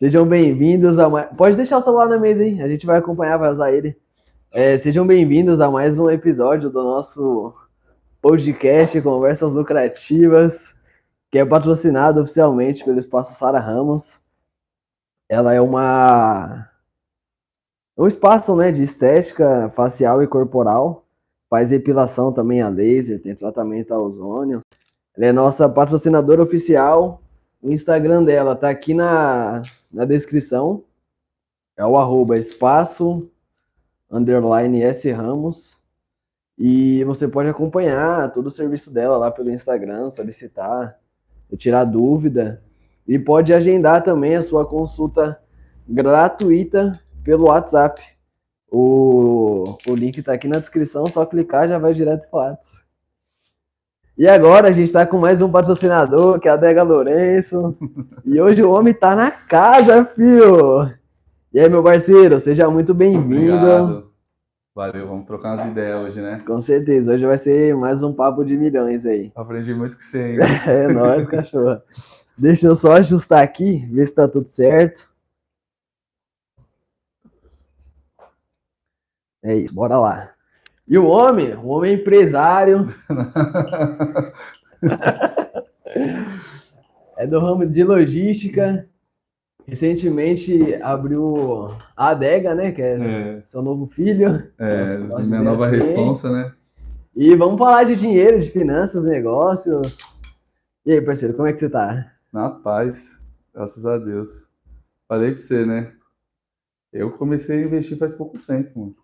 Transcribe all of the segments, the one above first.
Sejam bem-vindos a mais. Pode deixar o celular na mesa aí, a gente vai acompanhar, vai usar ele. É, sejam bem-vindos a mais um episódio do nosso podcast Conversas Lucrativas, que é patrocinado oficialmente pelo Espaço Sara Ramos. Ela é uma um espaço né, de estética facial e corporal, faz depilação também a laser, tem tratamento a ozônio. Ela é nossa patrocinadora oficial. O Instagram dela tá aqui na, na descrição. É o arroba espaço underline S Ramos. E você pode acompanhar todo o serviço dela lá pelo Instagram, solicitar, tirar dúvida. E pode agendar também a sua consulta gratuita pelo WhatsApp. O, o link está aqui na descrição, só clicar já vai direto para o WhatsApp. E agora a gente está com mais um patrocinador, que é a Dega Lourenço. e hoje o homem está na casa, filho! E aí, meu parceiro, seja muito bem-vindo. Valeu, vamos trocar umas ideias hoje, né? Com certeza, hoje vai ser mais um papo de milhões aí. Aprendi muito com você, hein? é nóis, cachorro. Deixa eu só ajustar aqui, ver se tá tudo certo. É isso, bora lá. E o homem, o homem empresário. é do ramo de logística. Recentemente abriu a adega, né? Que é, é. seu novo filho. É, minha nova assim. responsa, né? E vamos falar de dinheiro, de finanças, negócios. E aí, parceiro, como é que você tá? Na paz, graças a Deus. Falei pra você, né? Eu comecei a investir faz pouco tempo, mano.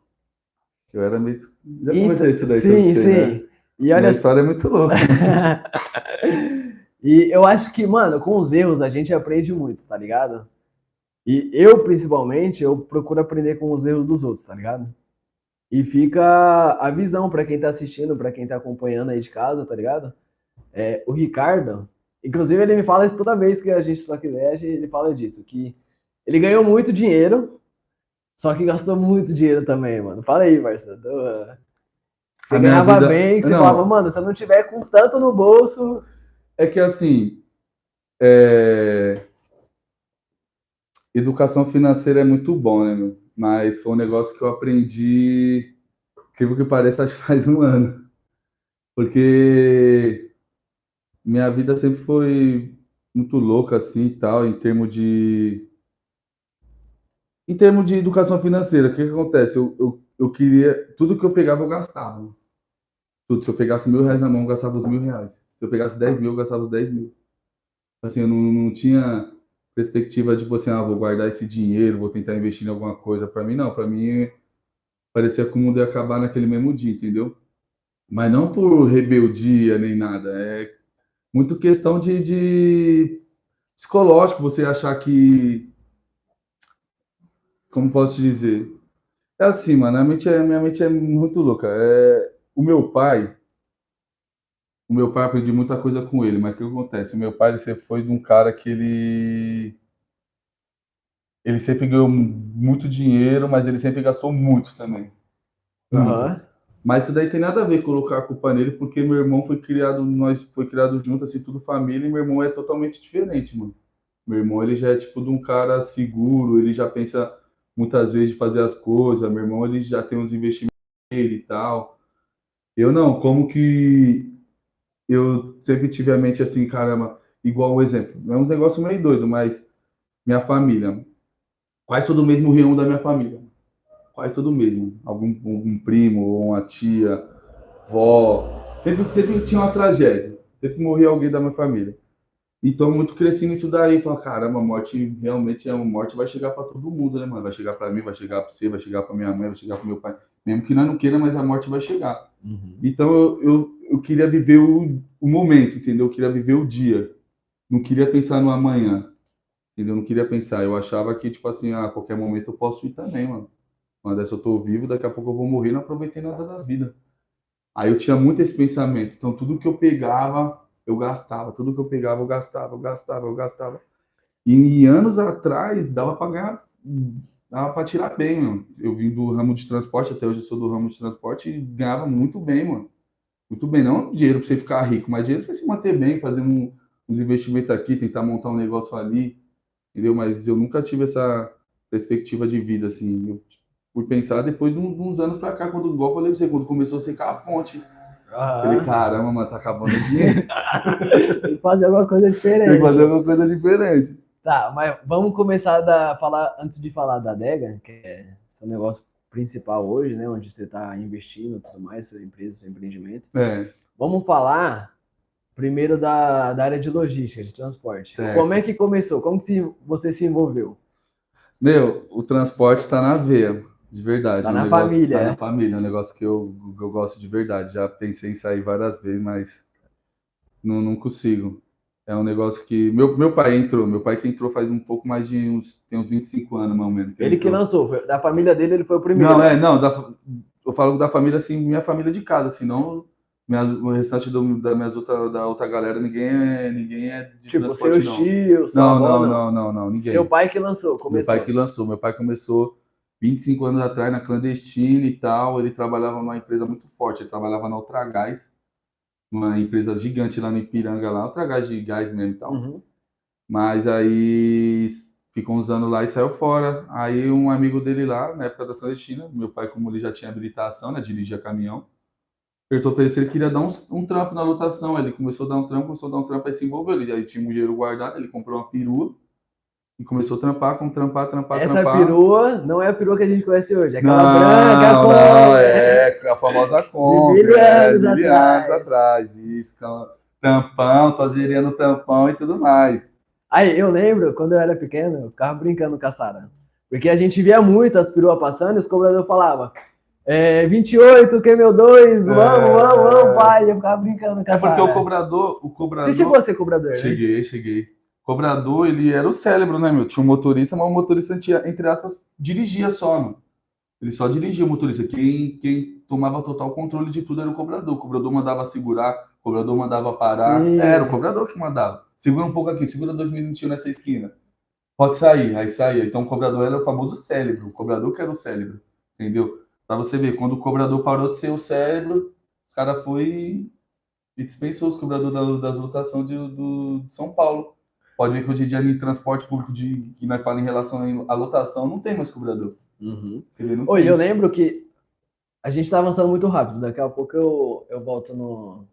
Eu era meio. Já conversei isso daí sim, você, sim. Né? E olha... A história é muito louca. e eu acho que, mano, com os erros a gente aprende muito, tá ligado? E eu, principalmente, eu procuro aprender com os erros dos outros, tá ligado? E fica a visão para quem tá assistindo, para quem tá acompanhando aí de casa, tá ligado? É, o Ricardo, inclusive ele me fala isso toda vez que a gente troca ideia, ele fala disso, que ele ganhou muito dinheiro só que gastou muito dinheiro também, mano. Fala aí, Marcelo. Você ganhava vida... bem, você não. falava, mano, se eu não tiver com tanto no bolso. É que assim. É... Educação financeira é muito bom, né, meu? Mas foi um negócio que eu aprendi, incrível que pareça, acho que faz um ano. Porque minha vida sempre foi muito louca, assim, e tal, em termos de em termos de educação financeira, o que, que acontece? Eu, eu, eu queria. Tudo que eu pegava, eu gastava. Tudo. Se eu pegasse mil reais na mão, eu gastava os mil reais. Se eu pegasse dez mil, eu gastava os dez mil. Assim, eu não, não tinha perspectiva de, tipo assim, ah, vou guardar esse dinheiro, vou tentar investir em alguma coisa. Para mim, não. Para mim, parecia que o mundo ia acabar naquele mesmo dia, entendeu? Mas não por rebeldia nem nada. É muito questão de, de psicológico, você achar que como posso dizer? É assim, mano, a mente é, minha mente é muito louca. É, o meu pai, o meu pai aprendi muita coisa com ele, mas o que acontece? O meu pai ele sempre foi de um cara que ele ele sempre ganhou muito dinheiro, mas ele sempre gastou muito também. Uhum. Mas isso daí tem nada a ver colocar a culpa nele, porque meu irmão foi criado, nós foi criado junto, assim, tudo família, e meu irmão é totalmente diferente, mano. Meu irmão, ele já é tipo de um cara seguro, ele já pensa muitas vezes de fazer as coisas. Meu irmão ele já tem uns investimentos dele e tal. Eu não, como que eu sempre tive a mente assim, caramba, igual um exemplo. É um negócio meio doido, mas minha família, quase todo morria um da minha família. Quase todo mesmo. Algum um primo, ou uma tia, vó. Sempre, sempre tinha uma tragédia. Sempre morria alguém da minha família. Então, muito cresci nisso daí. Falei, caramba, a morte realmente é uma morte, vai chegar para todo mundo, né, mano? Vai chegar para mim, vai chegar para você, vai chegar para minha mãe, vai chegar para meu pai. Mesmo que nós não queira, mas a morte vai chegar. Uhum. Então, eu, eu, eu, queria viver o, o momento, entendeu? Eu queria viver o dia. Não queria pensar no amanhã, entendeu? Não queria pensar. Eu achava que, tipo assim, ah, a qualquer momento eu posso ir também, mano. Mas dessa eu tô vivo, daqui a pouco eu vou morrer, não aproveitei nada da vida. Aí eu tinha muito esse pensamento. Então, tudo que eu pegava eu gastava, tudo que eu pegava, eu gastava, eu gastava, eu gastava. E anos atrás dava para ganhar, dava para tirar bem, mano. Eu vim do ramo de transporte, até hoje eu sou do ramo de transporte e ganhava muito bem, mano. Muito bem, não dinheiro para você ficar rico, mas dinheiro para você se manter bem, fazer um, uns investimentos aqui, tentar montar um negócio ali, entendeu? Mas eu nunca tive essa perspectiva de vida, assim. Eu fui pensar depois de uns anos pra cá, quando, igual eu falei pra você, quando começou a secar a fonte. Aham. Falei, caramba, mano, tá acabando o dinheiro. Tem que fazer alguma coisa Tem diferente. que fazer alguma coisa diferente. Tá, mas vamos começar a falar, antes de falar da adega, que é seu negócio principal hoje, né? Onde você está investindo e tudo mais, sua empresa, seu empreendimento. É, Vamos falar primeiro da, da área de logística, de transporte. Certo. Como é que começou? Como que se- você se envolveu? Meu, o transporte tá na veia, de verdade. Tá É um na negócio- família, Tá é? na família, é um negócio que eu, que eu gosto de verdade. Já pensei em sair várias vezes, mas não, não consigo. É um negócio que. Meu, meu pai entrou, meu pai que entrou faz um pouco mais de uns. Tem uns 25 anos, mais ou menos. Ele que lançou, foi- da família dele ele foi o primeiro. Não, é, não, da- eu falo da família assim, minha família de casa, assim, não. Minha, o restante do, da, minhas outra, da outra galera, ninguém é, ninguém é de Tipo, seus tios, Não, não, não. não, não, ninguém. Seu pai que lançou, Meu começou. pai que lançou. Meu pai começou 25 anos atrás na clandestina e tal. Ele trabalhava numa empresa muito forte. Ele trabalhava na Ultragás, uma empresa gigante lá no Ipiranga, lá, Ultragás de gás mesmo e tal. Uhum. Mas aí ficou uns anos lá e saiu fora. Aí um amigo dele lá, na época da clandestina, meu pai, como ele já tinha habilitação, né, dirigia caminhão, perguntou pra ele se ele queria dar um, um trampo na lotação. Ele começou a dar um trampo, começou a dar um trampo, aí se envolveu. Ele já tinha um dinheiro guardado, ele comprou uma perua e começou a trampar, com trampar, trampar, Essa trampar. perua não é a perua que a gente conhece hoje, é aquela Não, branca não, é a famosa mil é, anos de mil atrás. anos atrás, isso, tampão, fazia no tampão e tudo mais. Aí, eu lembro, quando eu era pequeno, eu ficava brincando com a Sara. Porque a gente via muito as peruas passando e os cobradores falavam é, 28, que meu 2, vamos, É. vamos, vamos, vai. Eu ficava brincando com a É porque Sara. o cobrador, o cobrador... Você chegou a ser cobrador, né? Cheguei, cheguei. O cobrador, ele era o cérebro, né, meu? Tinha um motorista, mas o motorista, tinha, entre aspas, dirigia só, mano. Ele só dirigia o motorista. Quem, quem tomava total controle de tudo era o cobrador. O cobrador mandava segurar, o cobrador mandava parar. Sim. Era o cobrador que mandava. Segura um pouco aqui, segura 2021 nessa esquina. Pode sair, aí saía. Então o cobrador era o famoso cérebro. O cobrador que era o cérebro. Entendeu? Pra você ver, quando o cobrador parou de ser o cérebro, os caras foi e dispensou os cobradores da- das lotações de, do, de São Paulo. Pode ver que hoje em dia em transporte público de, que nós falamos em relação à lotação, não tem mais cobrador. Uhum. Não Oi, tem. eu lembro que a gente tá avançando muito rápido. Daqui a pouco eu, eu volto no,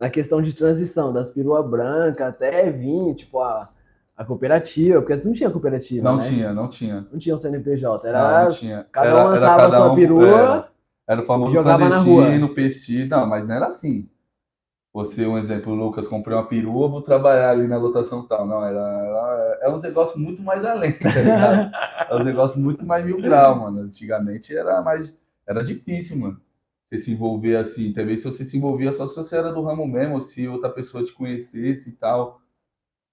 na questão de transição, das peruas brancas até vir, tipo, a, a cooperativa, porque antes não tinha cooperativa, Não né? tinha, não tinha. Não tinha um CNPJ, Não, era não tinha. cada um lançava a sua perua. Era, era o famoso jogava na clandestino, PX. Não, mas não era assim. Você, um exemplo, Lucas, comprei uma perua, vou trabalhar ali na lotação tal. Não, era, era, é um negócio muito mais além, tá ligado? É um negócio muito mais mil grau, mano. Antigamente era mais. Era difícil, mano. Você se envolver assim. Também se você se envolvia só se você era do ramo mesmo, ou se outra pessoa te conhecesse e tal.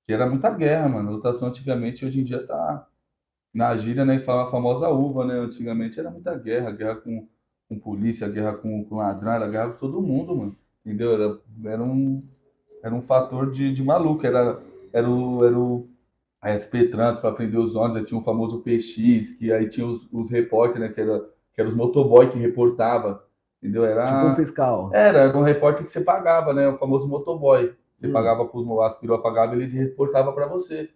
Que era muita guerra, mano. A lotação antigamente, hoje em dia tá na gíria, né? A famosa uva, né? Antigamente era muita guerra, guerra com, com polícia, guerra com, com ladrão, era guerra com todo mundo, mano. Entendeu? Era, era um, era um fator de, de maluco. Era, era o, era o a SP Trans para prender os ônibus, tinha o famoso PX, que aí tinha os, os repórteres, né? Que era, que era os motoboy que reportava. Entendeu? Era. tipo um fiscal. Era, era um repórter que você pagava, né? O famoso motoboy. Você Hum. pagava para as perua pagava, eles reportavam para você.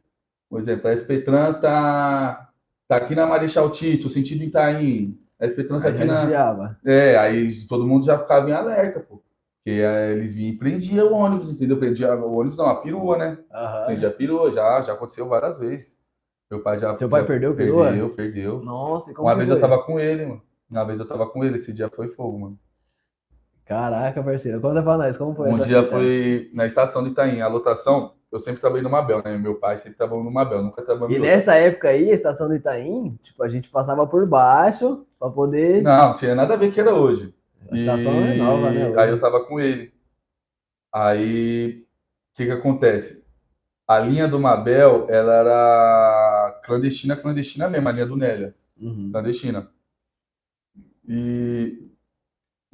Por exemplo, a SP Trans tá, tá aqui na Marechal Tito, sentido Itaim. A SP Trans Aí aqui na. desviava. É, aí todo mundo já ficava em alerta, pô. Porque eh, eles vinham e prendiam o ônibus, entendeu? Prendia o ônibus, não, a perua, né? Aham. Prendia a perua, já, já aconteceu várias vezes. Meu pai já. Seu pai já perdeu a perua? Perdeu, perdeu. Nossa, e como Uma que vez eu tava com ele, mano. Uma vez eu tava com ele, esse dia foi fogo, mano. Caraca, parceiro. Conta pra nós, como foi Um dia fita? foi na estação de Itaim, a lotação, eu sempre trabalhei no Mabel, né? Meu pai sempre trabalhou no Mabel, nunca trabalhei E no nessa época aí, a estação do Itaim, tipo, a gente passava por baixo pra poder. Não, não tinha nada a ver que era hoje. A estação é nova, né? hoje. Aí eu tava com ele. Aí, o que que acontece? A linha do Mabel, ela era clandestina, clandestina mesmo, a linha do Nélia, Uhum. clandestina. E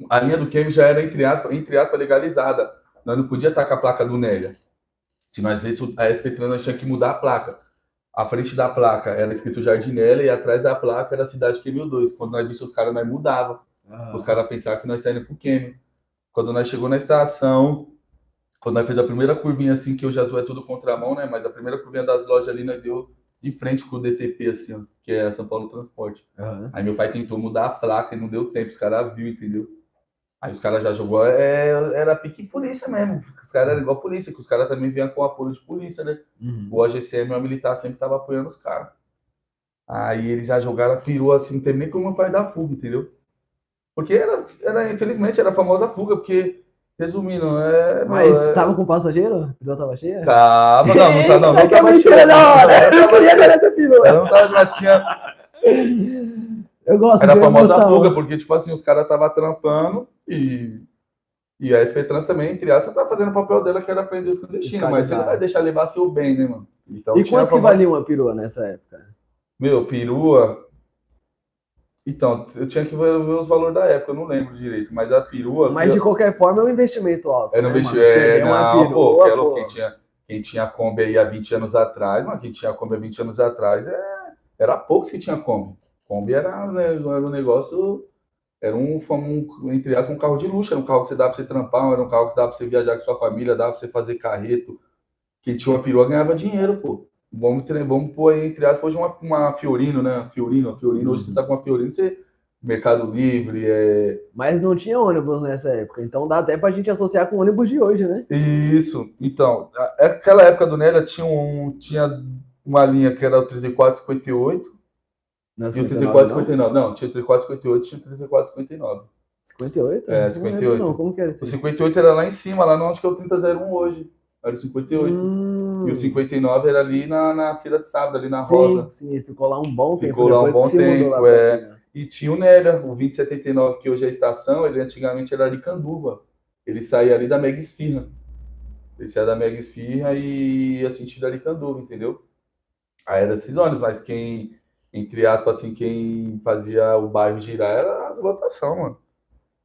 a linha do Kemi já era, entre aspas, entre aspas, legalizada. Nós não podia estar com a placa do Nélia. Se nós visse a SP Trans, nós tinha que mudar a placa. A frente da placa era escrito Jardinélia e atrás da placa era Cidade Quêmio 2. Quando nós visse os caras, nós mudava. Ah. Os caras pensavam que nós saímos pro Quêmio. Quando nós chegou na estação, quando nós fez a primeira curvinha assim, que o Jazu é tudo contramão, né? Mas a primeira curvinha das lojas ali, nós deu de frente com o DTP, assim, ó, que é São Paulo Transporte. Aí meu pai tentou mudar a placa e não deu tempo, os caras viu, entendeu? Aí os caras já jogou, é, era pique polícia mesmo. Os caras eram igual polícia, que os caras também vinham com apoio de polícia, né? Uhum. O OGCM, o militar, sempre tava apoiando os caras. Aí eles já jogaram perua assim, não teve nem como meu pai dar fuga, entendeu? Porque era, era, infelizmente, era a famosa fuga, porque, resumindo, é. Mas é, tava com passageiro? Perua tava cheia? Tava, não, não, tá, não, não Eita, que tava cheio. da hora! Não, Eu queria ver essa perua. Ela não tava, já tinha. Eu gosto Era a famosa fuga, porque, tipo assim, os caras estavam trampando e. E a SP Trans também, entre aspas, tá fazendo o papel dela, que era prender os clandestinos. Mas você não vai deixar levar seu bem, né, mano? Então, E quanto que valia uma perua nessa época? Meu, perua. Então, eu tinha que ver, os valores da época, eu não lembro direito. Mas a perua. Mas de qualquer forma é um investimento alto. Era um né, mano? é, Perder uma não, pô, aquela- pô. Quem, tinha, quem tinha Kombi aí há 20 anos atrás, mano, quem tinha Kombi há 20 anos atrás, é, era poucos que tinha Kombi. Kombi era, né, era um negócio, era um, um, entre aspas, um carro de luxo, era um carro que você dava pra você trampar, era um carro que dava pra você viajar com sua família, dava pra você fazer carreto. Quem tinha uma perua ganhava dinheiro, pô. Vamos, vamos pôr aí, entre aspas, hoje uma, uma Fiorino, né? Fiorino, Fiorino, hoje você tá com uma Fiorino, você... Mercado Livre, é, Mas não tinha ônibus nessa época, então dá até pra gente associar com o ônibus de hoje, né? Isso. Então, aquela época do Nélia tinha, um, tinha uma linha que era o 3458 Não e o 59, 3459. Não, tinha o 3458 e tinha o 3459. não? 58? É, Não 58. lembro Não, como que era isso? O aí? 58 era lá em cima, lá onde que é o 3001 hoje. Era o 58. Hum, E o 59 era ali na, na fila de sábado, ali na sim, Rosa. Sim, ficou lá um bom tempo. Ficou lá um bom tempo, é. cima. E tinha o Nélia, o 2079, que hoje é a estação, ele antigamente era Aricanduva. Ele saía ali da Mega Esfirra. Ele saía da Mega Esfirra e ia sentido Aricanduva, entendeu? Aí era esses ônibus, mas quem, entre aspas, assim, quem fazia o bairro girar era as lotações, mano.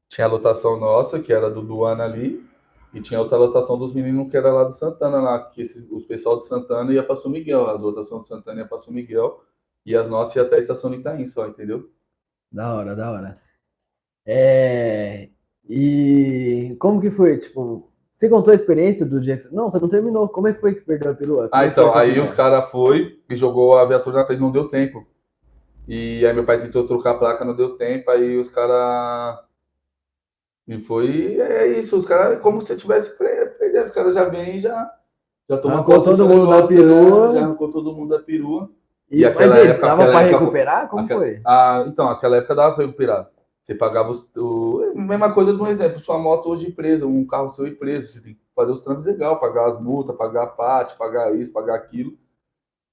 Tinha a lotação nossa, que era do Duana ali, e tinha outra lotação dos meninos que era lá do Santana, lá, que esses, os pessoal do Santana ia para São Miguel, as lotações do Santana ia para São Miguel, e as nossas iam até a estação de Itaim só, entendeu? Da hora, da hora. É. E como que foi? Tipo, você contou a experiência do dia que você... Não, você não terminou. Como é que foi que perdeu a perua? Ah, é então, aí os caras foi e jogou a viatura na frente, não deu tempo. E aí meu pai tentou trocar a placa, não deu tempo, aí os caras. E foi. É isso, os caras, como se tivesse perdendo, os caras já vêm e já. Já posse desse todo mundo da negócio, perua. né? Já arrancou todo mundo da perua. E, E mas aquela aí, época- dava época- recuperar? Como Aquela- foi? Ah, então, aquela época dava pra recuperar. Você pagava os, o, mesma coisa de um exemplo, sua moto hoje presa, um carro seu preso, você tem que fazer os trâmites legal, pagar as multas, pagar a parte, pagar isso, pagar aquilo.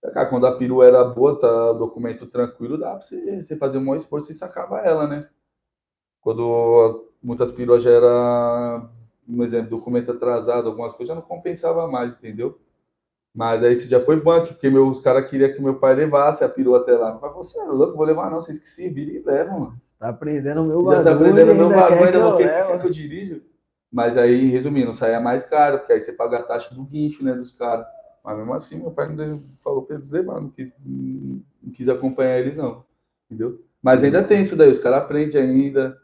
Sacar, quando a perua era boa, tá, documento tranquilo, dá pra você, você fazer um maior esforço e sacava ela, né? Quando muitas peruas já era, um exemplo, documento atrasado, algumas coisas, já não compensava mais, entendeu? Mas aí isso já foi banco, porque meus caras queriam que meu pai levasse a perua até lá. Meu pai falou, você é louco, vou levar não, vocês que se virem e levam, mano. Você tá aprendendo o meu Já bagulho. tá aprendendo meu ainda bagulho, ainda que vou eu querer levo. que eu dirijo. Mas aí, resumindo, saía mais caro, porque aí você paga a taxa do guincho, né, dos caras. Mas mesmo assim, meu pai não falou pra eles levar, não quis, não quis acompanhar eles não, entendeu? Mas ainda tem isso daí, os caras aprendem ainda.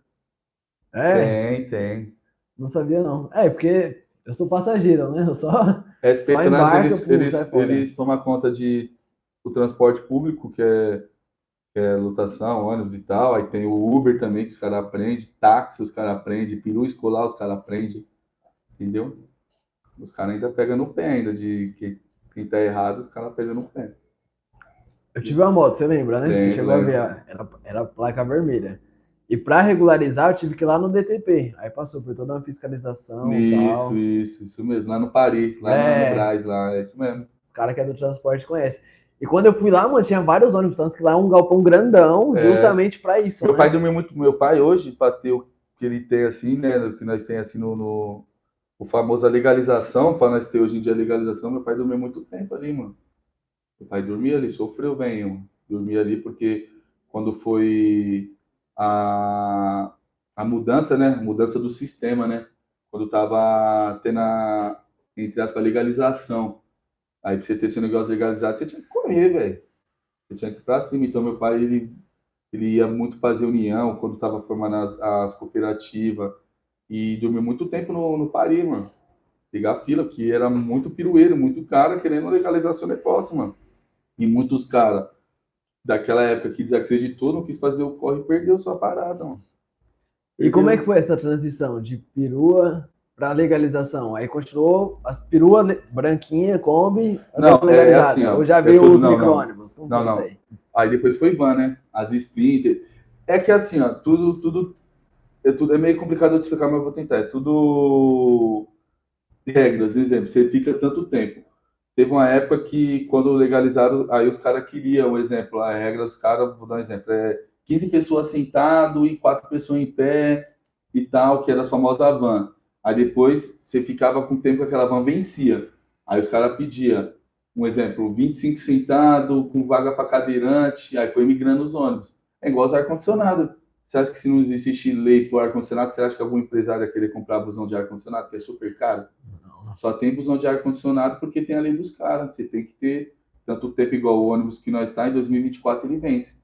É, Tem, tem. não sabia não. É, porque eu sou passageiro, né? Eu só... SP Só Trans, embarca, eles, eles, eles tomam conta de o transporte público, que é, que é lotação, ônibus e tal. Aí tem o Uber também, que os caras aprendem, táxi os caras aprendem, peru escolar os caras aprendem, entendeu? Os caras ainda pegam no pé ainda, de que, quem tá errado, os caras pegam no pé. Eu tive uma moto, você lembra, né? Você Lembro, chegou a lembro. ver, era, era placa vermelha. E pra regularizar, eu tive que ir lá no DTP. Aí passou por toda uma fiscalização e tal. Isso, isso, isso mesmo. Lá no Paris, lá É. no Braz, lá, é isso mesmo. Os caras que é do transporte conhecem. E quando eu fui lá, mano, tinha vários ônibus, tanto que lá é um galpão grandão, É. justamente pra isso. Meu né? pai dormiu muito. Meu pai hoje, para ter o que ele tem assim, né? O que nós tem assim no, no o famoso a legalização, para nós ter hoje em dia a legalização, meu pai dormiu muito tempo ali, mano. Meu pai dormia ali, sofreu mano. Dormia ali porque quando foi a, a mudança, né? Mudança do sistema, né? Quando tava tendo a, entre aspas, legalização. Aí pra você ter seu negócio legalizado, você tinha que correr, velho. Você tinha que ir pra cima. Então meu pai, ele ele ia muito fazer união quando estava formando as, as cooperativas e dormiu muito tempo no, no Paris, mano. Pegar fila, porque era muito pirueiro, muito cara querendo legalizar seu negócio, mano. E muitos caras daquela época que desacreditou, não quis fazer o corre e perdeu sua parada, mano. E como é que foi essa transição de perua para legalização? Aí continuou as perua le- branquinha, Kombi, Não, é legalizada. assim, ó, Ou já é veio tudo- os não, não. Como Não, foi não. isso aí? Aí depois foi van, né? As Splinter. É que assim, ó, tudo, tudo, é tudo é meio complicado de explicar, mas eu vou tentar. É tudo regras, exemplo, você fica tanto tempo. Teve uma época que quando legalizaram, aí os caras queriam, um exemplo, a regra dos caras, vou dar um exemplo, é 15 pessoas sentado e quatro pessoas em pé e tal, que era a famosa van. Aí depois você ficava com o tempo que aquela van vencia. Aí os caras pediam, um exemplo, 25 sentado, com vaga para cadeirante, aí foi migrando os ônibus. É igual os ar-condicionado. Você acha que se não existe lei para o ar-condicionado, você acha que algum empresário ia querer comprar busão de ar-condicionado, que é super caro? Só tem busão de ar-condicionado porque tem a lei dos caras. Você tem que ter tanto tempo igual o ônibus que nós está, em 2024 ele vence.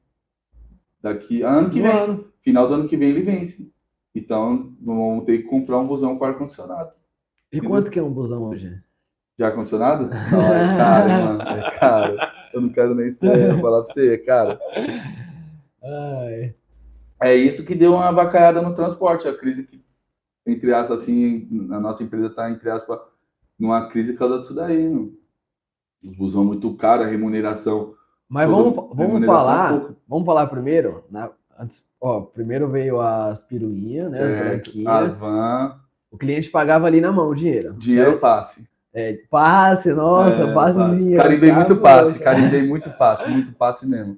Daqui ano que vem, ano. final do ano que vem ele vence. Então vamos ter que comprar um busão com ar-condicionado. E quanto que é um busão hoje? De ar-condicionado? Não, é caro, mano. É caro. Eu não quero nem ser, falar pra você, é caro. Ai. É isso que deu uma vacaiada no transporte. A crise que, entre aspas, assim, a nossa empresa está, entre aspas, numa crise por causa disso daí. Meu. Os busão muito caro, a remuneração. Mas vamos, vamos falar, pouco. vamos falar primeiro, na- antes, ó, primeiro veio as piruinhas, né, as Certo. branquinhas. As van, O cliente pagava ali na mão o dinheiro. dinheiro certo? passe. É, passe, nossa, É, passezinho. Carimbei Tá muito passe, carimbei muito passe, muito passe mesmo.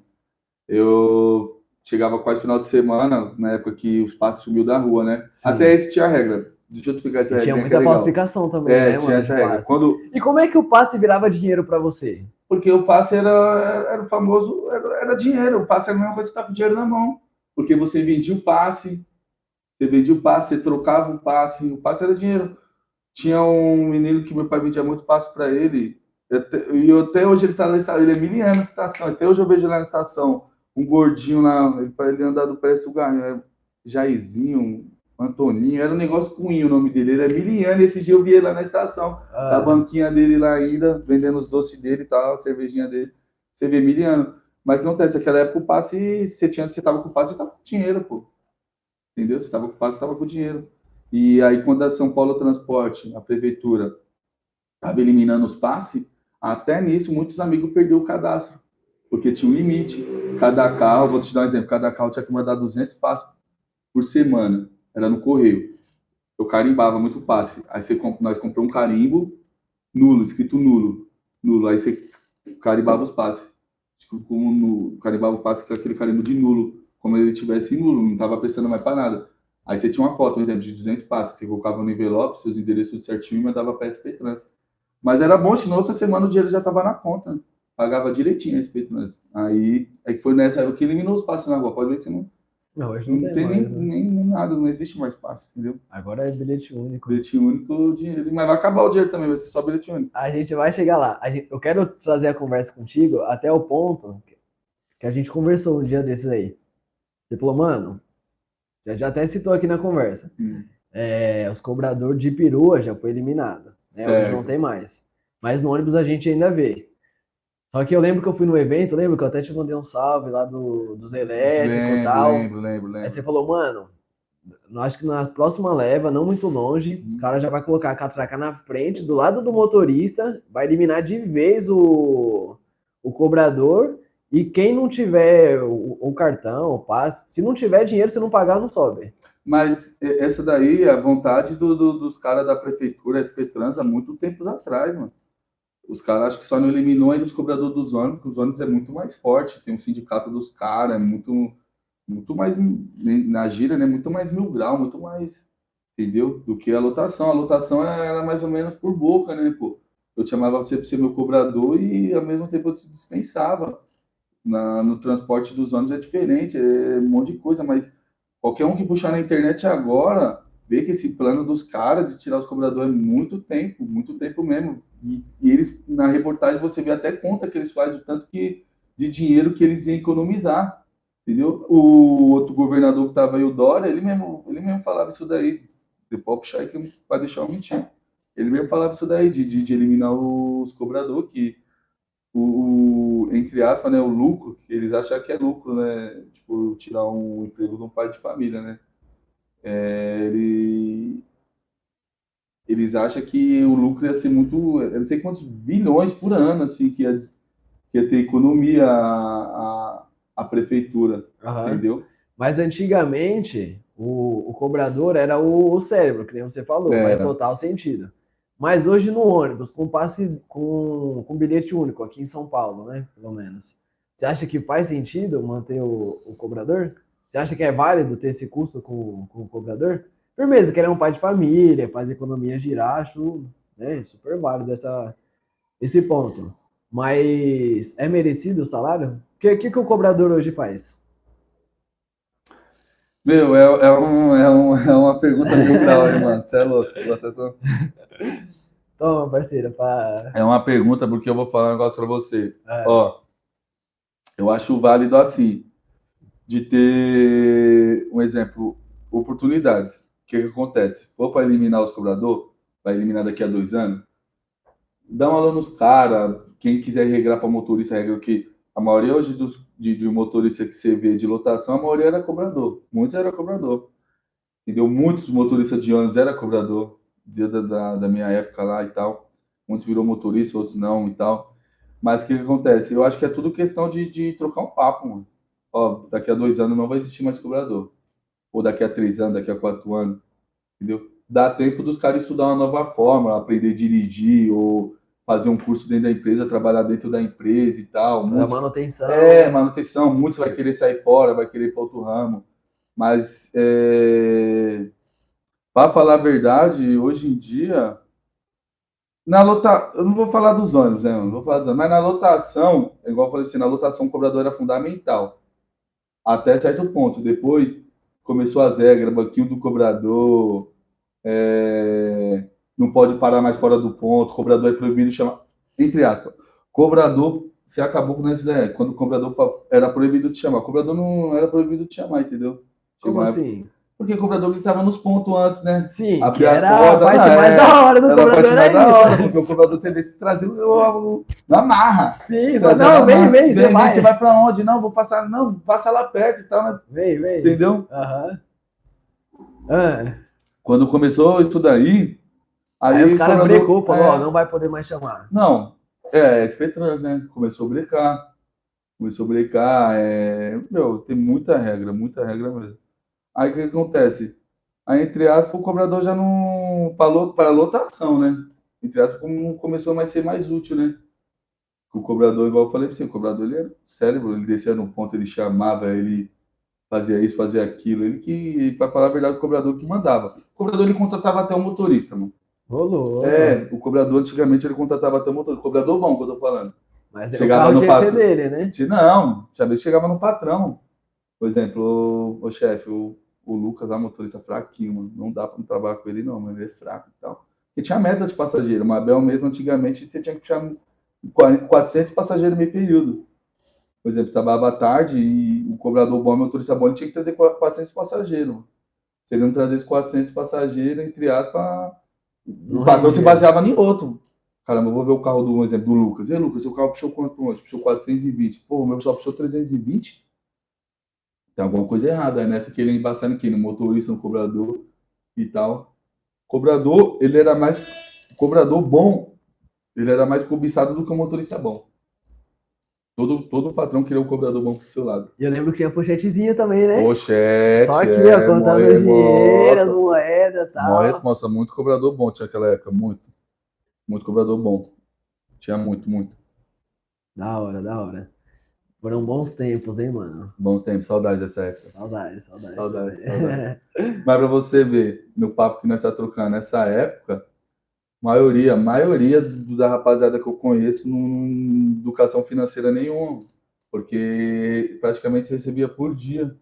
Eu chegava quase final de semana, na época que os passes sumiu da rua, né? Sim. Até isso tinha regra. Deixa eu te explicar essa regra. tinha é muita falsificação também, É, né, tinha mano, essa de regra. Quando, E como é que o passe virava dinheiro pra você? Porque o passe era, era o famoso, era, era dinheiro. O passe era a mesma coisa que você tá com dinheiro na mão. Porque você vendia o passe, você vendia o passe, você trocava o passe, o passe era dinheiro. Tinha um menino que meu pai vendia muito passe para ele, e até hoje ele tá na estação, ele é miliano de estação, até hoje eu vejo lá na estação, um gordinho lá, ele, ele andado parece o Gar- Jairzinho, Antoninho, era um negócio I o nome dele, ele é miliano, esse dia eu vi ele lá na estação Ah, a banquinha dele lá ainda, vendendo os doces dele e tal, a cervejinha dele. Você vê miliano. Mas o que acontece? Naquela época o passe, você tinha, você tava com o passe, você tava com dinheiro, pô. Entendeu? Você tava com o passe, você tava com dinheiro. E aí quando a São Paulo Transporte, a prefeitura, tava eliminando os passes, até nisso muitos amigos perderam o cadastro. Porque tinha um limite. Cada carro, vou te dar um exemplo, cada carro tinha que mandar 200 passes por semana. Era no correio. Eu carimbava muito passe. Aí você, comp- nós compramos um carimbo nulo, escrito nulo. Nulo. Aí você carimbava os passes. Tipo, como no, carimbava o passe com aquele carimbo de nulo. Como ele tivesse nulo, não tava prestando mais para nada. Aí você tinha uma cota, um exemplo, de 200 passes. Você colocava no envelope, seus endereços tudo certinho e mandava para SP Trans. Mas era bom, se na outra semana o dinheiro já tava na conta. Pagava direitinho a SP Trans. Aí, aí foi nessa época que eliminou os passes na rua. Pode ver que você não, não, hoje não não, tem, nem, mais, né? nem, nem nada, não existe mais passe, entendeu? Agora é bilhete único. Bilhete único, dinheiro. Mas vai acabar o dinheiro também, vai ser só bilhete único. A gente vai chegar lá. Gente- eu quero trazer a conversa contigo até o ponto que a gente conversou um dia desses aí. Você falou, mano, você já até citou aqui na conversa. Hum. É, os cobradores de perua já foi eliminado. Né? Hoje não tem mais. Mas no ônibus a gente ainda vê. Só que eu lembro que eu fui no evento, lembro que eu até te mandei um salve lá do, dos elétricos e lembro, tal. lembro, lembro, Aí lembro. você falou, mano, acho que na próxima leva, não muito longe, os caras já vai colocar a catraca na frente, do lado do motorista, vai eliminar de vez o, o cobrador, e quem não tiver o, o cartão, o passe, se não tiver dinheiro, se não pagar, não sobe. Mas e- essa daí é a vontade do- do- dos caras da prefeitura, SP Trans, há muito tempos atrás, mano. Os caras acho que só não eliminou ainda os cobradores dos ônibus, porque os ônibus é muito mais forte, tem um sindicato dos caras, é muito, muito mais, na gira, né, muito mais mil grau, muito mais, entendeu? Do que a lotação. A lotação era mais ou menos por boca, né, pô? Eu chamava você para ser meu cobrador e ao mesmo tempo eu te dispensava. Na, no transporte dos ônibus é diferente, é um monte de coisa, mas qualquer um que puxar na internet agora vê que esse plano dos caras de tirar os cobradores é muito tempo, muito tempo mesmo. E, e eles, na reportagem, você vê até conta que eles fazem o tanto que, de dinheiro que eles iam economizar. Entendeu? O outro governador que estava aí, o Dória, ele mesmo, ele mesmo falava isso daí. Você pode puxar que vai deixar eu mentir. Ele mesmo falava isso daí, de, de, de eliminar os cobradores, que o, o, entre aspas, né, o lucro, eles acham que é lucro, né? Tipo, tirar um emprego de um pai de família, né? É, ele, eles acham que o lucro ia ser muito, eu não sei quantos bilhões por ano, assim, que ia, que ia ter economia a, a, a prefeitura, uhum. entendeu? Mas antigamente, o, o cobrador era o, o cérebro, que nem você falou, é. faz total sentido. Mas hoje no ônibus, com passe com, com bilhete único, aqui em São Paulo, né? Pelo menos. Você acha que faz sentido manter o, o cobrador? Você acha que é válido ter esse custo com, com o cobrador? Firmeza, que ele é um pai de família, faz a economia girar, acho né, super válido essa, esse ponto. Mas é merecido o salário? O que, que, que o cobrador hoje faz? Meu, é, é, um, é, um, é uma pergunta mil grau, hein, mano? Você é louco. Tô... Toma, parceiro. Pra... É uma pergunta porque eu vou falar um negócio pra você. É. Ó, eu acho válido assim, de ter, um exemplo, oportunidades. O que, que acontece? For para eliminar os cobradores, vai eliminar daqui a dois anos, dá uma aula nos caras, quem quiser regrar para motorista, regra que a maioria hoje dos, de, de motorista que você vê de lotação, a maioria era cobrador. Muitos era cobrador. Entendeu? Muitos motoristas de ônibus era cobrador, desde da, da minha época lá e tal. Muitos virou motorista, outros não e tal. Mas o que, que, acontece? Eu acho que é tudo questão de, de trocar um papo, mano. Ó, daqui a dois anos não vai existir mais cobrador. Ou daqui a três anos, daqui a quatro anos. Entendeu? Dá tempo dos caras estudar uma nova forma, aprender a dirigir, ou fazer um curso dentro da empresa, trabalhar dentro da empresa e tal. Muitos, manutenção. É, manutenção. Muitos vai querer sair fora, vai querer ir para outro ramo. Mas, é... para falar a verdade, hoje em dia, na lota... eu não vou falar dos ônibus, né? Não vou falar dos ônibus, mas na lotação, igual eu falei assim, na lotação o cobrador era fundamental. Até certo ponto. Depois começou as regras, banquinho do cobrador, é não pode parar mais fora do ponto, cobrador é proibido de chamar, entre aspas, cobrador, você acabou com essa ideia, quando o cobrador era proibido de chamar, cobrador não era proibido de chamar, entendeu? Como assim? Porque o cobrador estava nos pontos antes, né? Sim, que era a parte mais é, da hora do cobrador, a parte mais da hora, porque o cobrador teve que trazer o, na marra. Sim, mas não, vem, vem, você vai. Você vai pra onde? Não, vou passar, não, passa lá perto e tal, né? Vem, vem. Entendeu? Aham. Uhum. Ah. Quando começou a estudar aí, Aí, os caras brecou, falou, é, ó, não vai poder mais chamar. Não, é, é né? Começou a brecar. Começou a brecar, é... Meu, tem muita regra, muita regra mesmo. Aí o que acontece? Aí, entre aspas, o cobrador já não. Para lotação, né? Entre aspas, começou a ser mais útil, né? O cobrador, igual eu falei para você, o cobrador ele era cérebro, ele descia no ponto, ele chamava, ele fazia isso, fazia aquilo. Ele que, para falar a verdade, o cobrador que mandava. O cobrador ele contratava até o motorista, mano. Rolou. É, o cobrador antigamente ele contratava até o motor. Cobrador bom que eu tô falando. Mas chegava no patrão. dele, né? Não, vez chegava no patrão. Por exemplo, o, o chefe, o, o Lucas, a motorista fraquinho, mano. Não dá pra trabalhar com ele, não, mas ele é fraco e tal. E tinha meta de passageiro. Uma Bel mesmo, antigamente, você tinha que puxar 400 passageiros meio período. Por exemplo, trabalhava à tarde e o cobrador bom, o motorista bom, ele tinha que trazer 400 passageiros. Se ele não trazer 400 passageiros, entre aspas, o patrão se baseava em outro. Caramba, eu vou ver o carro do, exemplo, do Lucas. E aí, Lucas, seu carro puxou quanto hoje? Puxou 420. Pô, o meu só puxou 320. Tem alguma coisa errada. É nessa que ele embaçando aqui, no motorista, no cobrador e tal. Cobrador, ele era mais. Cobrador bom, ele era mais cobiçado do que o motorista bom. Todo, todo patrão queria um cobrador bom pro seu lado. E eu lembro que tinha pochetezinha também, né? Pochete. Só aqui, é, ó, contando moeda, dinheiro, as moedas e tal. Mó resposta, muito cobrador bom tinha aquela época, muito. Muito cobrador bom. Tinha muito, muito. Da hora, da hora. Foram bons tempos, hein, mano? Bons tempos, saudades dessa época. Saudades, saudades. Saudades, saudades. Mas pra você ver, no papo que nós estamos tá trocando, nessa época, maioria, maioria da rapaziada que eu conheço não educação financeira nenhuma, porque praticamente você recebia por dia.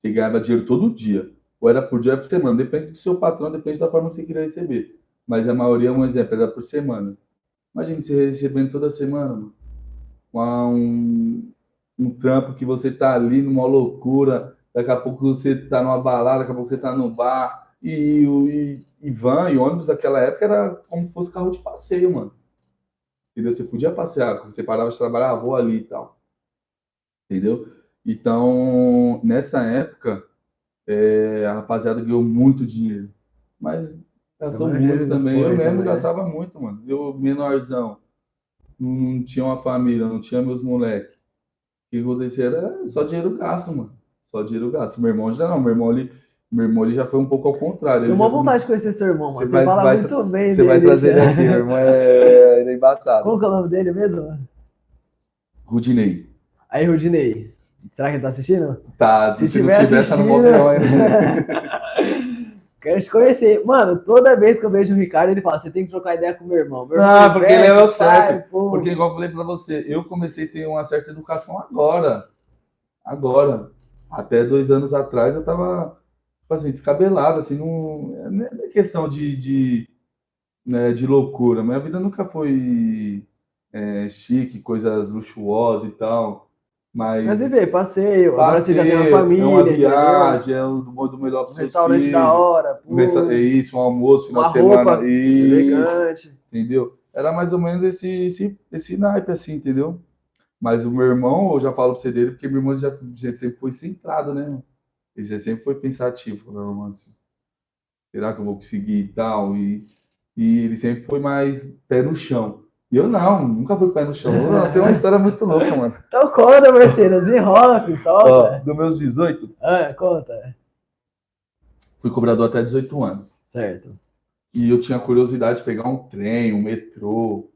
Você ganhava dinheiro todo dia. Ou era por dia ou era por semana, depende do seu patrão, depende da forma que você queria receber. Mas a maioria, um exemplo, era por semana. Imagina você recebendo toda semana, um, um trampo que você tá ali numa loucura, daqui a pouco você tá numa balada, daqui a pouco você tá no bar, e, e, e van e ônibus naquela época era como se fosse carro de passeio, mano. Entendeu? Você podia passear, você parava de trabalhar, ah, vou ali e tal. Entendeu? Então, nessa época, é, a rapaziada ganhou muito dinheiro. Mas gastou muito também. Eu mesmo também. gastava muito, mano. Eu, menorzão, não tinha uma família, não tinha meus moleques. O que acontecia era só dinheiro gasto, mano. Só dinheiro gasto. Meu irmão já não, meu irmão ali. Meu irmão ele já foi um pouco ao contrário. Tenho uma vontade de conhecer seu irmão, mano. Você, vai, fala vai, muito bem Você dele, vai trazer ele aqui, meu irmão é, é embaçado. Qual que é o nome dele mesmo? Rudinei. Aí, Rudinei, será que ele tá assistindo? Tá, se, se tiver, não tiver, assistindo... tá no ainda. Quero te conhecer. Mano, toda vez que eu vejo o Ricardo, ele fala: você tem que trocar ideia com meu irmão. Meu irmão ah, porque ele é o certo. Pô. Porque, igual eu falei pra você, eu comecei a ter uma certa educação agora. Agora. Até dois anos atrás eu tava, tipo assim, descabelado, assim, não, não é questão de, de, né, de loucura. Minha vida nunca foi é, chique, coisas luxuosas e tal. Mas, mas e vê, passeio, agora você já tem uma família. É uma viagem, é um do melhor para Um restaurante filhos, da hora. Pô, é isso, um almoço, final de semana. Isso, elegante. Entendeu? Era mais ou menos esse, esse, esse naipe, assim, entendeu? Mas o meu irmão, eu já falo pra você dele, porque meu irmão já, já sempre foi centrado, né? Ele já sempre foi pensativo, meu irmão, assim, será que eu vou conseguir e tal? E, e ele sempre foi mais pé no chão. E eu não, nunca fui pé no chão. Tem uma história muito louca, mano. Então conta, Mercedes, enrola, filho, solta. Ó, dos meus 18? Ah, conta. Fui cobrador até 18 anos. Certo. E eu tinha curiosidade de pegar um trem, um metrô.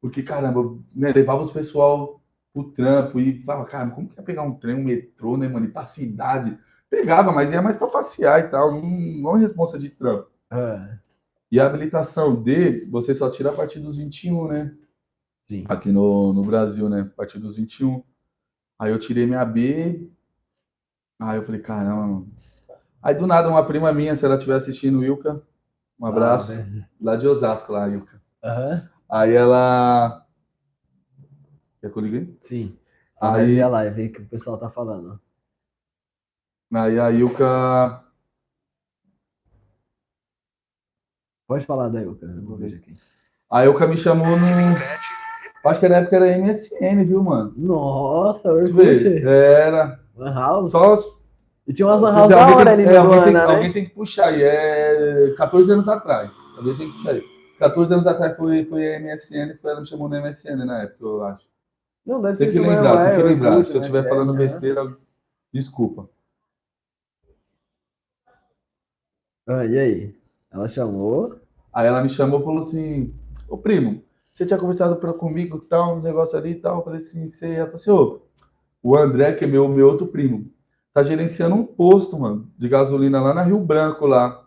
Porque, caramba, né, levava os pessoal pro trampo e falava, cara, como que ia pegar um trem, um metrô, né, mano, ir pra cidade? Pegava, mas ia mais pra passear e tal, não, não é responsa de trampo. Ah. E a habilitação D, você só tira a partir dos 21, né? Sim. Aqui no, no Brasil, né? A partir dos 21. Aí eu tirei minha B. Aí eu falei, caramba. Aí do nada, uma prima minha, se ela estiver assistindo, Ilka, um abraço. Ah, né? Lá de Osasco, lá, Ilka. Uhum. Aí ela. Quer que eu liguei? Sim. Aí a live que o pessoal tá falando. Aí a Ilka Pode falar da Euca, eu vou ver aqui. A Euca me chamou no. Acho que na época era MSN, viu, mano? Nossa, Orkut. Era. Lan House? Só. E tinha umas Lan House da hora ali é, alguém, tem, né? alguém tem que puxar aí. É 14 anos atrás. Alguém tem que puxar aí. 14 anos atrás foi, foi a MSN, foi ela me chamou no MSN na época, eu acho. Não, deve tem ser que lembrar, tem que lembrar. Se eu estiver falando né? besteira, desculpa. Ah, e aí? Ela chamou. Aí ela me chamou e falou assim: Ô primo, você tinha conversado pra, comigo tal, um negócio ali e tal. Eu falei assim: você. Ela falou assim: ô, o André, que é meu, meu outro primo, tá gerenciando um posto, mano, de gasolina lá na Rio Branco lá.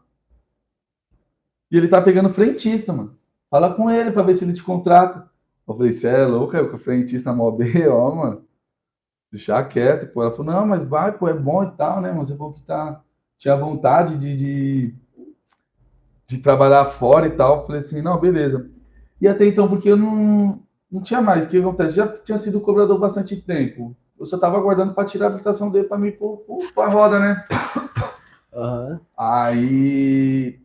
E ele tá pegando frentista, mano. Fala com ele pra ver se ele te contrata. Eu falei, você é louco, é o frentista mó ó, mano. Deixar quieto, pô. Ela falou, não, mas vai, pô, é bom e tal, né, mano? Você falou que tá, tinha vontade de, de de trabalhar fora e tal. Falei assim, não, beleza. E até então, porque eu não, não tinha mais. O que acontece? Já tinha sido cobrador bastante tempo. Eu só estava aguardando para tirar a habilitação dele para mim para a roda, né? Uhum. Aí.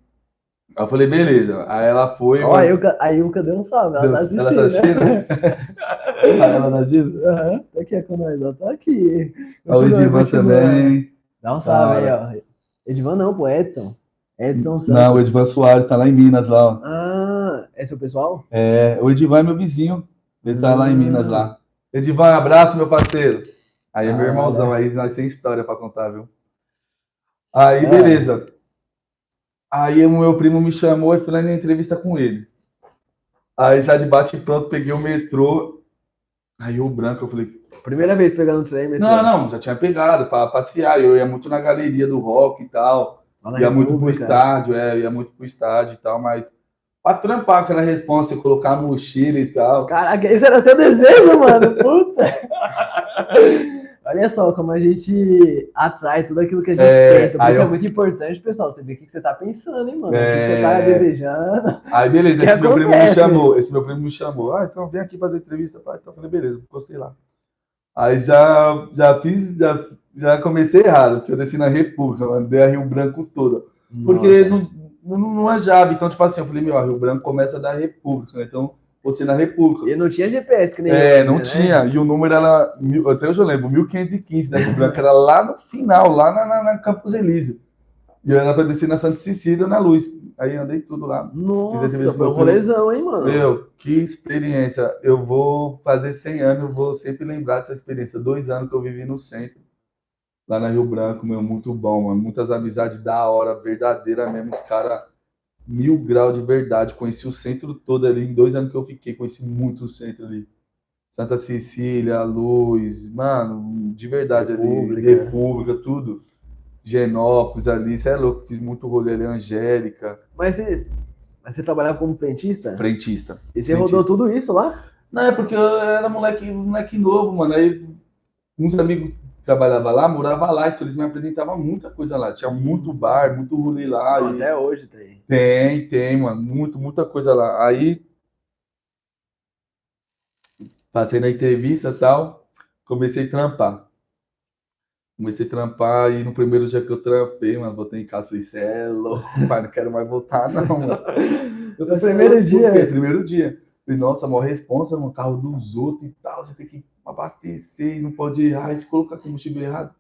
Eu falei, beleza. Aí ela foi. Ó, a Ilka, a Ilka deu um salve, ela tá assistindo. Ela tá assistindo? Né? ela tá assistindo? Aham, tá aqui com nós, ela tá aqui. o Edivan também. Dá um salve aí, ó. Edivan não, pô, Edson. Edson Santos. Não, o Edivan Soares tá lá em Minas, lá, ó. Ah, é seu pessoal? É, o Edivan é meu vizinho. Ele tá lá em Minas, lá. Edivan, abraço, meu parceiro. Aí é meu ah, irmãozão, aí nós tem história pra contar, viu? Aí, é. beleza. Aí o meu primo me chamou e fui lá na entrevista com ele. Aí já de bate pronto, peguei o metrô. Aí o branco, eu falei. Primeira vez pegando o trem, metrô? Não, não, já tinha pegado para passear. Eu ia muito na galeria do rock e tal ia muito pro estádio, é, ia muito pro estádio e tal, mas pra trampar aquela resposta, colocar a mochila e tal. Caraca, isso era seu desejo, mano, puta! Olha só como a gente atrai tudo aquilo que a gente é, pensa. Isso eu... é muito importante, pessoal. Você vê o que você tá pensando, hein, mano? É... O que você tá desejando. Aí, beleza, esse acontece? meu primo me chamou. Esse meu primo me chamou. Ah, então vem aqui fazer entrevista. Pai. Então eu falei, beleza, gostei lá. Aí já, já fiz, já já comecei errado, porque eu desci na República, andei a Rio Branco toda. Porque não, não, não é Java, então, tipo assim, eu falei, meu, a Rio Branco começa da República, né? Então postei na República. E não tinha GPS que nem É, hoje, não né? tinha. E o número era, mil- até hoje eu lembro, 1515 da Rio Branco, era lá no final, lá na, na, na Campos Elísio. E eu era pra descer na Santa Cecília, na Luz. Aí andei tudo lá. Nossa, foi um rolezão, hein, mano? Meu, que experiência. Eu vou fazer 100 anos, eu vou sempre lembrar dessa experiência. Dois anos que eu vivi no centro, lá na Rio Branco, meu, muito bom, mano. Muitas amizades da hora, verdadeira mesmo. Os caras, mil graus de verdade. Conheci o centro todo ali. Em dois anos que eu fiquei, conheci muito o centro ali. Santa Cecília, Luz, mano, de verdade República. ali. República, tudo. Genópolis ali, você é louco, fiz muito rolê ali, Angélica, Mas você, mas você trabalhava como frentista? frentista. E você frentista. rodou tudo isso lá? Não, é porque eu era moleque, moleque novo, mano. Aí uns amigos que trabalhavam lá, moravam lá, então eles me apresentavam muita coisa lá. Tinha muito bar, muito rolê lá. e- Até hoje tem. Tem, tem, mano. Muito, muita coisa lá. Aí passei na entrevista e tal, comecei a trampar. Comecei a trampar e no primeiro dia que eu trampei, mano, voltei em casa e falei, cê é louco, pai, não quero mais voltar, não, mano. Eu No falei, "Cê é primeiro dia? Primeiro dia. Falei, nossa, maior responsa, mano, carro dos outros e tal, você tem que abastecer, não pode errar, e se colocar combustível errado.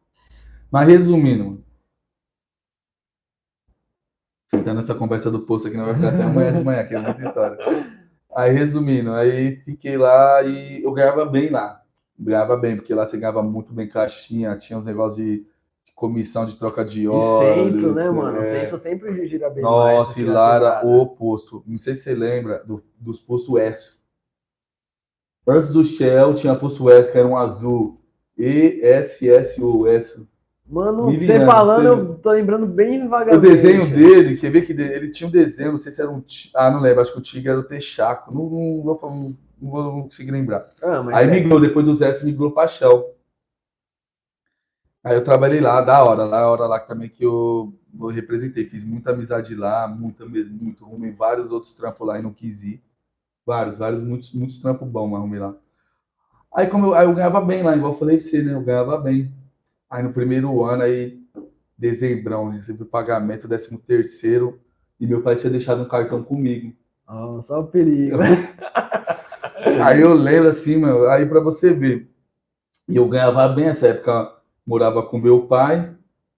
Mas resumindo. Sentando nessa conversa do posto aqui, não vai ficar até amanhã de manhã, que é muita história. Aí, resumindo, aí fiquei lá e eu ganhava bem lá. Ganhava bem, porque lá você ganhava muito bem caixinha, tinha uns negócios de, comissão de troca de E óleo. centro, né, mano? É. centro sempre gira bem mais. Nossa, que e lá era o posto. Não sei se você lembra do- dos postos S. Antes do Shell tinha posto S, que era um azul. E-S-S-O-S. Mano, Mil você falando, você- eu tô lembrando bem O vagamente. desenho dele, quer ver que ele tinha um desenho, não sei se era um. Ah, não lembro, acho que o Tigre era o Texaco. Não, não, vou, falar- não vou não conseguir lembrar. Ah, Aí é. migrou, depois dos S, migrou pra Shell. Aí eu trabalhei lá, da hora, da hora lá também que eu, eu representei. Fiz muita amizade lá, muita mesmo, muito. Arrumei vários outros trampos lá e não quis ir. Vários, vários, muitos, muitos trampos bons, mas arrumei lá. Aí, como eu, aí eu ganhava bem lá, igual eu falei pra você, né? Eu ganhava bem. Aí no primeiro ano, aí, dezembrão, recebi o pagamento, décimo terceiro, e meu pai tinha deixado um cartão comigo. Ó, só o perigo. Aí eu lembro assim, meu, aí pra você ver. E eu ganhava bem essa época, morava com meu pai,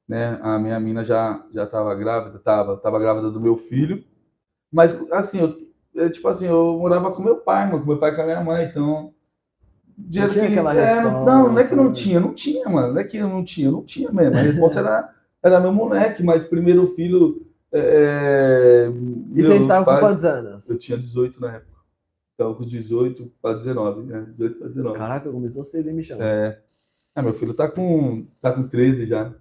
né? A minha mina já já tava grávida, tava, tava grávida do meu filho. Mas assim, eu, é, tipo assim, eu morava com meu pai, mano, com meu pai e com a minha mãe, então dinheiro tinha que- aquela é, não, não, não é que não né? tinha, não tinha, mano. Não é que eu não tinha, não tinha mesmo. A resposta era, era meu moleque, mas primeiro filho. É, E você estava com quantos anos? eu tinha 18 na época. Estava com 18 para 19, né? 18 para 19. Caraca, começou cedo, hein, Michão? É. Ah, meu filho tá com, tá com 13 já.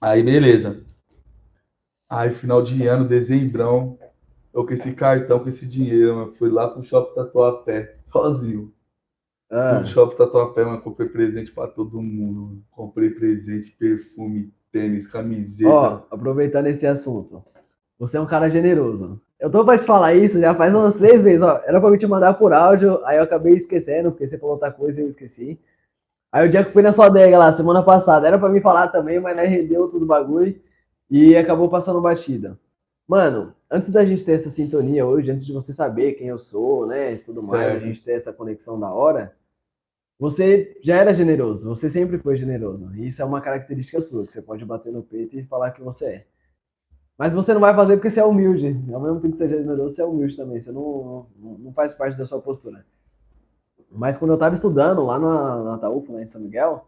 Aí, beleza. Aí, final de ano, dezembrão, eu com esse cartão, com esse dinheiro, mano, fui lá pro shopping Tatuapé, sozinho. Fui Ah, pro shopping Tatuapé, mano, comprei presente pra todo mundo. mano. Comprei presente, perfume, tênis, camiseta. ó, aproveitando esse assunto. Você é um cara generoso. Eu tô pra te falar isso já faz umas três vezes, ó. Era pra me te mandar por áudio, aí eu acabei esquecendo, porque você falou outra coisa e eu esqueci. Aí o dia que fui na sua adega lá, semana passada, era pra me falar também, mas né, rendeu outros bagulho e acabou passando batida. Mano, antes da gente ter essa sintonia hoje, antes de você saber quem eu sou, né, e tudo mais, Certo. a gente ter essa conexão da hora, você já era generoso, você sempre foi generoso. E isso é uma característica sua, que você pode bater no peito e falar que você é. Mas você não vai fazer porque você é humilde. Ao mesmo tempo que você é generoso, você é humilde também. Você não, não, não faz parte da sua postura. Mas quando eu tava estudando lá na, na Taúfa, lá em São Miguel,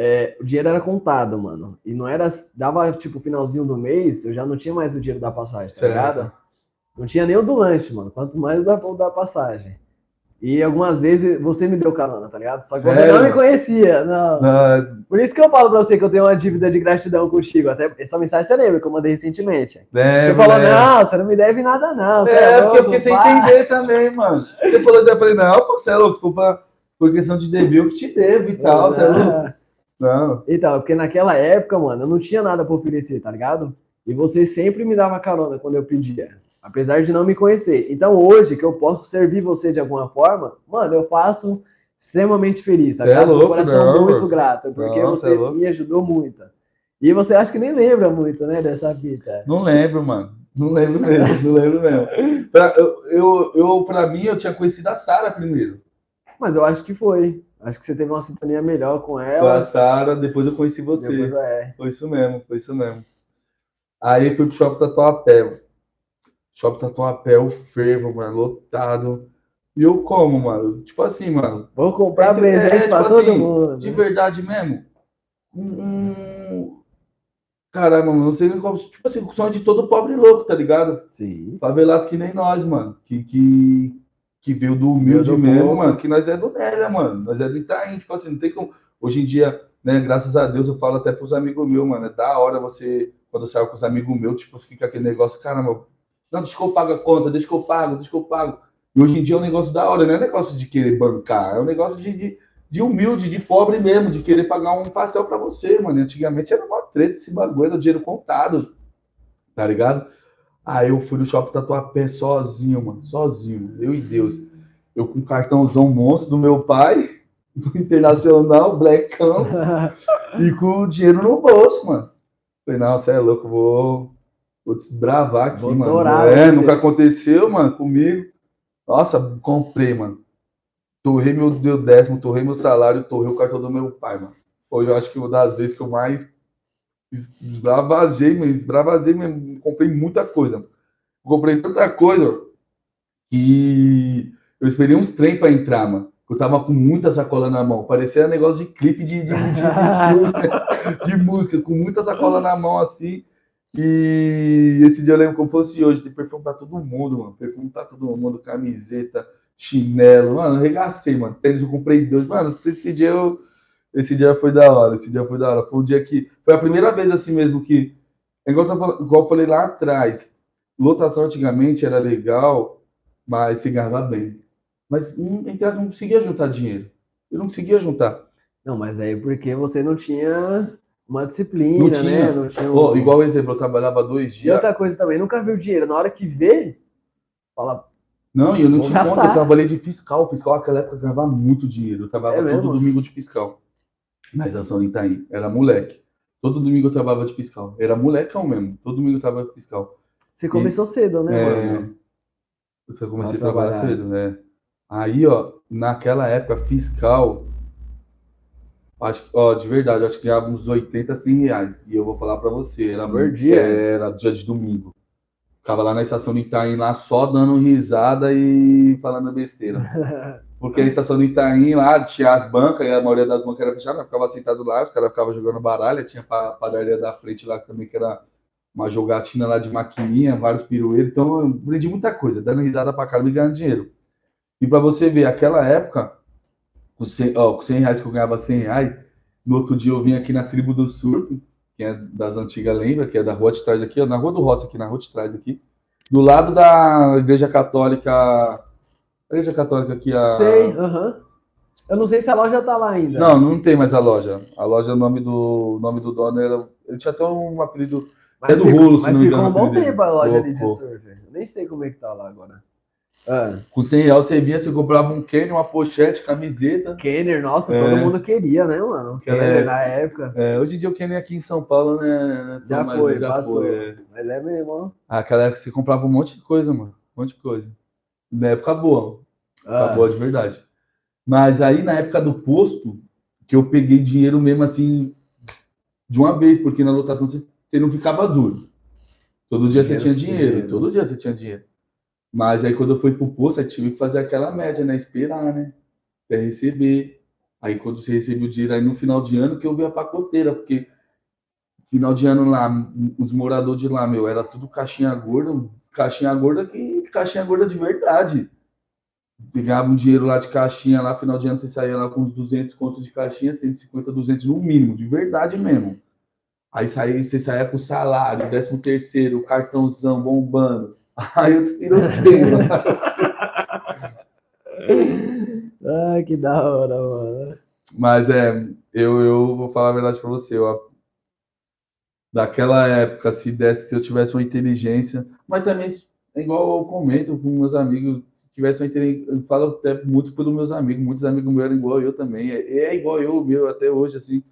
é, o dinheiro era contado, mano. E não era. Dava tipo finalzinho do mês, eu já não tinha mais o dinheiro da passagem, tá Certo. ligado? Não tinha nem o do lanche, mano. Quanto mais da, da passagem. E algumas vezes você me deu carona, tá ligado? Só que você Sério? não me conhecia, não. Ah, Por isso que eu falo pra você que eu tenho uma dívida de gratidão contigo. Até essa mensagem você lembra que eu mandei recentemente. Você falou, não, você não me deve nada, não. você É, porque eu louco, fiquei sem pá." entender também, mano. Você falou assim, eu falei, não, pô, você é louco, pra, por questão de debut que te teve e tal, você é louco. Não. Então, porque naquela época, mano, eu não tinha nada pra oferecer, tá ligado? E você sempre me dava carona quando eu pedia. Apesar de não me conhecer. Então, hoje, que eu posso servir você de alguma forma, mano, eu faço extremamente feliz, tá é ligado? Com louco, coração não, muito grato, porque Não, cê você é me ajudou muito. E você acha que nem lembra muito, né, dessa fita. Não lembro, mano. Não lembro mesmo, não lembro mesmo. Pra, eu, eu, eu, pra mim, eu tinha conhecido a Sara primeiro. Mas eu acho que foi. Acho que você teve uma sintonia melhor com Com a ela. Sara, depois eu conheci você. Depois, é. Foi isso mesmo, foi isso mesmo. Aí fui pro Shopping Tatuapé. Shopping Tatuapé, o fervo, mano, lotado. E eu como, mano? Tipo assim, mano, Vou comprar É, presente é, pra tipo todo assim, mundo. de verdade mesmo. Hum, caramba, mano, não sei nem qual. Tipo assim, o sonho de todo pobre louco, tá ligado? Sim. Favelado que nem nós, mano. Que, que, que veio do humilde do mesmo, mano. Que nós é do Nélia, mano. Nós é do Itaim. Tipo assim, não tem como. Hoje em dia, né, graças a Deus, eu falo até pros amigos meus, mano. É da hora você, quando sai com os amigos meus, tipo, fica aquele negócio, caramba, não, deixa que eu pago a conta, deixa que eu pago, deixa que eu pago. E hoje em dia é um negócio da hora, não é negócio de querer bancar, é um negócio de, de, de humilde, de pobre mesmo, de querer pagar um pastel pra você, mano. Antigamente era uma treta esse bagulho, era dinheiro contado, tá ligado? Aí eu fui no shopping Tatuapé sozinho, mano, sozinho, eu e Deus. Eu com um cartãozão monstro do meu pai, do Internacional, Blackão, e com o dinheiro no bolso, mano. Falei, não, você é louco, vou, vou desbravar aqui, Vou mano. dourar, é, nunca aconteceu, mano, comigo. Nossa, comprei, mano. Torrei meu, meu décimo, torrei meu salário, torrei o cartão do meu pai, mano. Foi, eu acho que uma das vezes que eu mais esbravazei, mas esbravazei mesmo. Comprei muita coisa. Comprei tanta coisa que eu esperei uns trem pra entrar, mano. Eu tava com muita sacola na mão. Parecia negócio de clipe de, de, de, de- música, com muita sacola na mão assim. E esse dia eu lembro como fosse hoje. Tem perfume pra todo mundo, mano. Perfume pra todo mundo, camiseta, chinelo. Mano, arregacei, mano. Tênis eu comprei dois. Mano, esse dia eu. Esse dia foi da hora. Esse dia foi da hora. Foi um dia que. Foi a primeira vez assim mesmo que. é Igual, eu igual eu falei lá atrás. Lotação antigamente era legal, mas se ganhava bem. Mas entre aspas, não conseguia juntar dinheiro. Eu não conseguia juntar. Não, mas aí porque você não tinha uma disciplina, Não tinha. né? Não tinha um- Ó, igual exemplo, eu trabalhava dois E dias. outra coisa também, nunca viu dinheiro. Na hora que vê, fala, Não, e eu não Vou tinha conta, eu trabalhei de fiscal. Fiscal naquela época ganhava muito dinheiro. Eu trabalhava É todo mesmo? domingo de fiscal. Na estação de Itaim. Era moleque. Todo domingo eu trabalhava de fiscal. Era molecão mesmo. Todo domingo eu trabalhava de fiscal. você começou cedo, né, É, mano? eu comecei A a trabalhar trabalhar. cedo, né? Aí, ó, naquela época, fiscal. Acho, ó, de verdade, acho que ganhava uns 80, 100 reais. E eu vou falar pra você, era Por dia? Era dia de domingo. Ficava lá na estação de Itaim, lá só dando risada e falando besteira. Porque a estação de Itaim lá tinha as bancas, e a maioria das bancas era fechada, ficava sentado lá, os caras ficavam jogando baralho, tinha a padaria da frente lá também, que era uma jogatina lá de maquininha, vários pirueiros, então eu aprendi muita coisa, dando risada pra caramba e ganhando dinheiro. E pra você ver, aquela época, com 100, ó, com 100 reais que eu ganhava 100 reais, no outro dia eu vim aqui na tribo do surf, que é das antigas, lembra? Que é da rua de trás aqui, ó, na rua do Roça aqui, na rua de trás aqui, do lado da igreja católica, igreja católica aqui, a... Sei, aham. Eu não sei se a loja tá lá ainda. Não, não tem mais a loja. A loja, o nome do, nome do dono era. Ele tinha até um apelido. mas é do ficou- rolo, se Mas não me ficou um engano, bom tempo a loja ali de. Eu nem sei como é que tá lá agora. Ah, Com 100 reais você vinha, você comprava um Kenny, uma pochete, camiseta. Kenner, nossa, É. todo mundo queria, né, mano? Kenner época. na época. É, hoje em dia o Kenny aqui em São Paulo, né? né, Já mas foi, já passou. foi, é. Mas é mesmo, ó. Aquela época você comprava um monte de coisa, mano. Um monte de coisa. Na época boa. Ah, Acabou de verdade. Mas aí na época do posto, que eu peguei dinheiro mesmo assim, de uma vez, porque na lotação você, não ficava duro. Todo dia você tinha dinheiro, dinheiro. todo dia você tinha dinheiro. Mas aí quando eu fui pro posto, eu tive que fazer aquela média, né? Esperar, né? Até receber. Aí quando você recebe o dinheiro, aí no final de ano que eu vi a pacoteira, porque final de ano lá, os moradores de lá, meu, era tudo caixinha gorda, caixinha gorda que caixinha gorda de verdade. Ganhava um dinheiro lá de caixinha, lá final de ano você saía lá com uns 200 contos de caixinha, 150, 200 no mínimo, de verdade mesmo. Aí saía, você saía com salário, 13 terceiro, cartãozão bombando. Aí eu tiroteio. Ai, que da hora, mano. Mas é, eu, eu vou falar a verdade pra você. Eu, daquela época, se desse, se eu tivesse uma inteligência, mas também é igual eu comento com meus amigos, se tivesse eu falo até muito pelos meus amigos, muitos amigos meus eram igual eu também, é, é igual eu, meu, até hoje, assim.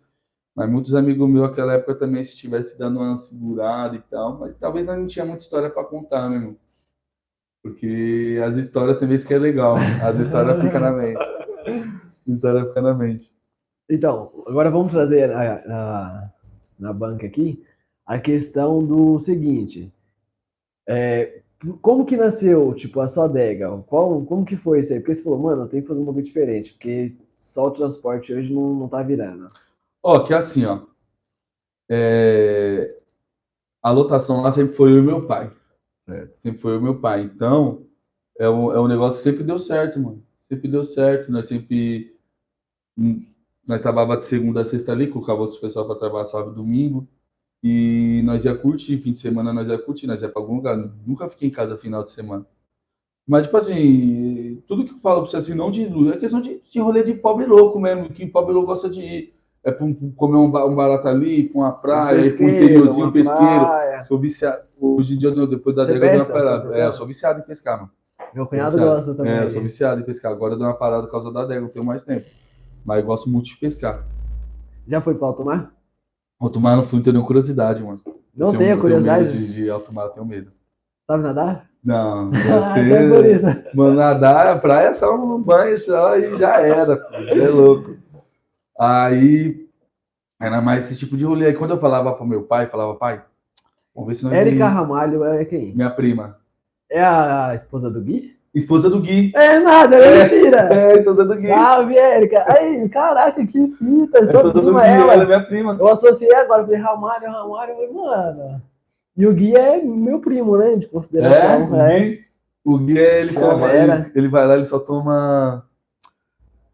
Mas muitos amigos meus naquela época também, se estivesse dando uma segurada e tal, mas talvez não tinha muita história para contar, né, irmão? Porque as histórias tem vezes que é legal, as histórias ficam na mente. A história fica na mente. Então, agora vamos trazer na, na, na banca aqui a questão do seguinte. É, como que nasceu, tipo, a sua adega? Qual, como que foi isso aí? Porque você falou, mano, eu tenho que fazer um pouco diferente, porque só o transporte hoje não, não tá virando. Ó, que é assim, ó. É, A lotação lá sempre foi eu e meu pai. Certo. Sempre foi eu e meu pai. Então, é um, é um negócio que sempre deu certo, mano. Sempre deu certo. Nós sempre. hum, Nós trabalhava de segunda a sexta ali, colocava outros pessoal para trabalhar sábado e domingo. E nós ia curtir, fim de semana nós ia curtir, nós ia para algum lugar. Nunca fiquei em casa final de semana. Mas, tipo assim, tudo que eu falo pra você assim, não de é questão de, de rolê de pobre louco mesmo, que pobre louco gosta de ir. É pra um- pra comer um, um barato ali, pra uma praia, ir pra um interiorzinho pesqueiro. praia. Sou viciado. Hoje em dia, depois da adega, eu dei uma parada. É, eu sou viciado em pescar, mano. Meu cunhado gosta também. É, eu sou viciado em pescar. Agora eu dei uma parada por causa da adega, eu tenho mais tempo. Mas eu gosto muito de pescar. Já foi para alto mar? Alto mar não fui, não tenho curiosidade, mano. Não Tenho- tenho eu tenho curiosidade? medo de, de alto mar, eu tenho medo. Sabe nadar? Não, Ah, então é você. Mano, nadar, a praia é só um banho só e já era, pô. Você é louco. Aí, era mais esse tipo de rolê. Aí quando eu falava pro meu pai, falava, pai, vamos ver se nós. Érica Ramalho é quem? Minha prima. É a esposa do Gui? Esposa do Gui. É nada, é É. mentira. É, esposa do Gui. Salve, Érica. Aí, caraca, que fita. É esposa do Gui, ela. ela é minha prima. Eu associei agora, falei Ramalho, Ramalho, eu falei, mano. E o Gui é meu primo, né? De É, consideração. o É, Gui, o Gui, ele Tia toma, ele, ele vai lá, ele só toma.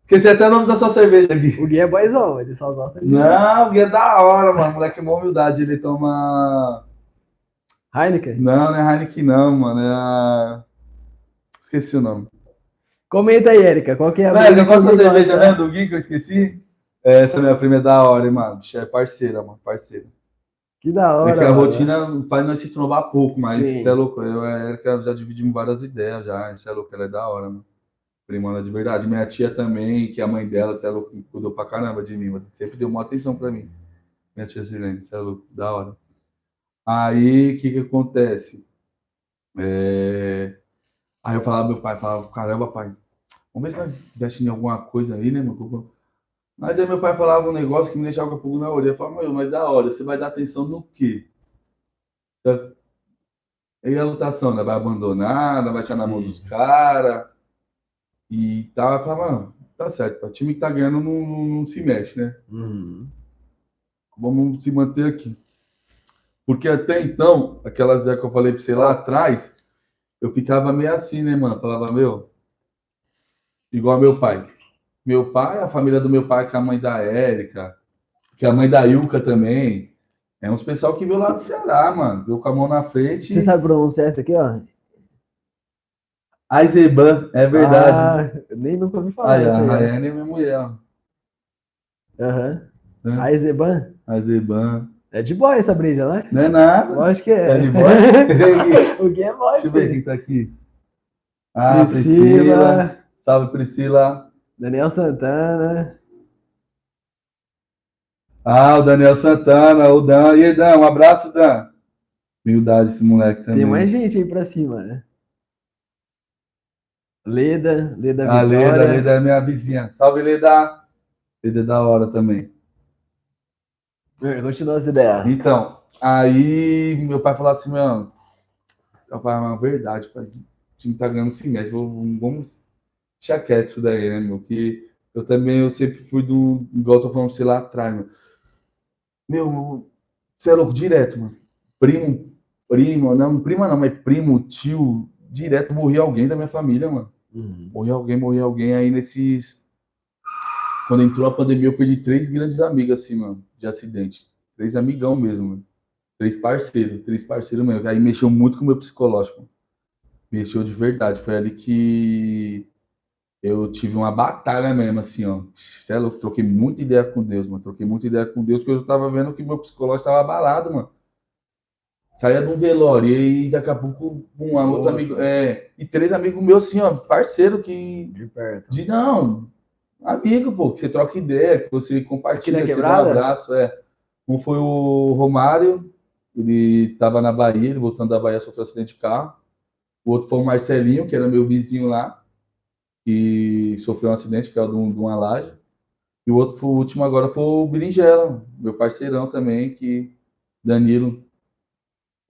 Esqueci até o nome da sua cerveja, Gui. O Gui é boizão, ele só gosta de Não, o Gui é da hora, mano. Moleque, é uma humildade. Ele toma. Heineken. Não, não é Heineken, não, mano. É a. Esqueci o nome. Comenta aí, Érica, qual que é a da você cerveja mesmo do Gui que eu esqueci. Essa minha prima é da hora, hein, mano. É parceira, mano. Parceira. Que da hora. É que a mano. rotina faz nós se trovar pouco, mas Sim. você é louco. Eu e a Erika já dividimos várias ideias já. Você é louco, ela é da hora, mano. Primona de verdade. Minha tia também, que é a mãe dela, você é louco, cuidou pra caramba de mim, mano. Sempre deu uma atenção pra mim. Minha tia Silene, você é louco, da hora. Aí, o que que acontece? É, Aí eu falava, meu pai, falava, caramba, pai, vamos ver se nós investe em alguma coisa aí, né, meu? Mas aí meu pai falava um negócio que me deixava com a pulga na orelha. Eu falava, meu, mas da hora, você vai dar atenção no quê? Tá- Aí a lotação, né? Vai abandonar, ela vai tirar na mão dos caras e. Eu falava, mano, tá certo, o time que tá ganhando não, não- não se mexe, né? Uhum. Vamos se manter aqui. Porque até então, aquelas ideias que eu falei pra você lá atrás, eu ficava meio assim, né, mano? Falava, meu, igual meu pai. Meu pai, a família do meu pai, que é a mãe da Érica, que é a mãe da Ilka também. É uns pessoal que veio lá do Ceará, mano. Veio com a mão na frente. Você sabe pronunciar isso aqui, ó? Aizeban, é verdade. Ah, nem nunca ouvi falar isso a. Rayane é minha mulher, ó. Aham. Né? Aizeban? Aizeban. É de boy essa brisa, né? Não é nada. Lógico que é. É de boy? o Gui é boy, Deixa eu ver quem tá aqui. Ah, Priscila, Priscila. Salve, Priscila. Daniel Santana. Ah, o Daniel Santana, o Dan. E aí, Dan, um abraço, Dan. Humildade esse moleque também. Tem mais gente aí pra cima, né? Leda, Leda A Leda, Vitória. a Leda é minha vizinha. Salve, Leda. Leda é da hora também. Continua essa ideia. Então, aí meu pai falava assim, meu, eu "É verdade, pai, o time tá ganhando sim, mas vamos deixar quieto isso daí, né, meu? Que eu também, eu sempre fui do, igual eu tô falando você lá atrás, meu. Meu, você é louco, direto, mano. Primo, primo, não, prima não, mas primo, tio, direto morria alguém da minha família, mano. Uhum. Morreu alguém, morreu alguém aí nesses. Quando entrou a pandemia, eu perdi três grandes amigas, assim, mano, de acidente. Três amigão mesmo. Três parceiros, três parceiros mesmo. Aí mexeu muito com o meu psicológico. Mexeu de verdade. Foi ali que eu tive uma batalha mesmo, assim, ó. É louco, troquei muita ideia com Deus, mano. Troquei muita ideia com Deus, porque eu tava vendo que meu psicológico tava abalado, mano. Saía de um velório e aí daqui a pouco um Outro. amigo. É, e três amigos meus, assim, ó, parceiro que De perto. de não, Amigo, pô, que você troca ideia, que você compartilha, que você dá um abraço, é. Um foi o Romário, ele tava na Bahia, ele voltando da Bahia sofreu um acidente de carro. O outro foi o Marcelinho, que era meu vizinho lá, que sofreu um acidente, que o de um- de uma laje. E o outro, foi, o último agora foi o Berinjela, meu parceirão também, que Danilo.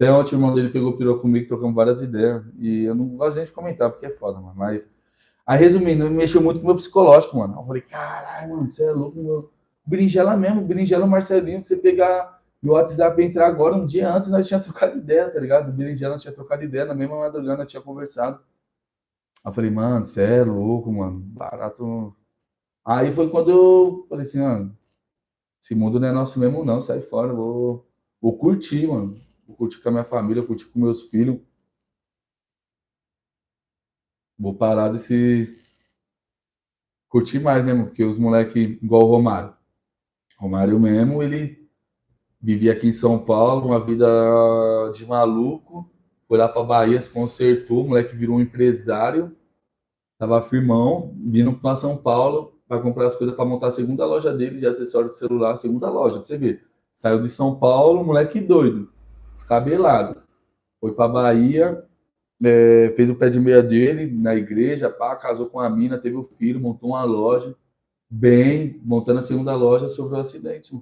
Até ontem o irmão dele pegou pirou comigo, trocamos várias ideias. E eu não gosto nem de comentar, porque é foda, mano. Mas, aí resumindo, mexeu muito com o meu psicológico, mano. Eu falei, caralho, mano, você é louco, meu. Berinjela mesmo, Berinjela Marcelinho, você pegar meu WhatsApp e entrar agora, um dia antes nós tínhamos trocado ideia, tá ligado? O Berinjela tinha trocado ideia, na mesma madrugada nós tinha conversado. Aí falei, mano, você é louco, mano, barato. Aí foi quando eu falei assim, mano, esse mundo não é nosso mesmo não, sai fora, vou, vou curtir, mano. Vou curtir com a minha família, curtir com meus filhos. Vou parar desse. Curtir mais, né? Porque os moleques, igual o Romário. Romário mesmo, ele vivia aqui em São Paulo, uma vida de maluco. Foi lá pra Bahia, se consertou, o moleque virou um empresário. Tava firmão, vindo pra São Paulo para comprar as coisas para montar a segunda loja dele de acessório de celular, segunda loja, pra você ver. Saiu de São Paulo, moleque doido, descabelado. Foi pra Bahia, é, fez o pé de meia dele na igreja, pá, casou com a mina, teve o filho, montou uma loja, bem, montando a segunda loja, sofreu um acidente.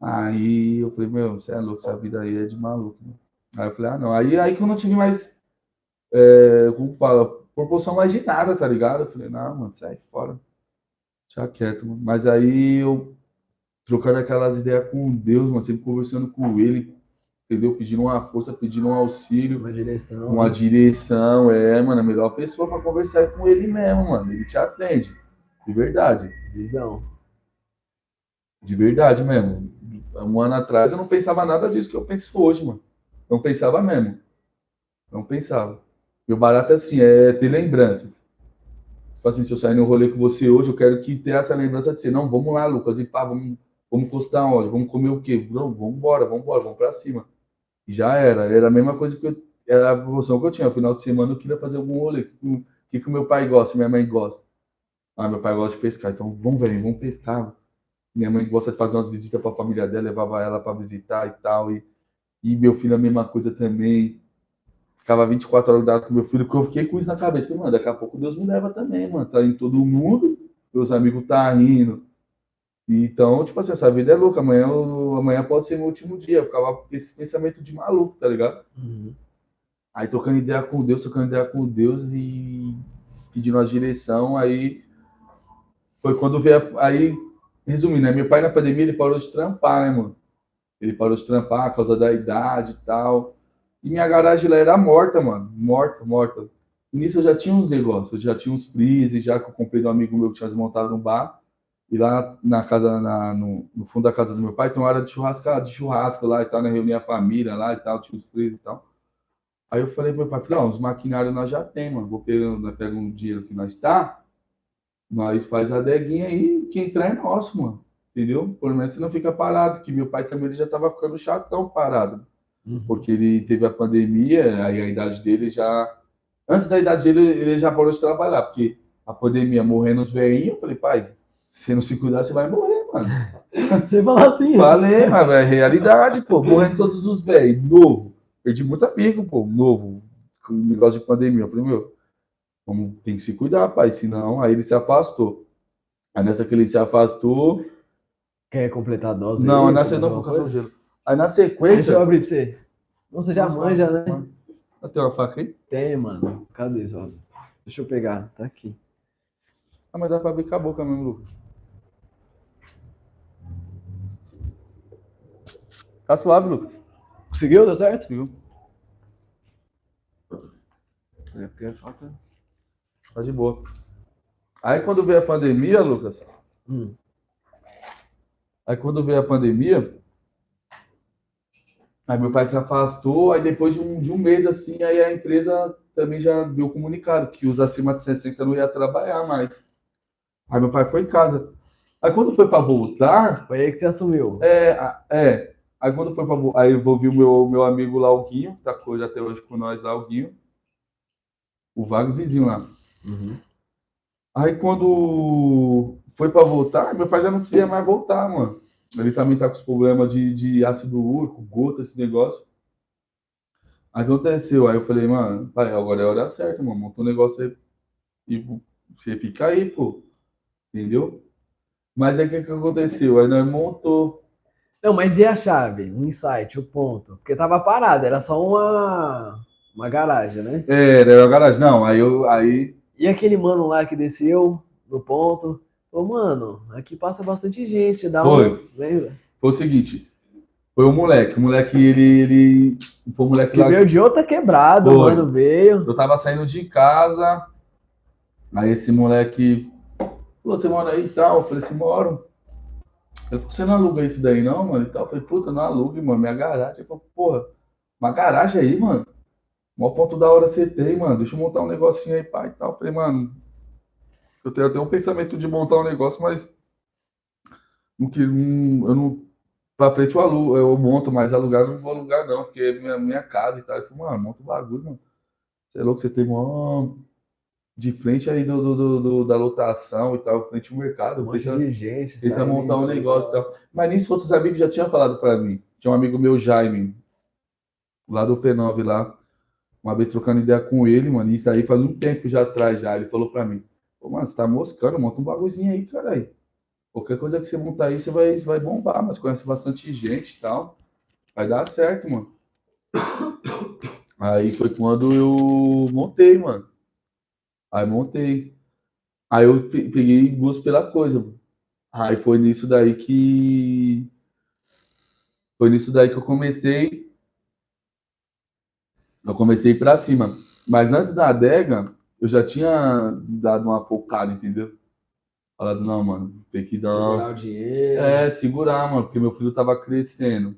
Aí eu falei, meu, você é louco, essa vida aí é de maluco. mano. Aí eu falei, ah, não. Aí, aí que eu não tive mais, é, como fala, proporção mais de nada, tá ligado? Eu falei, não, mano, sai fora. Deixa quieto, mano. Mas aí eu trocando aquelas ideias com Deus, mano, sempre conversando com ele, entendeu? Pedindo uma força, pedindo um auxílio, Uma direção. uma direção. É, mano, a melhor pessoa pra conversar é com ele mesmo, mano. Ele te atende. De verdade. Visão. De verdade mesmo. Um ano atrás eu não pensava nada disso que eu penso hoje, mano. Não pensava mesmo. Não pensava. Meu barato é assim, é ter lembranças. Tipo assim, se eu sair no rolê com você hoje, eu quero que tenha essa lembrança de ser, não, vamos lá, Lucas, e pá, vamos, vamos postar onde? Vamos comer o quê? Não, vamos embora, vamos embora, vamos pra cima. Já era. Era a mesma coisa que eu. Era a promoção que eu tinha. No final de semana eu queria fazer algum rolê. O que, que, o meu pai gosta, minha mãe gosta? Ah, meu pai gosta de pescar, então vamos, velho, vamos pescar. Minha mãe gosta de fazer umas visitas para a família dela, levava ela para visitar e tal. E, e meu filho a mesma coisa também. Ficava 24 horas dado com meu filho, porque eu fiquei com isso na cabeça. Falei, mano, daqui a pouco Deus me leva também, mano. Tá em todo mundo, meus amigos tá rindo. Então, tipo assim, essa vida é louca. Amanhã, eu- amanhã pode ser meu último dia. Eu ficava com esse pensamento de maluco, tá ligado? Uhum. Aí trocando ideia com Deus, trocando ideia com Deus e pedindo a direção, aí foi quando veio, a- aí, resumindo, né, meu pai na pandemia ele parou de trampar, né, mano? Ele parou de trampar por causa da idade e tal. E minha garagem lá era morta, mano, morta, morta. E nisso eu já tinha uns negócios, eu já tinha uns freezes, já que eu comprei de um amigo meu que tinha desmontado no bar. E lá na casa, na- no, no fundo da casa do meu pai, tem uma área de churrasco, de churrasco lá e tal, né? Reunia a família lá e tal, tinha os freezes e tal. Aí eu falei pro meu pai, falei, os maquinários nós já tem, mano. Vou pegar, nós pega um dinheiro que nós tá, nós faz a adeguinha aí, que entrar é nosso, mano. Entendeu? Por menos você não fica parado, que meu pai também ele já tava ficando chatão parado. Uhum. Porque ele teve a pandemia, aí a idade dele já. Antes da idade dele, ele já parou de trabalhar, porque a pandemia morrendo os velhinhos, eu falei, pai, se você não se cuidar, você vai morrer, mano. Você fala assim, ó. Falei, mas é realidade, pô. Morrendo todos os velhos, novo. Perdi muito amigo, pô, novo. Com negócio de pandemia. Eu falei, meu, vamos, tem que se cuidar, pai. Senão, aí ele se afastou. Aí nessa que ele se afastou. Quer completar a dose? Não, aí, nessa não, gelo. Aí na Deixa eu sequência. abrir pra você. Você já Nossa, manja, né? mano. Tem uma faca aí? Tem, mano. Cadê só? Deixa eu pegar. Tá aqui. Ah, mas dá pra abrir com a boca mesmo, Lucas. Tá suave, Lucas. Conseguiu? Deu certo? Viu? É, porque falta... Tá de boa. Aí quando veio a pandemia, Lucas, Hum. Aí quando veio a pandemia, aí meu pai se afastou, aí depois de um, de um mês assim, aí a empresa também já deu comunicado que os acima de 60 não ia trabalhar mais. Aí meu pai foi em casa. Aí quando foi para voltar, Foi aí que você assumiu. é, é, aí quando foi para aí eu vou ver o meu, meu amigo lá, o Guinho, que tá com- até hoje com nós lá, o Guinho, o Vago vizinho lá. Uhum. Aí quando foi pra voltar, meu pai já não queria mais voltar, mano. Ele também tá com os problemas de, de ácido úrico, gota, esse negócio. Aí aconteceu, aí eu falei, mano, pai, agora é a hora certa, mano. Monta um negócio aí e você fica aí, pô. Entendeu? Mas aí o que, que aconteceu? Aí nós montou. Não, mas e a chave? O insight, o ponto? Porque tava parado, era só uma, uma garagem, né? É, era a garagem. Não, aí eu. Aí. E aquele mano lá que desceu no ponto? Ô, mano, aqui passa bastante gente, dá Foi. um. Lembra? Foi o seguinte. Foi o moleque. O moleque, ele. ele foi o moleque Que lá. veio de outra quebrada, o Foi. mano veio. Eu tava saindo de casa. Aí esse moleque. Falou, você mora aí e tal? Eu falei assim, moro. Ele falou, você não aluga isso daí não, mano? E tal. Eu falei, puta, não alugue, mano. Minha garagem. Ele falou, porra, uma garagem aí, mano. Mó ponto da hora você tem, mano. Deixa eu montar um negocinho aí, pai e tal. Eu falei, mano, eu tenho até um pensamento de montar um negócio, mas. Não, que, eu não. Pra frente eu alugo, eu monto, mas alugar não vou alugar, não, porque é minha, minha casa e tal. Falou, mano, monta o bagulho, mano. Você é louco, você tem mó. De frente aí do, do, do- da lotação e tal, frente ao mercado. Um monte de gente. tenta saindo, montar um negócio e tal. Mas nisso outros amigos já tinham falado pra mim. Tinha um amigo meu, Jaime, lá do P9 lá. Uma vez trocando ideia com ele, mano. Isso aí faz um tempo já atrás já. Ele falou pra mim, pô, mano, você tá moscando, monta um bagulhozinho aí, caralho. Qualquer coisa que você montar aí, você vai, você vai bombar, mas conhece bastante gente e tal. Vai dar certo, mano. Aí foi quando eu montei, mano. Aí montei. Aí eu pe- peguei gosto pela coisa. mano. Aí foi nisso daí que. Foi nisso daí que eu comecei. Eu comecei pra cima. Mas antes da adega, eu já tinha dado uma focada, entendeu? Falado, não, mano, tem que dar. uma- Segurar o dinheiro. É, segurar, mano, porque meu filho tava crescendo.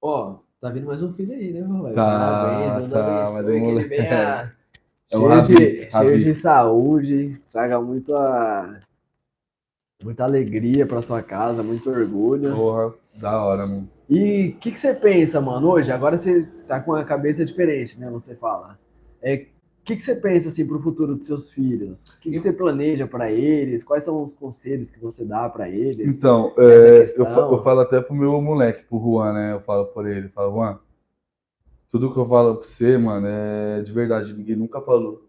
Ó, tá vindo mais um filho aí, né, velho? Tá, Parabéns, tá, abençoe, mas que ele venha É o cheio, Rabi, de, Rabi. cheio de saúde, traga muita, muita alegria pra sua casa, muito orgulho. Porra, da hora, mano. E o que, que você pensa, mano, hoje? Agora você tá com a cabeça diferente, né? Você fala. É, o que, que você pensa, assim, pro futuro dos seus filhos? O que, que você planeja pra eles? Quais são os conselhos que você dá pra eles? Então, é, eu, eu falo até pro meu moleque, pro Juan, né? Eu falo por ele, eu falo, Juan, tudo que eu falo pra você, mano, é de verdade, ninguém nunca falou.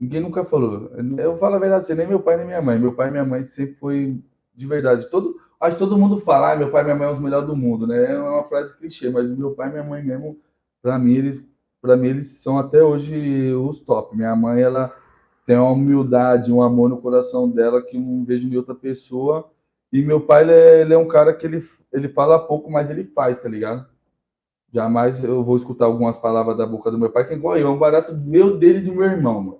Ninguém nunca falou. Eu falo a verdade, você nem meu pai nem minha mãe. Meu pai e minha mãe sempre foi de verdade. Todo, acho que todo mundo fala, ah, meu pai e minha mãe são os melhores do mundo, né? É uma frase clichê, mas meu pai e minha mãe mesmo, pra mim, eles, pra mim, eles são até hoje os top. Minha mãe, ela tem uma humildade, um amor no coração dela que não vejo em outra pessoa. E meu pai, ele é, ele é um cara que ele, ele fala pouco, mas ele faz, tá ligado? Jamais eu vou escutar algumas palavras da boca do meu pai, que é igual eu, é um barato meu, dele e do meu irmão, mano.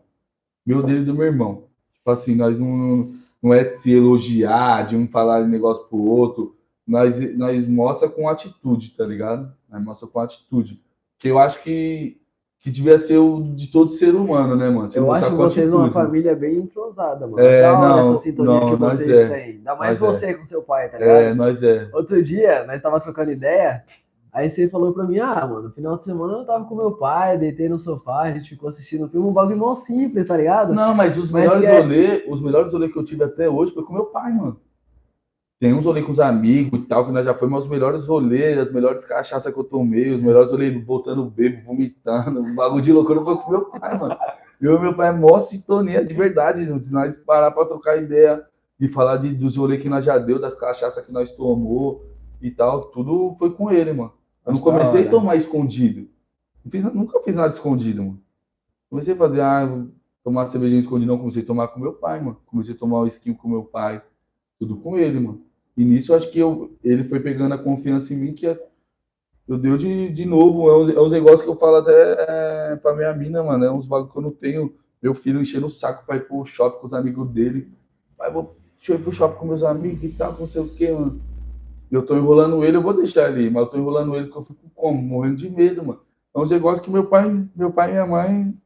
Meu, dele e do meu irmão. Tipo assim, nós não, não é de se elogiar, de um falar negócio pro outro. Nós, nós mostra com atitude, tá ligado? Nós mostra com atitude. Que eu acho que, que devia ser o de todo ser humano, né, mano? Você Eu acho vocês uma atitude. família bem entrosada, mano. É, da hora não, essa sintonia não, que vocês é. têm. Ainda mais Nós é. você com seu pai, tá ligado? É, nós é. Outro dia, nós tava trocando ideia, aí você falou pra mim, ah, mano, no final de semana eu tava com meu pai, deitei no sofá, a gente ficou assistindo um filme, um bagulho mó simples, tá ligado? Não, mas os Mas melhores que é- rolês, os melhores rolês que eu tive até hoje foi com meu pai, mano. Tem uns rolês com os amigos e tal, que nós já foi, mas os melhores rolês, as melhores cachaças que eu tomei, os melhores rolês voltando bebo, vomitando, um bagulho de loucura foi com meu pai, mano. Eu e meu pai mó sintonia de verdade, se nós parar pra trocar ideia, de falar de, dos rolês que nós já deu, das cachaças que nós tomou e tal, tudo foi com ele, mano. Eu não comecei a tomar escondido. Fiz- nunca fiz nada escondido, mano. Comecei a fazer, ah, tomar cervejinha escondida, não. Comecei a tomar com meu pai, mano. Comecei a tomar o skin com meu pai. Tudo com ele, mano. E nisso eu acho que eu, ele foi pegando a confiança em mim que eu deu de, de novo. É uns, é uns negócios que eu falo até é, pra minha mina, mano. É uns bagulho que eu não tenho. Meu filho enchendo o saco pra ir pro shopping com os amigos dele. Pai, vou, deixa eu ir pro shopping com meus amigos e tal, não sei o que, mano. Eu tô enrolando ele, eu vou deixar ele, mas eu tô enrolando ele porque eu fico como? Morrendo de medo, mano. É uns negócios que meu pai, meu pai e minha mãe.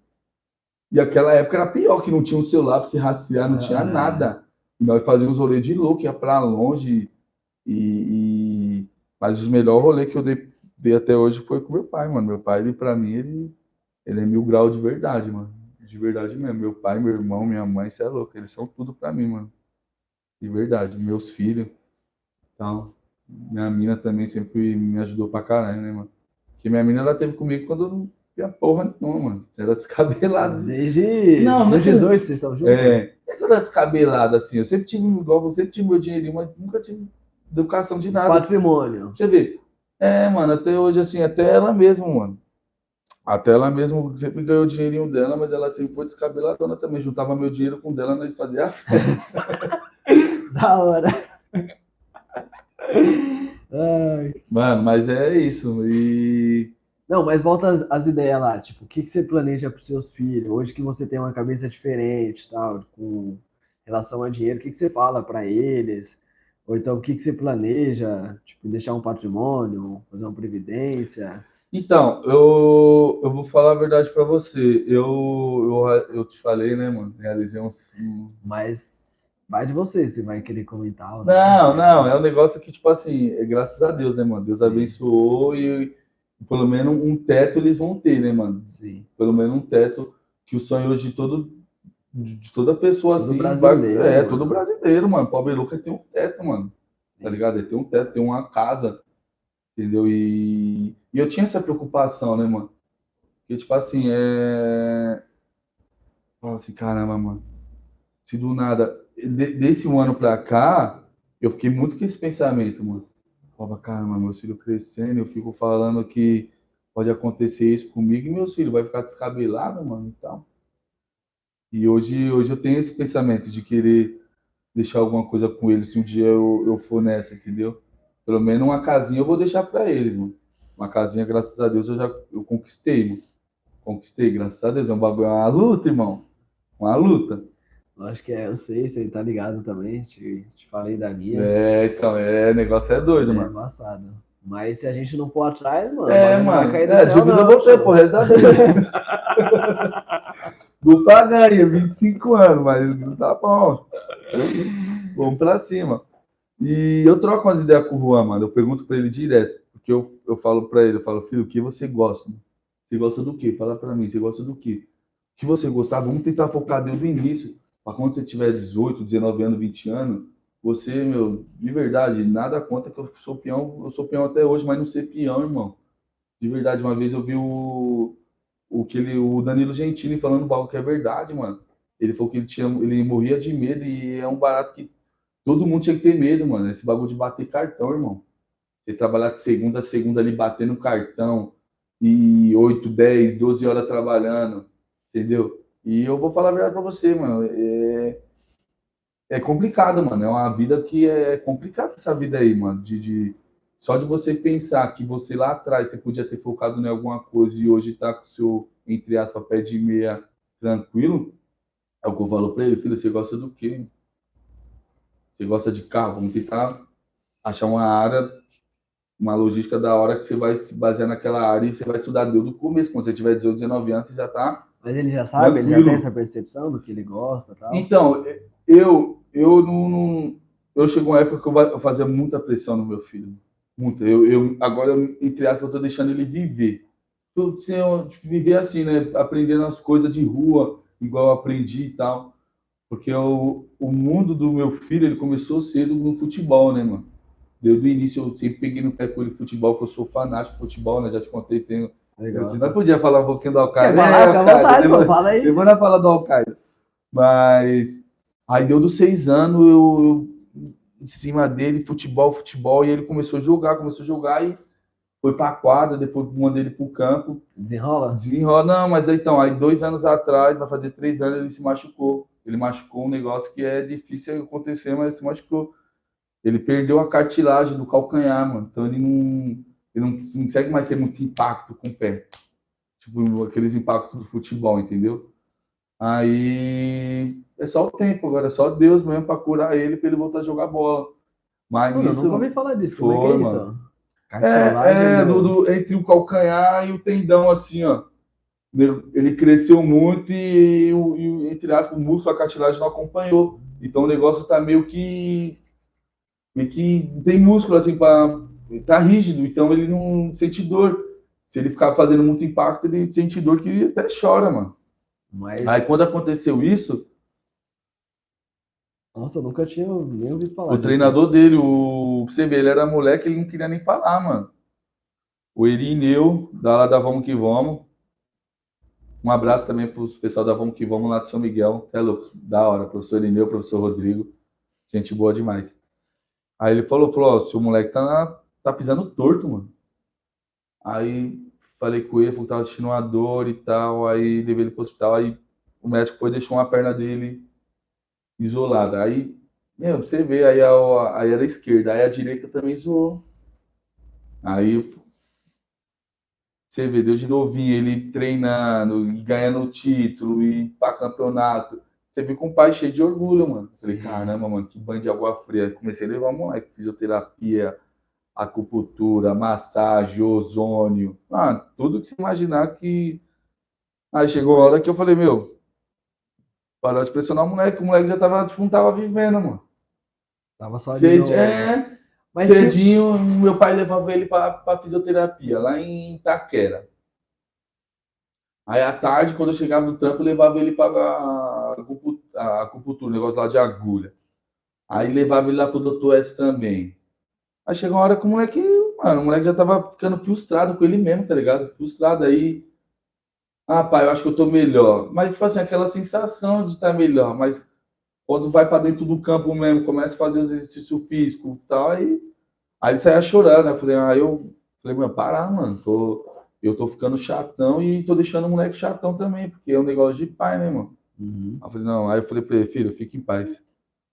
E aquela época era pior, que não tinha um celular pra se rastrear, não Ah. tinha nada. E nós fazíamos rolê de louco, ia pra longe. E, e- Mas os melhores rolês que eu dei, dei até hoje foi com meu pai, mano. Meu pai, ele, pra mim, ele, ele é mil grau de verdade, mano. De verdade mesmo. Meu pai, meu irmão, minha mãe, você é louco. Eles são tudo pra mim, mano. De verdade. Meus filhos. Então, minha mina também sempre me ajudou pra caralho, né, mano? Porque minha mina, ela teve comigo quando eu não tinha porra nenhuma, mano. Era descabelado. Desde Não, não, não é 18 vocês estão juntos? É, é que eu era descabelado, assim. Eu sempre tive, igual, eu sempre tive meu dinheirinho, mas nunca tive educação de nada. Patrimônio. Você vê. É, mano, até hoje, assim, até ela mesma, mano. Até ela mesma sempre ganhou o dinheirinho dela, mas ela sempre foi descabeladona também. Juntava meu dinheiro com o dela, nós fazia a festa. Da hora. Mano, mas é isso. E. Não, mas volta às, às ideias lá, tipo, o que, que você planeja para os seus filhos? Hoje que você tem uma cabeça diferente, tal, com relação a dinheiro, o que, que você fala para eles? Ou então, o que, que você planeja? Tipo, deixar um patrimônio, fazer uma previdência? Então, eu, eu vou falar a verdade pra você. Eu, eu, eu te falei, né, mano? Realizei um- Mas vai de você, se vai querer comentar ou Não, não, é um negócio que, tipo assim, é graças a Deus, né, mano? Deus Sim. abençoou e pelo menos um teto eles vão ter, né, mano? Sim. Pelo menos um teto que o sonho hoje de todo. De toda pessoa Todo assim. brasileiro, é, mano. todo brasileiro, mano. Pobre Luca tem um teto, mano. Tá ligado? Ele tem um teto, tem uma casa. Entendeu? E, e eu tinha essa preocupação, né, mano? Porque, tipo assim, é. Fala assim, caramba, mano. Se do nada. De- desse um ano pra cá, eu fiquei muito com esse pensamento, mano. Falava, caramba, meus filhos crescendo, eu fico falando que pode acontecer isso comigo e meus filhos vai ficar descabelado, mano, e tal. E hoje, hoje eu tenho esse pensamento de querer deixar alguma coisa com eles se um dia eu, eu for nessa, entendeu? Pelo menos uma casinha eu vou deixar pra eles, mano. Uma casinha, graças a Deus, eu já eu conquistei, mano. Conquistei, graças a Deus. É um bagulho, é uma luta, irmão. Uma luta. Acho que é, eu sei, você tá ligado também, te, te falei da minha. É, então, é, negócio é doido, É mano. embaçado. Mas se a gente não for atrás, mano, É, não mano. cair do É, céu, dívida não, ter, pô. resto da vida. Vou pagar aí, 25 anos, mas tá bom. Vamos pra cima. E eu troco umas ideias com o Juan, mano. Eu pergunto pra ele direto. Porque eu, eu falo pra ele, eu falo, filho, o que você gosta? Você gosta do quê? Fala pra mim, você gosta do quê? O que você gostar? Vamos tentar focar desde o início. Pra quando você tiver 18, 19 anos, 20 anos, você, meu, de verdade, nada conta que eu sou peão, eu sou peão até hoje, mas não ser peão, irmão. De verdade, uma vez eu vi o, o, que ele, o Danilo Gentili falando um bagulho que é verdade, mano. Ele falou que ele, tinha, ele morria de medo e é um barato que todo mundo tinha que ter medo, mano. Esse bagulho de bater cartão, irmão. Você trabalhar de segunda a segunda ali batendo cartão e 8, 10, 12 horas trabalhando, entendeu? E eu vou falar a verdade pra você, mano. É, é complicado, mano. É uma vida que é complicada essa vida aí, mano. De, de- só de você pensar que você lá atrás você podia ter focado em alguma coisa e hoje tá com o seu, entre aspas, pé de meia tranquilo. É o que eu falo pra ele, filho, você gosta do quê? Você gosta de carro? Vamos tentar achar uma área, uma logística da hora que você vai se basear naquela área e você vai estudar desde o começo. Quando você tiver 18, 19 anos, você já tá Mas ele já sabe, ele já tem essa percepção do que ele gosta tal. Então, eu, eu não, não- Eu chegou uma época que eu eu fazia muita pressão no meu filho. Muita. Eu, eu, agora, eu, entre aspas, eu tô deixando ele viver. Tudo sem eu, tipo, viver assim, né? Aprendendo as coisas de rua, igual eu aprendi e tal. Porque o, o mundo do meu filho, ele começou cedo no futebol, né, mano? Desde o início, eu sempre peguei no pé com ele futebol, que eu sou fanático de futebol, né? Já te contei, tenho. Legal. Nós podia falar um pouquinho do Al-Qaeda. falar? É, vontade, pô, fala aí. eu vou na falar do Al-Qaeda. Mas aí deu dos seis anos, eu, eu em cima dele, futebol, futebol, e ele começou a jogar, começou a jogar e foi pra quadra, depois mandei ele pro campo. Desenrola? Desenrola, não, mas aí, então, aí dois anos atrás, vai fazer três anos, ele se machucou. Ele machucou um negócio que é difícil acontecer, mas ele se machucou. Ele perdeu a cartilagem do calcanhar, mano. Então ele não, ele não, não consegue mais ter muito impacto com o pé. Tipo, aqueles impactos do futebol, entendeu? Aí é só o tempo, agora é só Deus mesmo pra curar ele, pra ele voltar a jogar bola. Mas Mano, eu isso. nunca ouvi falar disso. Como é que é Foi, isso? mano. É, é meu. do- entre o calcanhar e o tendão, assim, ó. Ele cresceu muito e, e entre aspas, o músculo, a cartilagem não acompanhou. Então o negócio tá meio que. meio que tem músculo, assim, pra. tá rígido, então ele não sente dor. Se ele ficar fazendo muito impacto, ele sente dor que ele até chora, mano. Mas. Aí quando aconteceu isso, Nossa, eu nunca tinha nem ouvido falar. o disso. treinador dele, o você ver, ele era moleque, ele não queria nem falar, mano. O Irineu, da lá da Vamos Que Vamos. Um abraço também pro pessoal da Vamos Que Vamos lá de São Miguel. É louco, da hora. Professor Irineu, professor Rodrigo. Gente boa demais. Aí ele falou, falou, ó, seu moleque tá, tá pisando torto, mano. Aí falei com ele, falou que tava sentindo uma dor e tal. Aí levei ele pro hospital. Aí o médico foi e deixou uma perna dele isolada. Aí, meu, pra você vê, aí, a, aí era a esquerda, aí a direita também zoou. Aí você vê, Deus de novinho, ele treinando, e ganhando o título, e para campeonato. Você fica com um pai cheio de orgulho, mano. Falei, caramba, mano, que banho de água fria. Comecei a levar moleque, fisioterapia, acupuntura, massagem, ozônio. Ah, tudo que você imaginar que. Aí chegou a hora que eu falei, meu, parou de pressionar o moleque, o moleque já tava, tipo, não tava vivendo, mano. Tava só no- é, Mas cedinho, meu pai levava ele pra, pra fisioterapia, lá em Itaquera. Aí à tarde, quando eu chegava no trampo, eu levava ele para a acupu- a acupuntura, negócio lá de agulha. Aí levava ele lá pro doutor Edson também. Aí chegou uma hora que o moleque, mano, o moleque já tava ficando frustrado com ele mesmo, tá ligado? Frustrado aí. Ah, pai, eu acho que eu tô melhor. Mas, tipo assim, aquela sensação de estar melhor. Mas quando vai pra dentro do campo mesmo, começa a fazer os exercícios físicos e tal, aí, aí ele saia chorando. Aí eu falei, ah, eu falei, mano, parar, mano. Tô, eu tô ficando chatão e tô deixando o moleque chatão também, porque é um negócio de pai, né, mano? Uhum. Aí eu falei, não, aí eu falei pra ele, filho, fique em paz.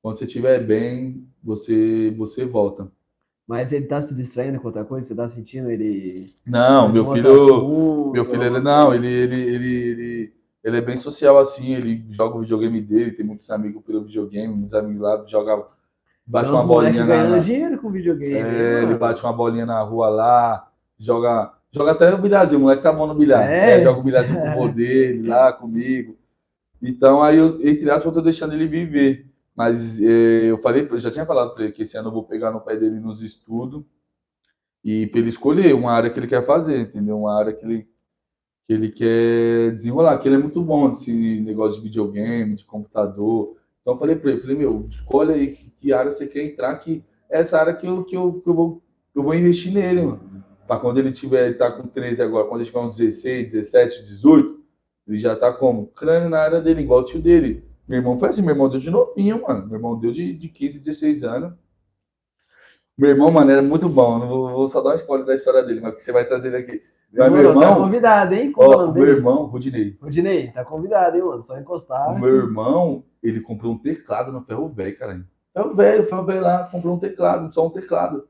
Quando você estiver bem, você, você volta. Mas ele tá se distraindo com outra coisa? Você tá sentindo ele. Não, meu com filho, meu filho, ele não, ele, ele, ele, ele, ele é bem social assim, ele joga o videogame dele, tem muitos amigos pelo videogame, muitos amigos lá, joga, bate Tem uma bolinha na, ganhando na- dinheiro com videogame. é, ele bate uma bolinha na rua lá, joga, joga até o bilharzinho, o moleque tá bom no bilhar, É? É, joga o bilharzinho com o dele lá comigo. Então aí eu, entre aspas, eu tô deixando ele viver. Mas eh, eu falei, eu já tinha falado para ele que esse ano eu vou pegar no pé dele nos estudos e para ele escolher uma área que ele quer fazer, entendeu? Uma área que ele, que ele quer desenrolar, que ele é muito bom nesse negócio de videogame, de computador. Então eu falei para ele, falei, meu, escolhe aí que, que área você quer entrar, que é essa área que eu, que eu, que eu, vou, eu vou investir nele, mano. Para quando ele tiver, ele tá com 13 agora, quando ele tiver uns 16, 17, 18, ele já tá como? Crânio na área dele, igual o tio dele. Meu irmão foi assim, meu irmão deu de novinho, mano. Meu irmão deu de, de 15, 16 anos. Meu irmão, mano, era muito bom. Não vou, vou só dar uma spoiler da história dele, mas que você vai trazer ele aqui. Mas meu Demorou, Tá irmão, convidado, hein? Como é ó, meu irmão, Rudinei. Rodinei, tá convidado, hein, mano? Só encostar. O meu irmão, ele comprou um teclado no ferro velho, caralho. Ferro velho, ferro velho lá, comprou um teclado, só um teclado.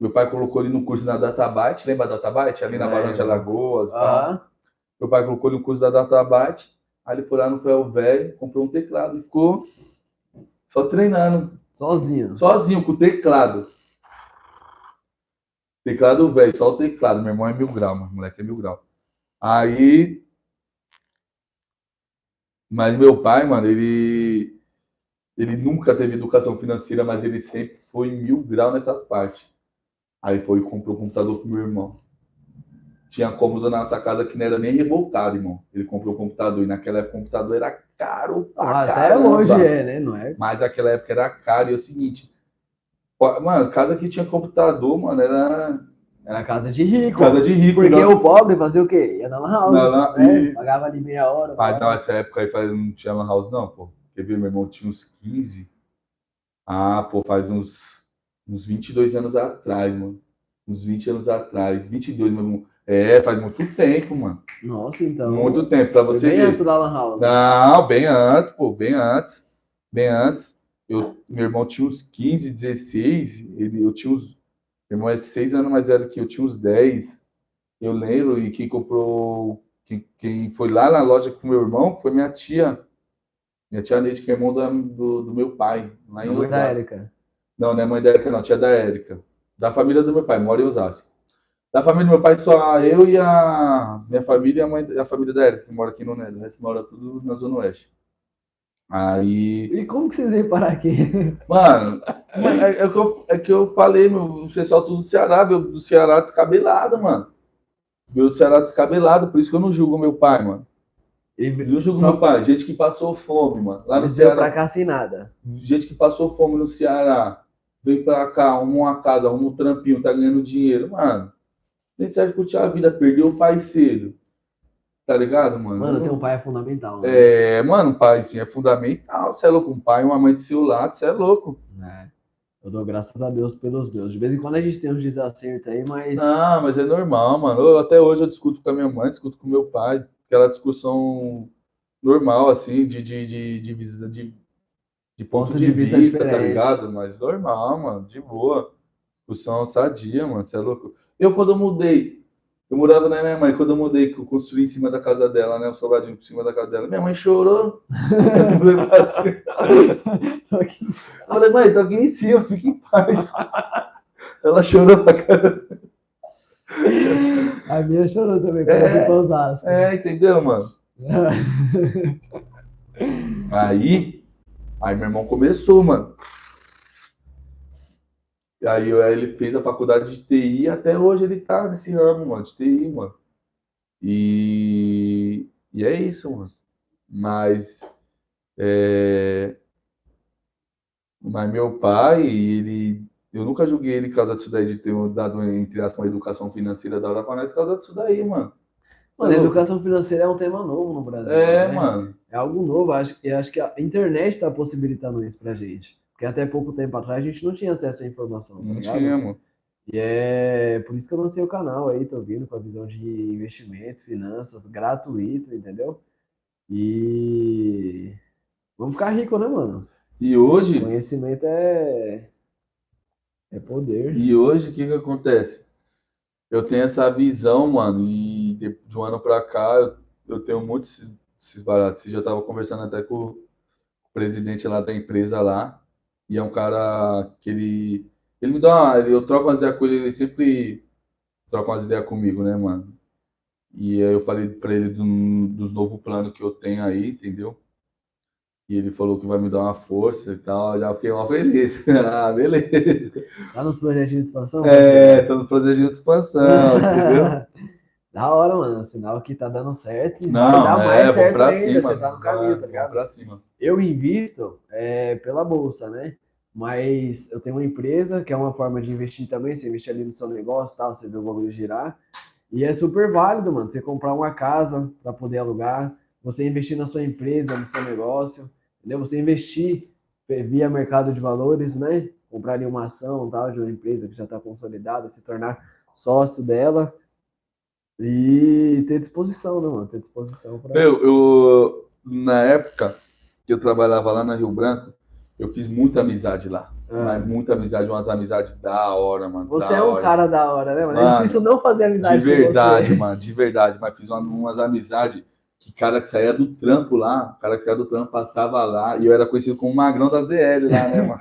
Meu pai colocou ele no curso na Databyte, lembra da Databyte? Ali na. Barão de Alagoas. Aham. Meu pai colocou ele no curso da Databyte, aí ele foi lá no ferro velho, comprou um teclado e ficou só treinando, Sozinho. sozinho, com o teclado. Teclado velho, só o teclado. Meu irmão é mil grau, mano. Moleque é mil grau. Aí. Mas meu pai, mano, ele. Ele nunca teve educação financeira, mas ele sempre foi mil grau nessas partes. Aí foi e comprou um computador pro meu irmão. Tinha cômodo na nossa casa que não era nem revoltado, irmão. Ele comprou o computador. E naquela época o computador era caro Ah, até hoje é, né? Não é? Mas naquela época era caro. E é o seguinte, mano, casa que tinha computador, mano, era Era casa de rico. casa de rico. Porque não- o pobre fazia o quê? Ia na lan house. Não, né? e- Pagava ali meia hora. Mas não, essa época aí faz, não tinha lan house, não, pô. Quer ver, meu irmão tinha uns 15. Ah, pô, faz uns, uns 22 anos atrás, mano. Uns 20 anos atrás. 22, meu irmão. É, faz muito tempo, mano. Nossa, então. Muito tempo, Foi você bem ver. antes da lan house. Não, bem antes, pô, bem antes. Bem antes. Eu, meu irmão tinha uns 15, 16. Ele, eu tinha uns. Meu irmão é 6 anos mais velho que eu, tinha uns 10. Eu lembro, e quem comprou. Quem, quem foi lá na loja com meu irmão foi minha tia. Minha tia Neide, que é irmão da- do, do meu pai, lá em Não é da. Érica. Não, não é mãe da Érica, não, tia da Érica. Da família do meu pai, mora em Osasco. Da família do meu pai, só eu e a minha família e a, mãe, a família da Érica, que mora aqui no Nedo. O resto mora tudo na Zona Oeste. Aí. E como que vocês vêm parar aqui? Mano, mas é, é que eu, é que eu falei, meu, o pessoal tudo do Ceará, veio do Ceará descabelado, mano. Veio do Ceará descabelado, por isso que eu não julgo meu pai, mano. Eu julgo só meu pai, gente que passou fome, mano. Lá no Ceará. pra cá sem nada. Gente que passou fome no Ceará, veio pra cá, arrumou uma casa, arrumou um trampinho, tá ganhando dinheiro. Mano, tem certo curtir a vida, perdeu o pai cedo. Tá ligado, mano? Mano, ter um pai é fundamental. né? É, mano, pai, sim, é fundamental. Você é louco, um pai e uma mãe do seu lado, você é louco. É. Eu dou graças a Deus pelos meus. De vez em quando a gente tem uns desacertos aí, mas. Ah, mas é normal, mano. Eu- até hoje eu discuto com a minha mãe, discuto com meu pai, aquela discussão normal, assim, de, de, de, de, de, de ponto, de, vista, tá diferente. ligado? Mas normal, mano, de boa. Discussão sadia, mano, você é louco. Eu, quando eu mudei, eu morava na minha mãe, quando eu mudei, que eu construí em cima da casa dela, né, um sobradinho por cima da casa dela, minha mãe chorou. Eu falei mãe, tô aqui em cima, fica em paz. Ela chorou pra caramba. A minha chorou também quando É. eu fui. É, entendeu, mano? Aí, aí meu irmão começou, mano. E aí, ele fez a faculdade de TI e até hoje ele tá nesse ramo, mano, de TI, mano. E, e é isso, mano. Mas, é, mas meu pai, ele, eu nunca julguei ele por causa disso daí, de ter dado, entre aspas, uma educação financeira da hora pra nós, por causa disso daí, mano. Mano, educação financeira é um tema novo no Brasil. É, né? mano. É algo novo. Acho, eu acho que a internet está possibilitando isso pra gente. Porque até pouco tempo atrás a gente não tinha acesso à informação. Tá Não tinha, mano. E é por isso que eu lancei o canal aí, tô vindo com a visão de investimento, finanças, gratuito, entendeu? E vamos ficar rico, né, mano? E hoje, Conhecimento é é poder. e hoje, o que que acontece? Eu tenho essa visão, mano, e de, um ano pra cá, eu, eu tenho muitos esses baratos. Eu já tava conversando até com o presidente lá da empresa lá, e é um cara que ele, ele me dá uma, ele- eu troco umas ideias com ele, ele sempre troca umas ideias comigo, né, mano? E aí eu falei pra ele do- dos novos planos que eu tenho aí, entendeu? E ele falou que vai me dar uma força e tal, já fiquei mal feliz. Ah, beleza. Tá nos projetinhos de expansão? É, tô no processo de expansão, entendeu? Da hora, mano. Sinal que tá dando certo. e Não, vai dar mais é, vamos certo pra ainda. cima. Você tá no caminho, vai, tá ligado? pra cima. Eu invisto é, pela bolsa, né? Mas eu tenho uma empresa que é uma forma de investir também. Você investir ali no seu negócio, tal, você vê o bagulho girar. E é super válido, mano. Você comprar uma casa para poder alugar, você investir na sua empresa, no seu negócio, entendeu? Você investir eh, via mercado de valores, né? Comprar ali uma ação, tal, de uma empresa que já está consolidada, se tornar sócio dela e ter disposição, né, mano? Ter disposição para. Meu, eu, na época que eu trabalhava lá na Rio Branco, eu fiz muita amizade lá. Mas muita amizade, umas amizades da hora, mano. Você é um hora. cara da hora, né, mano? É Mano, difícil não fazer amizade De verdade, mano, de verdade. Mas fiz uma- umas amizades que cara que saía do trampo lá, o cara que saía do trampo passava lá, e eu era conhecido como magrão da ZL lá, né, mano?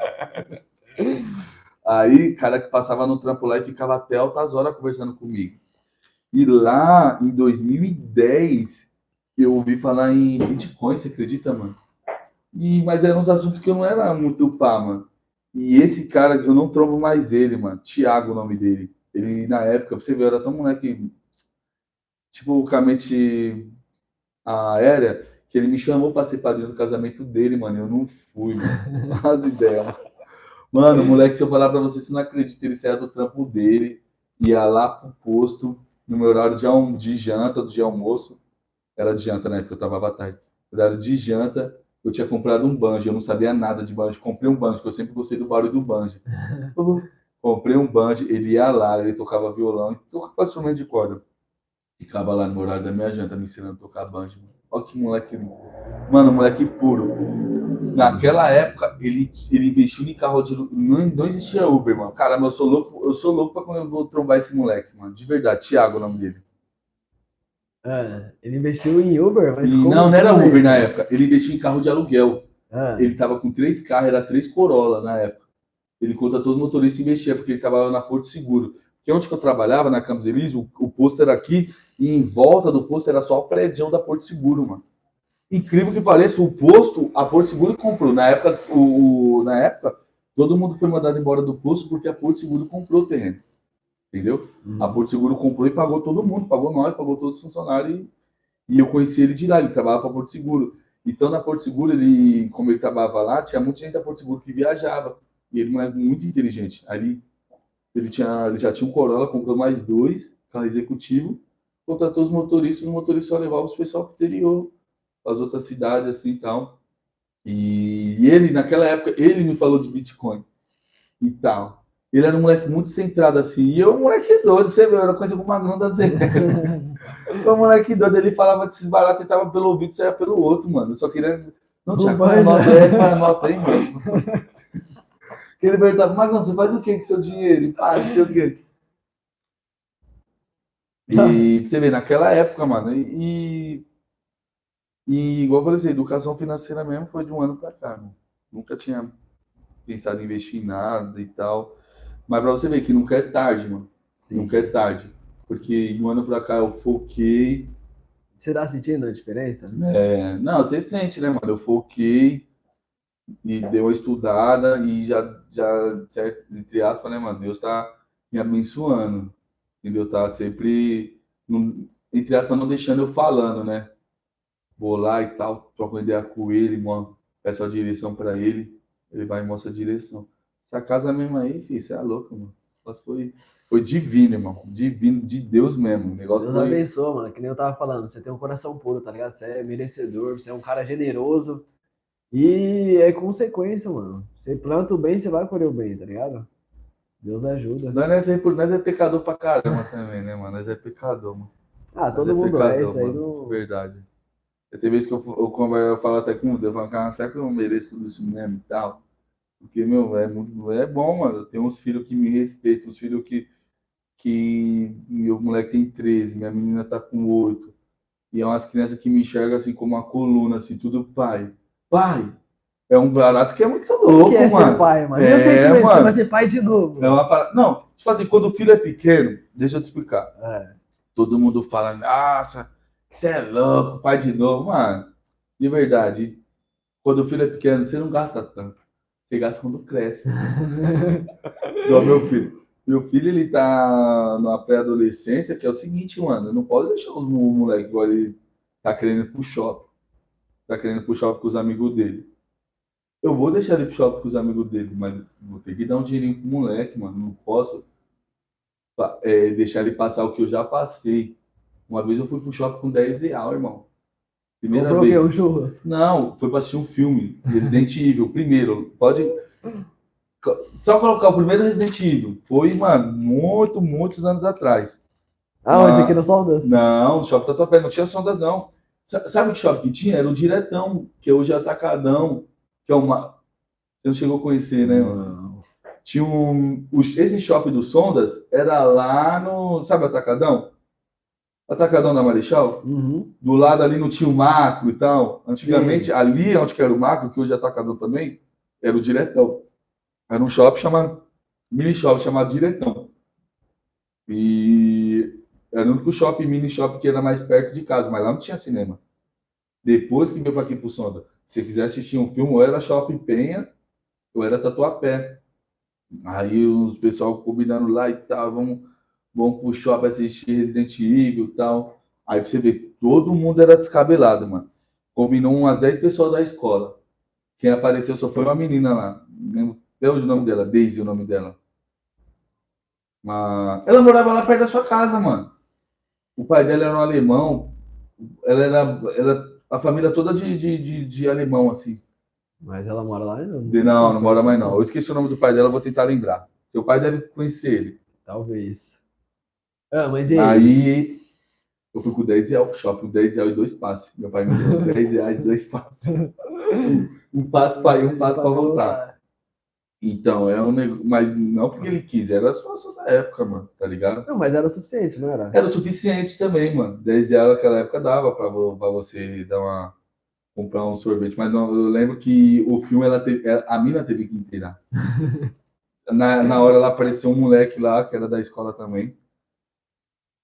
Aí, cara que passava no trampo lá e ficava até altas horas conversando comigo. E lá, em 2010, eu ouvi falar em Bitcoin, você acredita, mano? E, mas eram uns assuntos que eu não era muito pá, mano. E esse cara, eu não trombo mais ele, mano. Tiago, o nome dele. Ele, na época, pra você ver, era tão moleque, tipo, com a mente aérea, que ele me chamou pra ser padrinho do casamento dele, mano. Eu não fui, mano. As ideias, mano. Mano, moleque, se eu falar pra você, você não acredita, ele saía do trampo dele, ia lá pro posto, no meu horário de, alm- de janta, de almoço. Era de janta, né? Porque eu trabalhava à tarde. Horário de janta, eu tinha comprado um banjo, eu não sabia nada de banjo. Comprei um banjo, porque eu sempre gostei do barulho do banjo. Comprei um banjo, ele ia lá, ele tocava violão e tocava instrumento de corda. Ficava lá no horário da minha janta me ensinando a tocar banjo. Olha que moleque. Mano, moleque puro. Naquela época, ele, ele investiu em carro de. Não, não existia Uber, mano. Caramba, eu sou louco, eu sou louco pra quando eu vou trombar esse moleque, mano. De verdade, Thiago é o nome dele. Ah, ele investiu em Uber, mas não, não era Uber isso? na época. Ele investiu em carro de aluguel. Ah, Ele tava com três carros, era três Corolla na época. Ele contratou os motoristas e investia, porque ele trabalhava na Porto Seguro. Porque onde que eu trabalhava, na Campos Elíseos, o, o posto era aqui, e em volta do posto era só o prédio da Porto Seguro, mano. Incrível que pareça, o posto, a Porto Seguro comprou. Na época, o, na época, todo mundo foi mandado embora do posto porque a Porto Seguro comprou o terreno. Entendeu? hum. A Porto Seguro comprou e pagou todo mundo, pagou nós, pagou todos os funcionários. E eu conheci ele de lá, ele trabalhava para Porto Seguro. Então, na Porto Seguro, ele, como ele trabalhava lá, tinha muita gente da Porto Seguro que viajava. E ele é muito inteligente. Ali, ele, tinha, ele já tinha um Corolla, comprou mais dois, carro executivo, contratou os motoristas, os motoristas só levavam os pessoal para o exterior, para as outras cidades, assim e tal. E, e ele, naquela época, ele me falou de Bitcoin e tal. Ele era um moleque muito centrado assim. E eu, um moleque doido, você vê, era coisa com uma grande Zé. o moleque doido, ele falava desses baratos, entrava pelo ouvido, saia pelo outro, mano. Eu só queria. Não tinha como é, nota aí, mano. Que ele perguntava, Magão, você faz o que com seu dinheiro? E pá, sei o quê. E você vê, naquela época, mano, e. E igual eu falei você, educação financeira mesmo foi de um ano pra cá, mano. Nunca tinha pensado em investir em nada e tal. Mas pra você ver que nunca é tarde, mano. Sim. Nunca é tarde. Porque de um ano pra cá eu foquei. Você tá sentindo a diferença? É, não, você sente, né, mano? Eu foquei e deu uma estudada e já, já certo, entre aspas, né, mano? Deus tá me abençoando. Entendeu? Tá sempre, entre aspas, não deixando eu falando, né? Vou lá e tal, troco uma ideia com ele, mano, peço a direção para ele, ele vai e mostra a direção. Essa casa mesmo aí, filho, você é louco, mano. Mas foi, foi divino, irmão. Divino, de Deus mesmo. O negócio Deus foi... abençoa, mano. Que nem eu tava falando. Você tem um coração puro, tá ligado? Você é merecedor, você é um cara generoso. E é consequência, mano. Você planta o bem, você vai colher o bem, tá ligado? Deus ajuda. Nós, nós, é, nós é pecador pra caramba também, né, mano? Nós é pecador, mano. Ah, todo nós é mundo é, pecador, é isso aí. Não... Verdade. Tem vezes que eu, eu, eu falo até com o Deus, eu falo, cara, será que eu não mereço tudo isso mesmo e tal? Porque, meu, é, muito, é bom, mano. Eu tenho uns filhos que me respeitam, uns filhos que. que meu moleque tem 13, minha menina tá com 8. E é umas crianças que me enxergam assim como uma coluna, assim, tudo pai. Pai! É um barato que é muito louco, que é mano. ser pai, mano. É, eu sentimento, mano. você vai ser pai de novo. É uma. Não, tipo assim, quando o filho é pequeno, deixa eu te explicar. É. Todo mundo fala, nossa, você é louco, pai de novo. Mano, de verdade, quando o filho é pequeno, você não gasta tanto. Você gasta quando cresce. Igual meu filho. Meu filho, ele tá na pré-adolescência, que é o seguinte, mano, eu não posso deixar os moleques igual ele tá querendo ir pro shopping tá querendo shopping com os amigos dele. Eu vou deixar ele shopping com os amigos dele, mas vou ter que dar um dinheirinho pro moleque, mano. Não posso é, deixar ele passar o que eu já passei. Uma vez eu fui pro shopping com 10 reais, irmão. Primeira Comprou vez. O churras? Não, foi pra assistir um filme. Resident Evil, primeiro. Pode. Só colocar o primeiro Resident Evil. Foi, mano, muito, muitos anos atrás. Ah, hoje aqui no Sondas? Não, no shopping Tatuapé não tinha Sondas, não. Sabe que shopping que tinha? Era o Diretão, que hoje é Atacadão, que é uma. Você não chegou a conhecer, né, mano? Tinha um. Esse shopping do Sondas era lá no. Sabe o Atacadão? Atacadão da Marechal? Uhum. Do lado ali não tinha o macro e tal. Antigamente, Sim. ali onde que era o macro, que hoje é Atacadão também, era o Diretão. Era um shopping chamado. Mini shopping chamado Diretão. E era o único shopping, mini shopping que era mais perto de casa, mas lá não tinha cinema. Depois que veio para aqui pro Sonda, se quiser assistir um filme, ou era Shopping Penha, ou era Tatuapé. Aí os pessoal combinando lá e tal, vamos, vamos pro shopping assistir Resident Evil e tal. Aí pra você ver, todo mundo era descabelado, mano. Combinou umas 10 pessoas da escola. Quem apareceu só foi uma menina lá. Até hoje o nome dela, Daisy o nome dela. Mas ela morava lá perto da sua casa, mano. O pai dela era um alemão. Ela era, ela, a família toda de, de, de, de alemão, assim. Mas ela mora lá? Não, não, não mora mais não. Eu esqueci o nome do pai dela, vou tentar lembrar. Seu pai deve conhecer ele. Talvez. Ah, mas e aí? Aí eu fui com 10 reais, shopping, 10 reais e dois passes. Meu pai me deu 10 reais e dois passes. Um, um passo para ir, um passo para voltar. Então, é um negócio. Mas não porque ele quis, era a situação da época, mano, tá ligado? Não, mas era o suficiente, não era? Era o suficiente também, mano. 10 reais naquela época dava pra, pra você dar uma. comprar um sorvete. Mas não, eu lembro que o filme, ela teve, a mina teve que inteirar. na, na hora ela apareceu um moleque lá, que era da escola também.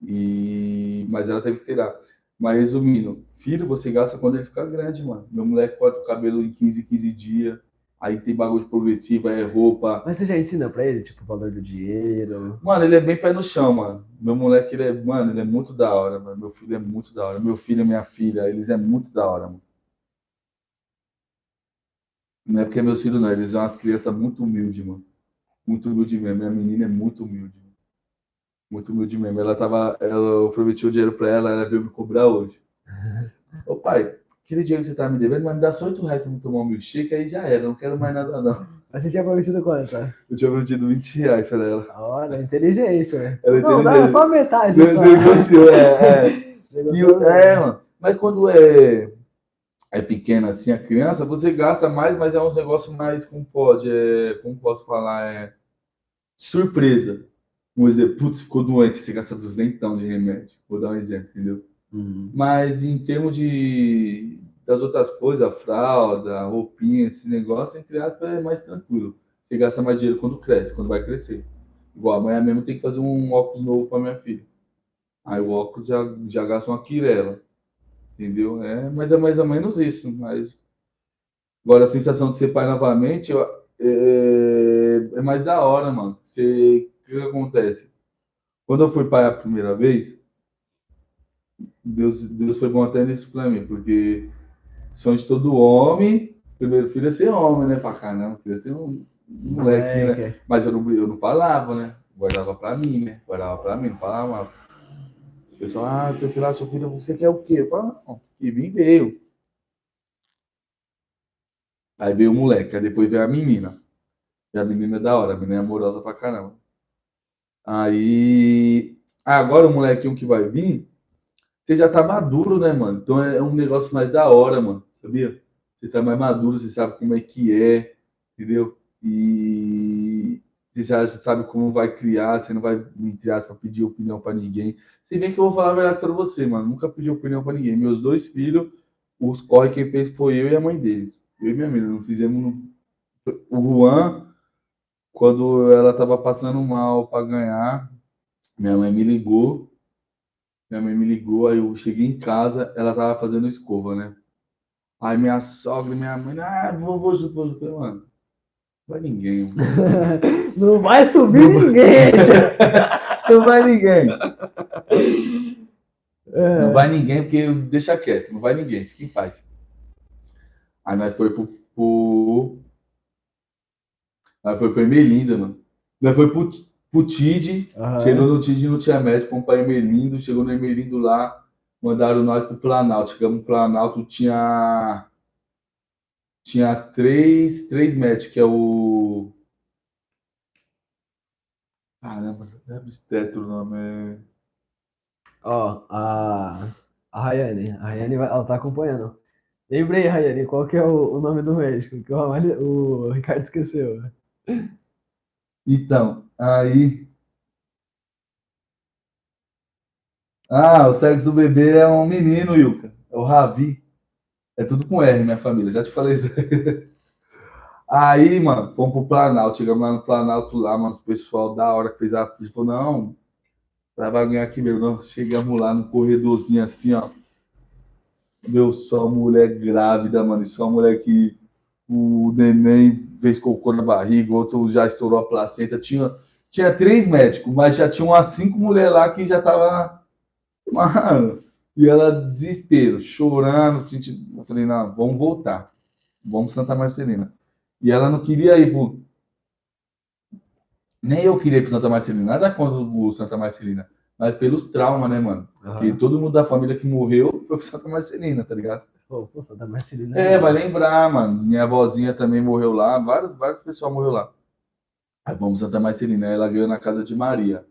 E... Mas ela teve que tirar. Mas resumindo, filho, você gasta quando ele ficar grande, mano. Meu moleque corta o cabelo em 15, 15 dias Aí tem bagulho de progressivo, é roupa. Mas você já ensina pra ele, tipo, o valor do dinheiro? Mano, ele é bem pé no chão, mano. Meu moleque, ele é, mano, ele é muito da hora, mano. Meu filho é muito da hora. Meu filho e minha filha, eles é muito da hora, mano. Não é porque é meus filhos, não. Eles são umas crianças muito humildes, mano. Muito humilde mesmo. Minha menina é muito humilde. Mano. Muito humilde mesmo. Ela tava. Ela, eu prometi o dinheiro pra ela, ela veio me cobrar hoje. Ô pai, aquele dinheiro que você tá me devendo, mas me dá só 8 reais pra me tomar um milkshake, aí já era, não quero mais nada, não. Mas você tinha prometido quanto? Eu tinha prometido 20 reais pra ela. Olha, inteligente, velho. Ela é Não, dá inteligente. só metade. Ne- Só. Negociou, é, é. Negociou, o- é, mano. Mas quando é, é pequena assim, a criança, você gasta mais, mas é uns negócios mais, como pode, é, como posso falar, é surpresa. Um exemplo, putz, ficou doente, você gasta duzentão de remédio. Vou dar um exemplo, entendeu? Uhum. Mas em termos de das outras coisas, a fralda, a roupinha, esse negócio, entre aspas, é mais tranquilo. Você gasta mais dinheiro quando cresce, quando vai crescer. Igual amanhã mesmo tem que fazer um óculos novo para minha filha. Aí o óculos já, já gasta uma quirela. Entendeu? É, mas é mais ou menos isso. Mas agora a sensação de ser pai novamente eu- é, é mais da hora, mano. Você, o que acontece? Quando eu fui pai a primeira vez, Deus, Deus foi bom até nisso pra mim, porque sonho de todo homem, primeiro filho é ser homem, né? Pra caramba, queria ter um moleque, né? Moleque. Mas eu não, eu não falava, né? Guardava pra mim, né? Guardava pra mim, não falava. O pessoal, ah, seu filho, lá, seu filho, você quer o quê? Eu falava, não, que vim veio. Aí veio o moleque, aí depois veio a menina. E a menina é da hora, a menina é amorosa pra caramba. Aí. ah, Agora o molequinho que vai vir, você já tá maduro, né, mano? Então é um negócio mais da hora, mano. Sabia? Você tá mais maduro, você sabe como é que é, entendeu? E você já sabe como vai criar, você não vai, entre aspas, pedir opinião pra ninguém. Se bem que eu vou falar a verdade pra você, mano. Nunca pedi opinião pra ninguém. Meus dois filhos, os corre quem fez foi eu e a mãe deles. Eu e minha menina. Não fizemos. O Juan, quando ela tava passando mal pra ganhar, minha mãe me ligou. Minha mãe me ligou, aí eu cheguei em casa, ela tava fazendo escova, né? Aí minha sogra minha mãe, ah, vou junto, falei, mano, não vai ninguém. Não vai subir ninguém, já. Não vai ninguém. É. Não vai ninguém, porque deixa quieto, não vai ninguém, fica em paz. Aí nós foi pro. pro... Nós foi pro Ermelinda, mano. Nós foi pro, pro TID, Aham. chegou no TID não tinha médico, fomos pra Ermelindo, chegou no Ermelindo lá, mandaram nós pro Planalto. Chegamos no Planalto, tinha. Tinha três, três médicos, que é o. Caramba, é obstetro o nome, é. Ó, a, a Rayane. A Rayane, vai- ela tá acompanhando. Lembrei, Rayane, qual que é o, o nome do médico? Que o, Ramalho- o Ricardo esqueceu. Então, aí. Ah, o sexo do bebê é um menino, Yuka. É o Ravi. É tudo com R, minha família. Já te falei isso. Aí, mano, fomos pro Planalto. Chegamos lá no Planalto, lá, mano, o pessoal da hora que fez a. Falou, não, vai ganhar aqui mesmo. Não. Chegamos lá no corredorzinho assim, ó. Meu, só mulher grávida, mano. E só mulher que o neném fez cocô na barriga, outro já estourou a placenta. Tinha, tinha três médicos, mas já tinha umas cinco mulheres lá que já tava. Mano, e ela desespero, chorando. gente- Eu falei, não, vamos voltar. Vamos Santa Marcelina. E ela não queria ir pro. Nem eu queria ir pro Santa Marcelina, nada contra o Santa Marcelina. Mas pelos traumas, né, mano? Porque Aham. todo mundo da família que morreu foi pro Santa Marcelina, tá ligado? Pô, Santa Marcelina. É, vai lembrar, mano. Minha avózinha também morreu lá. Vários, vários pessoal morreu lá. Aí vamos Santa Marcelina. Ela ganhou na casa de Maria.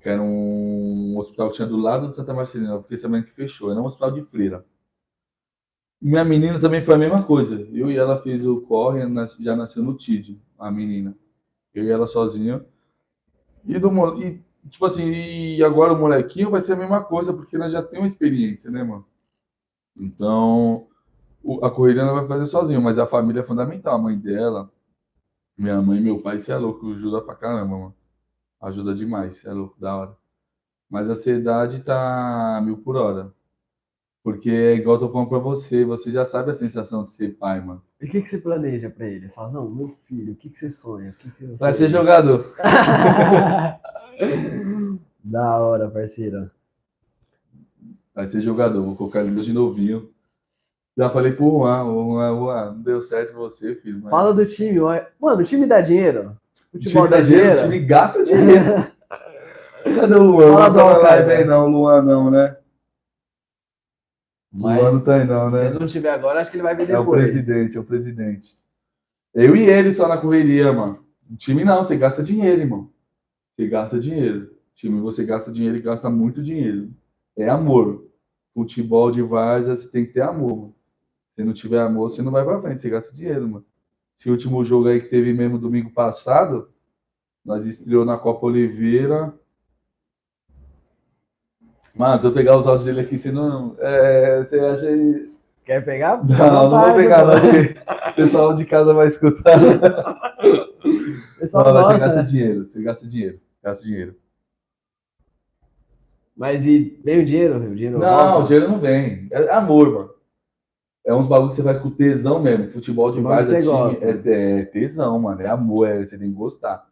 Que era um hospital que tinha do lado de Santa Marcelina. Eu fiquei sabendo que fechou. Era um hospital de freira. Minha menina também foi a mesma coisa. Eu e ela fez o corre, já nasceu no TID, a menina. Eu e ela sozinha. E, do, e, tipo assim, e agora o molequinho vai ser a mesma coisa, porque nós já temos uma experiência, né, mano? Então, o- a corrida ela vai fazer sozinho, mas a família é fundamental. A mãe dela, minha mãe e meu pai, isso é louco, ajuda pra caramba, mano. Ajuda demais, é louco, da hora. Mas a ansiedade tá mil por hora. Porque é igual eu tô falando pra você, você já sabe a sensação de ser pai, mano. E o que, que você planeja pra ele? Fala, não, meu filho, o que, que você sonha? Que que você... Vai ser jogador. da hora, parceiro. Vai ser jogador, vou colocar ele de novinho. Já falei pro Juan, Juan, Juan, não deu certo você, filho. Mas... Fala do time, mano, o time dá dinheiro? O time dá dinheiro? O time gasta dinheiro. Cadê o Luan? Fala Não tá na live aí não, Luan não, né? O Mas Luan não tá aí não, se né? ele não tiver agora, acho que ele vai vir É o depois. presidente, é o presidente. Eu e ele só na correria, mano. O time não, você gasta dinheiro, irmão. Você gasta dinheiro. O time você gasta dinheiro e gasta muito dinheiro. É amor. Futebol de várzea, você tem que ter amor, mano. Se não tiver amor, você não vai pra frente, você gasta dinheiro, mano. Esse último jogo aí que teve mesmo domingo passado, nós estreou na Copa Oliveira. Mano, se eu pegar os áudios dele aqui, você não. É, você acha. Quer pegar? Não, não vou pegar, não, o pessoal de casa vai escutar. Pessoal Não, mas você gosta, gasta né? dinheiro, você gasta dinheiro, gasta dinheiro. Mas e vem o dinheiro? O dinheiro Não, o volta? dinheiro não vem. É amor, mano. É uns bagulho que você faz com tesão mesmo. Futebol de time gosta. é, é tesão, mano. É amor, é, você tem que gostar.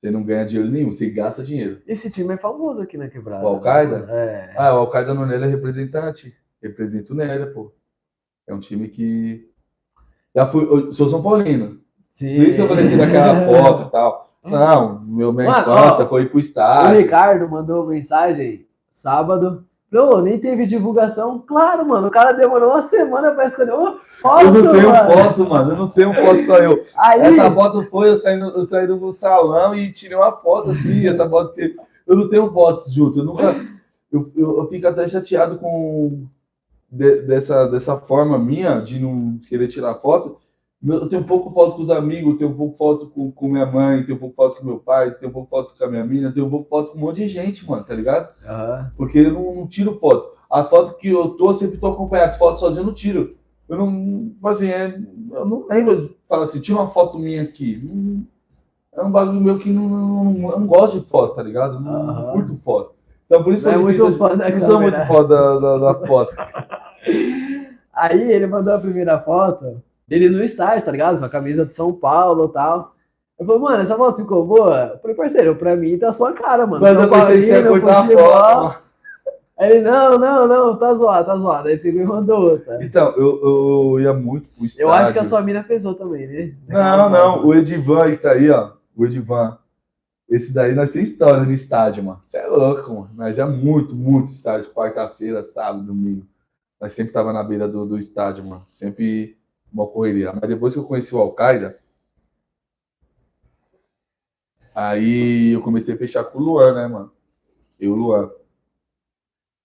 Você não ganha dinheiro nenhum, você gasta dinheiro. Esse time é famoso aqui na quebrada. O Al-Qaeda? né? É. Ah, o Alcaida no Nélia é representante. Representa o Nélia, pô. É um time que. Já fui. Eu sou São Paulino. Sim. Por isso que eu apareci naquela foto e tal. Não, meu minha Mano, infância ó, foi pro O estádio. Ricardo mandou mensagem sábado. Não, nem teve divulgação. Claro, mano. O cara demorou uma semana pra escolher uma foto. Eu não tenho mano. foto, mano. Eu não tenho foto, só eu. Aí, Essa foto foi eu saindo, eu saí do salão e tirei uma foto assim. Essa foto que eu não tenho fotos junto. Eu nunca. Eu, eu, eu fico até chateado com de- dessa, dessa forma minha de não querer tirar foto. Eu tenho um pouco foto com os amigos, tenho um pouco foto com, com minha mãe, tenho um pouco foto com meu pai, tenho um pouco foto com a minha mina, tenho um pouco foto com um monte de gente, mano, tá ligado? Aham. Porque eu não, não tiro foto. As fotos que eu tô, sempre tô acompanhado. As fotos sozinho eu não tiro. Eu não, tipo assim, é, eu não lembro de falar assim, tira uma foto minha aqui. Não- é um bagulho meu que não, não- eu não gosto de foto, tá ligado? Eu Não, Aham. curto foto. Então por isso Não é muito fã da eu não sou muito câmera. fã da, da, da foto. Aí ele mandou a primeira foto dele no estádio, tá ligado? Com a camisa de São Paulo e tal. Eu falei, mano, essa foto ficou boa? Eu falei, parceiro, pra mim tá a sua cara, mano. Mas São eu pensei que você futebol. foto. Aí ele, não, não, não, tá zoado, tá zoado. Aí pegou e mandou outra. Então, eu, eu ia muito pro estádio. Eu acho que a sua mina pesou também, né? Não, não, o Edivan aí que tá aí, ó. O Edivan. Esse daí nós tem história no estádio, mano. Você é louco, mano. Nós é muito, muito estádio. Quarta-feira, sábado, domingo. Nós sempre tava na beira do, do estádio, mano. Sempre uma correria. Mas depois que eu conheci o Al-Qaeda, aí eu comecei a fechar com o Luan, né, mano? Eu, Luan.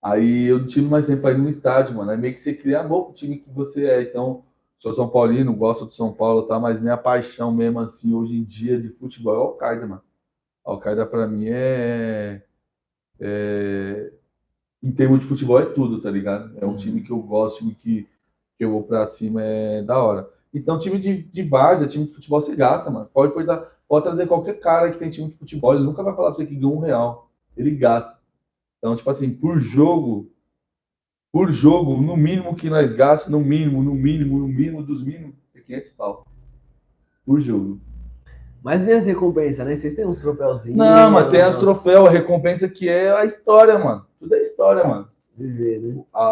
Aí eu não tive mais tempo pra ir no estádio, mano. Aí meio que você cria amor pro time que você é. Então, sou São Paulino, gosto de São Paulo, tá? Mas minha paixão mesmo, assim, hoje em dia de futebol é o Al-Qaeda, mano. Al-Qaeda pra mim é, é- Em termos de futebol é tudo, tá ligado? É um time que eu gosto, time que, que eu vou pra cima, é da hora. Então, time de, de várzea, time de futebol você gasta, mano. Pode, pode, dar- pode trazer qualquer cara que tem time de futebol, ele nunca vai falar pra você que ganhou um real. Ele gasta. Então, tipo assim, por jogo, por jogo, no mínimo que nós gastamos, no mínimo, no mínimo, no mínimo dos mínimos, é 500 pau. Por jogo. Mas nem as recompensas, né? Vocês têm uns troféuzinhos. Não, mas tem as uns- troféus, a recompensa que é a história, mano. Tudo é história, mano. Viver, né? A,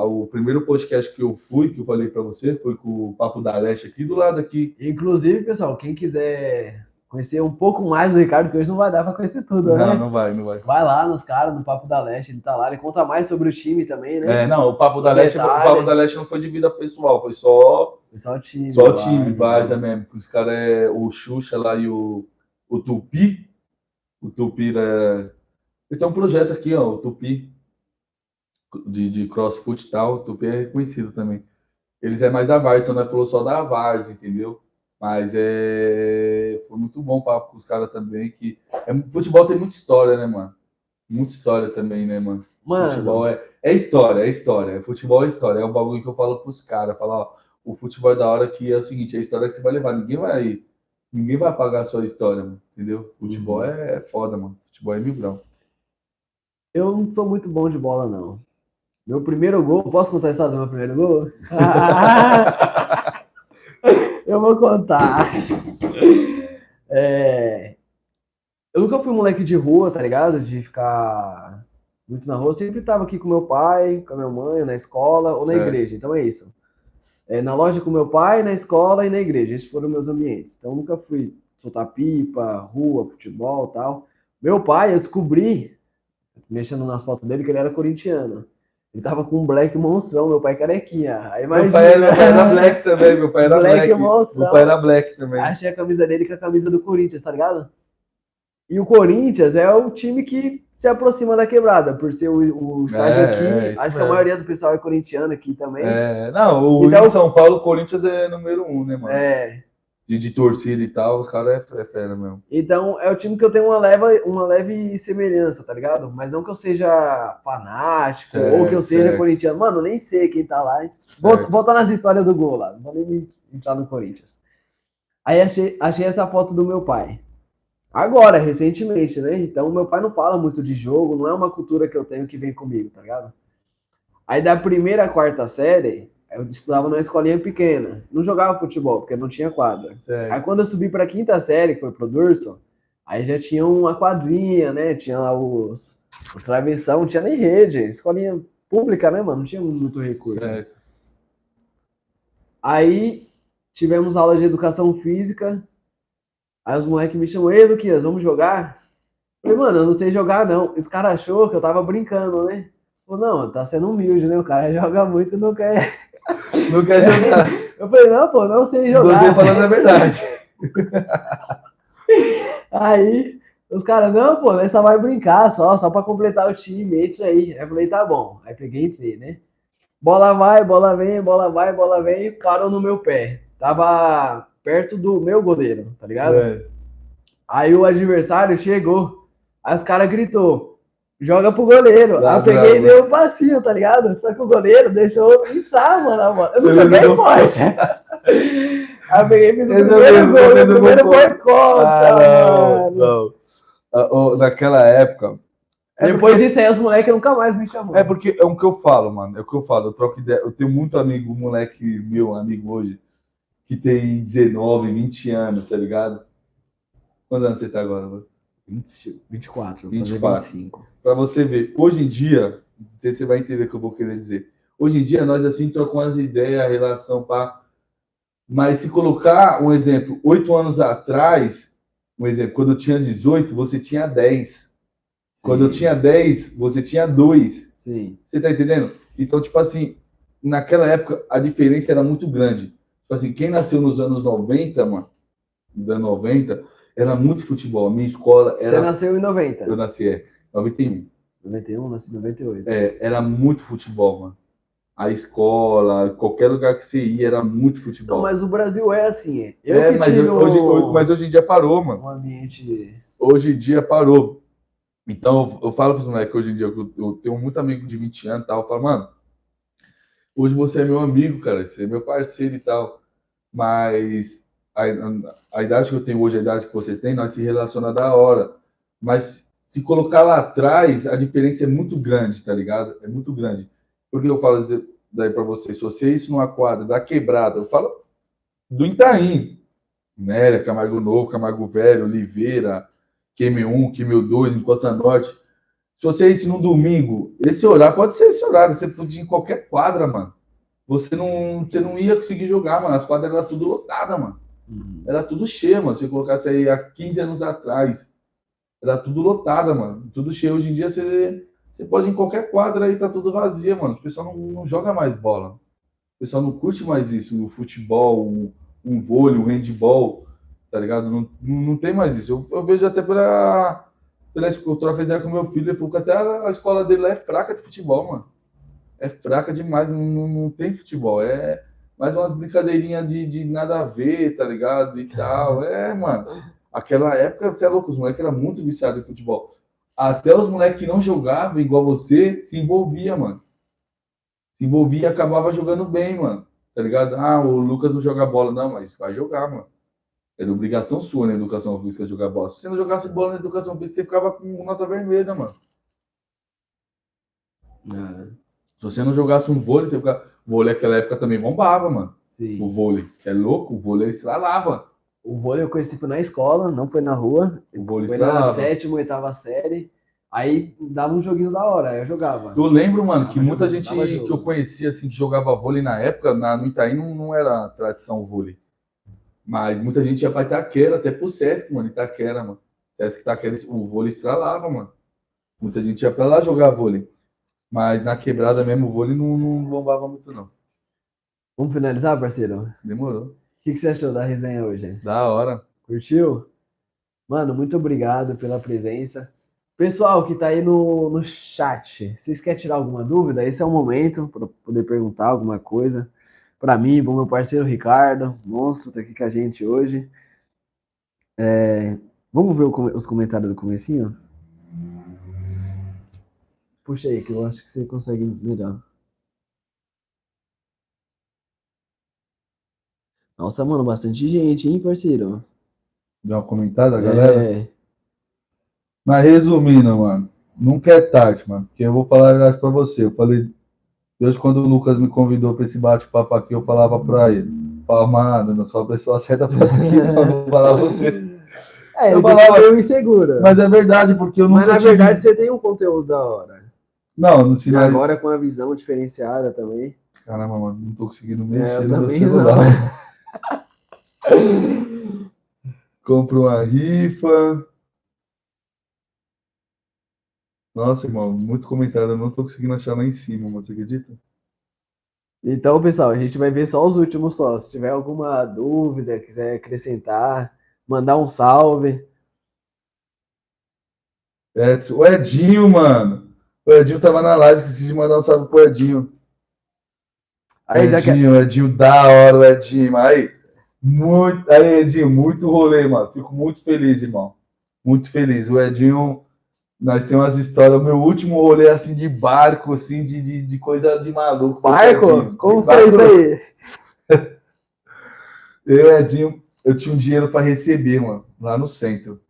a- o primeiro podcast que eu fui, que eu falei pra você, foi com o Papo da Leste aqui do lado aqui. Inclusive, pessoal, quem quiser conhecer um pouco mais do Ricardo, que hoje não vai dar pra conhecer tudo, né? Não, não vai, não vai. Vai lá nos caras, no Papo da Leste, ele tá lá, ele conta mais sobre o time também, né? É, não, o Papo da Leste, o. Papo da Leste não foi de vida pessoal, foi só Só o time. Só o time, né? Várzea mesmo. Os caras é o Xuxa lá e o, o Tupi. O Tupi é. Ele tem um projeto aqui, ó, o Tupi, de, de crossfoot e tal. O Tupi é reconhecido também. Eles é mais da Várzea, então nós falou só da Várzea, entendeu? Mas é. Foi muito bom o papo com os caras também. Que... É, futebol tem muita história, né, mano? Muita história também, né, mano? Mano, Futebol é, é história, é história. Futebol é história. É um bagulho que eu falo pros caras. Falar, ó, o futebol é da hora que é o seguinte, é a história que você vai levar. Ninguém vai, ninguém vai apagar a sua história, mano. Entendeu? Futebol Uhum. é, é foda, mano. Futebol é mil grau. eu não sou muito bom de bola, não. Meu primeiro gol, posso contar a história do meu primeiro gol? eu vou contar. É, eu nunca fui moleque de rua, tá ligado? De ficar muito na rua. Eu sempre tava aqui com meu pai, com a minha mãe, na escola ou na Certo. igreja. Então é isso. É, na loja com meu pai, na escola e na igreja. Esses foram meus ambientes. Então eu nunca fui soltar pipa, rua, futebol tal. Meu pai, eu descobri, mexendo nas fotos dele, que ele era corintiano. Ele tava com um black monstrão, meu pai carequinha. Aí Meu pai, era, meu pai era black também, meu pai era Black black. monstrão. Meu pai era black também. Achei a camisa dele com a camisa do Corinthians, tá ligado? E o Corinthians é o time que se aproxima da quebrada, por ser o, o estádio É, aqui. é, acho que a mesmo. maioria do pessoal é corintiano aqui também. É, não, o Então- em São Paulo, o Corinthians é número um, né, mano? É, De, de torcida e tal, os caras é, é fera mesmo. Então é o time que eu tenho uma, leva, uma leve semelhança, tá ligado? Mas não que eu seja fanático Certo, ou que eu seja certo. corintiano. Mano, nem sei quem tá lá. Vou voltar nas histórias do gol lá. Não vou nem entrar no Corinthians. Aí achei, achei essa foto do meu pai. Agora, recentemente, né? Então meu pai não fala muito de jogo, não é uma cultura que eu tenho que vem comigo, tá ligado? Aí da primeira à quarta série, eu estudava numa escolinha pequena. Não jogava futebol, porque não tinha quadra. Aí Certo. quando eu subi pra quinta série, que foi pro Durson, aí já tinha uma quadrinha, né? Tinha lá os, os travessão, não tinha nem rede. Escolinha pública, né, mano? Não tinha muito recurso. certo. Aí tivemos aula de educação física. Aí os moleques me chamam, ei, Luquias, vamos jogar? Falei, mano, eu não sei jogar, não. Esse cara achou que eu tava brincando, né? Falei, não, tá sendo humilde, né? O cara joga muito e não quer. Não quer jogar. Eu falei, não, pô, não sei jogar. Você falando a verdade. Aí os caras, não, pô, nós só vai brincar, só, só pra completar o time, entra aí. Aí eu falei, tá bom. Aí peguei e entrei, né? Bola vai, bola vem, bola vai, bola vem, parou no meu pé. Tava perto do meu goleiro, tá ligado? É. Aí o adversário chegou. Aí os caras gritou, joga pro goleiro. Dá aí eu peguei e bravo. dei um passinho, tá ligado? Só que o goleiro deixou entrar, mano. a bola. Eu não joguei não- forte. Aí eu peguei e fiz o primeiro gol. O primeiro contra, Ah, mano. não, não. Ah, oh, naquela época. É Depois disso aí, os moleques nunca mais me chamou. É porque é o que eu falo, mano. É o que eu falo. Eu troco ideia. Eu tenho muito amigo, moleque meu, amigo hoje, que tem 19, 20 anos, tá ligado? Quantos anos você tá agora, mano? 20, 24, 24. 25. Pra você ver, hoje em dia, não sei se você vai entender o que eu vou querer dizer. Hoje em dia, nós assim trocamos ideias, a relação, pá. Mas se colocar um exemplo, oito anos atrás, um exemplo, quando eu tinha 18, você tinha 10. Quando eu Sim. tinha 10, você tinha 2. Sim. Você tá entendendo? Então, tipo assim, naquela época a diferença era muito grande. Tipo assim, quem nasceu nos anos 90, mano, da 90, era muito futebol. A minha escola Você era. nasceu em 90. Eu nasci, é, 91. 91, nasci em 98. É, era muito futebol, mano. A escola, qualquer lugar que você ia, era muito futebol. Não, mas o Brasil é assim. Eu é, mas, hoje, hoje- mas hoje em dia parou, mano. um ambiente... Hoje em dia parou. Então, eu, eu falo pros moleques hoje em dia, eu, eu tenho muito amigo de 20 anos e tal. Eu falo, mano, hoje você é meu amigo, cara. Você é meu parceiro e tal. Mas a, a, a idade que eu tenho hoje, a idade que você tem, nós se relaciona da hora. Mas se colocar lá atrás, a diferença é muito grande, tá ligado? É muito grande. Por que eu falo daí pra vocês? Se você isso numa quadra da quebrada, eu falo do Itaim. Nélia, Camargo Novo, Camargo Velho, Oliveira, QM1, QM2, em Costa Norte. Se você isso num domingo, esse horário pode ser esse horário, você podia ir em qualquer quadra, mano. Você não, você não ia conseguir jogar, mano. As quadras eram tudo lotadas, mano. Era tudo cheio, mano. Se você colocasse aí há 15 anos atrás, era tudo lotada, mano. Tudo cheio. Hoje em dia você, você pode ir em qualquer quadra aí, tá tudo vazia, mano. O pessoal não, não joga mais bola. O pessoal não curte mais isso, o futebol, um, um vôlei, um handball, tá ligado? Não, não, tem mais isso. Eu, eu vejo até pela, pela eu troco ideia com meu filho, ele falou que até a, a escola dele lá é fraca de futebol, mano. É fraca demais, não, não, não tem futebol. É mais umas brincadeirinhas de, de nada a ver, tá ligado? E tal. É, mano. Aquela época, você é louco, os moleques eram muito viciados em futebol. Até os moleques que não jogavam igual você se envolvia, mano. Se envolvia e acabava jogando bem, mano. Tá ligado? Ah, o Lucas não joga bola. Não, mas vai jogar, mano. Era obrigação sua na educação física jogar bola. Se você não jogasse bola na educação física, você ficava com nota vermelha, mano. É. Se você não jogasse um vôlei, você ficava... O vôlei naquela época também bombava, mano. Sim. O vôlei. É louco? O vôlei estralava. O vôlei eu conheci foi na escola, não foi na rua. O vôlei Foi na sétima, oitava série. Aí dava um joguinho da hora, aí eu jogava. Eu lembro, mano, que muita gente que eu conhecia, assim, que jogava vôlei na época, na, no Itaí não, não era tradição o vôlei. Mas muita gente ia pra Itaquera, até pro Sesc, mano, Itaquera, mano. Sesc Itaquera, o vôlei estralava, mano. Muita gente ia pra lá jogar vôlei. Mas na quebrada mesmo, o vôlei não, não bombava muito, não. Vamos finalizar, parceiro? Demorou. Que, que você achou da resenha hoje? Da hora. Curtiu? Mano, muito obrigado pela presença. Pessoal que tá aí no, no chat, vocês querem tirar alguma dúvida? Esse é o momento para poder perguntar alguma coisa. Para mim, pro meu parceiro Ricardo, monstro, tá aqui com a gente hoje. É, vamos ver o os comentários do comecinho? Puxa aí, que eu acho que você consegue melhor. Nossa, mano, bastante gente, hein, parceiro? Deu uma comentada, galera? É. Mas resumindo, mano, nunca é tarde, mano. Porque eu vou falar a verdade pra você. Eu falei, desde quando o Lucas me convidou pra esse bate-papo aqui, eu falava pra ele. Eu não sou a pessoa certa pra aqui, pra não falar você. É, Eu falava- fica meio inseguro. Mas, Mas é verdade, porque eu nunca na tive- verdade você tem um conteúdo da hora. Não, no E sinal. agora com a visão diferenciada também. Caramba, mano, não tô conseguindo É, mexer eu no meu celular. Compro uma rifa. Nossa, irmão, muito comentário. Eu não tô conseguindo achar lá em cima, mas você acredita? Então, pessoal, a gente vai ver só os últimos só. Se tiver alguma dúvida, quiser acrescentar, mandar um salve. Edson, o Edinho, mano. O Edinho tava na live, esqueci de mandar um salve pro Edinho. Aí já que Edinho, Edinho, da hora, o Edinho. Aí, muito, aí, Edinho, muito rolê, mano. Fico muito feliz, irmão. Muito feliz. O Edinho, nós temos umas histórias. O meu último rolê, assim, de barco, assim, de, de, de coisa de maluco. foi o Marco, Edinho. como De foi isso barco, aí? Eu Edinho, eu tinha um dinheiro pra receber, mano, lá no centro.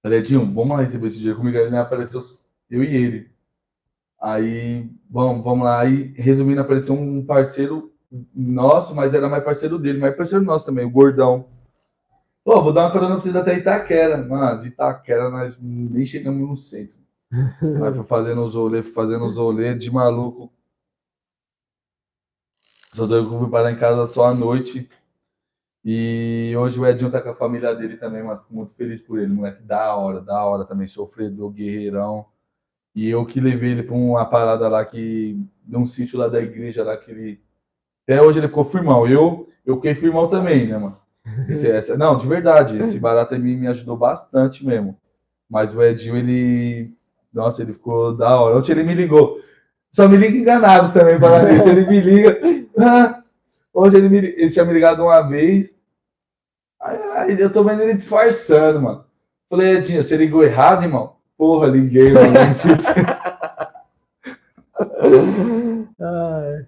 Falei, Edinho, vamos lá receber esse dinheiro comigo. Aí apareceu eu e ele. Aí, vamos, vamos lá. Aí, resumindo, apareceu um parceiro nosso, mas era mais parceiro dele, mais parceiro nosso também, o Gordão. Pô, vou dar uma carona pra vocês até Itaquera. Mano, de Itaquera nós nem chegamos no centro. Nós foi fazendo os rolês, fazendo os rolês de maluco. Só que eu fui parar em casa só à noite. E hoje o Edinho tá com a família dele também, mas fico muito feliz por ele, moleque da hora, da hora também, sofredor, guerreirão. E eu que levei ele pra uma parada lá que, num sítio lá da igreja lá que ele. Até hoje ele ficou firmão. Eu, eu fiquei firmão também, né, mano? Esse- essa- não, de verdade, esse barato aí me, me ajudou bastante mesmo. Mas o Edinho, ele. Nossa, ele ficou da hora. Ontem ele me ligou. Só me liga enganado também, para isso. Ele me liga. Ah, Hoje ele, me, ele tinha me ligado uma vez. Aí, aí eu tô vendo ele disfarçando, mano. Falei, Edinho, você ligou errado, irmão? Porra, liguei, mano. Ai.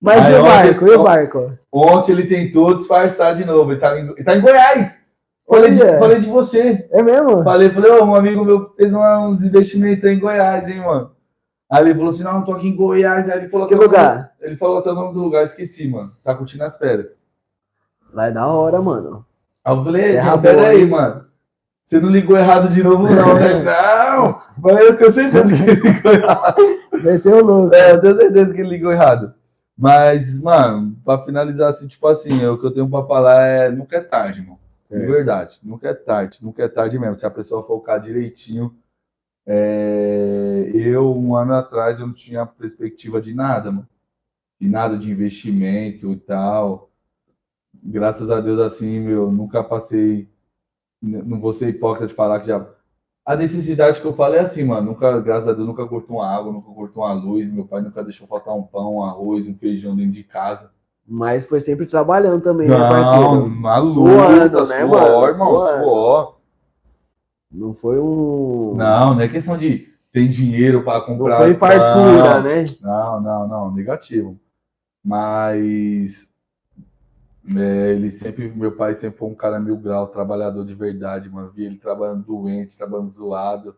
Mas Aí e o ontem- barco? E o barco? Ontem ele tentou disfarçar de novo. Ele tá em, ele tá em Goiás. Falei de, falei de você. É mesmo? Falei, falei, ô, um amigo meu fez uns investimentos em Goiás, hein, mano. Aí ele falou assim, não, tô aqui em Goiás. Aí ele falou Que o nome- lugar? Ele falou até o nome do lugar, esqueci, mano. Tá curtindo as férias. Lá é da hora, mano. Aí eu falei, Terra Edinho, pera boa, aí, hein? mano. Você não ligou errado de novo, não, né? não! Mas eu tenho certeza que ele ligou errado. Meteu o louco. É, eu tenho certeza que ele ligou errado. Mas, mano, pra finalizar assim, tipo assim, o que eu tenho pra falar é nunca é tarde, mano. De verdade, nunca é tarde, nunca é tarde mesmo. Se a pessoa focar direitinho. É, Eu, um ano atrás, eu não tinha perspectiva de nada, mano. De nada de investimento e tal. Graças a Deus, assim, meu, nunca passei. Não vou ser hipócrita de falar que já. A necessidade que eu falo é assim, mano. Nunca, graças a Deus, nunca cortou uma água, nunca cortou uma luz. Meu pai nunca deixou faltar um pão, um arroz, um feijão dentro de casa. Mas foi sempre trabalhando também, né, parceiro? maluco, Suando, né, suor, mano? irmão, Suando. suor. Não foi um. Não, não é questão de ter dinheiro para Não comprar. foi fartura, Não, né? Não, não, não, negativo. Mas é, ele sempre, meu pai sempre foi um cara mil grau, trabalhador de verdade, mano. Vi ele trabalhando doente, trabalhando zoado.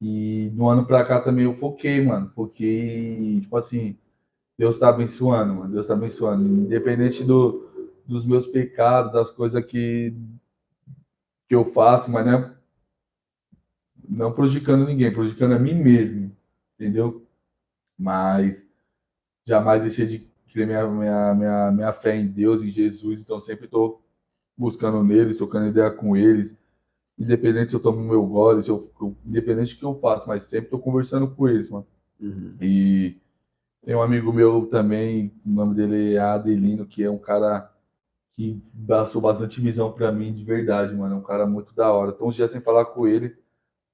E no ano pra cá também eu foquei, mano. Foquei, tipo assim, Deus tá abençoando, mano. Deus tá abençoando. Independente do, dos meus pecados, das coisas que, que eu faço, mas né, não prejudicando ninguém, prejudicando a mim mesmo, entendeu? Mas jamais deixei de crer minha, minha, minha, minha fé em Deus, em Jesus, então sempre estou buscando neles, trocando ideia com eles, independente se eu tomo meu gole, se eu, independente do que eu faço, mas sempre estou conversando com eles, mano. Uhum. E tem um amigo meu também, o nome dele é Adelino, que é um cara que passou bastante visão para mim de verdade, mano. É um cara muito da hora. Então, uns dias sem falar com ele,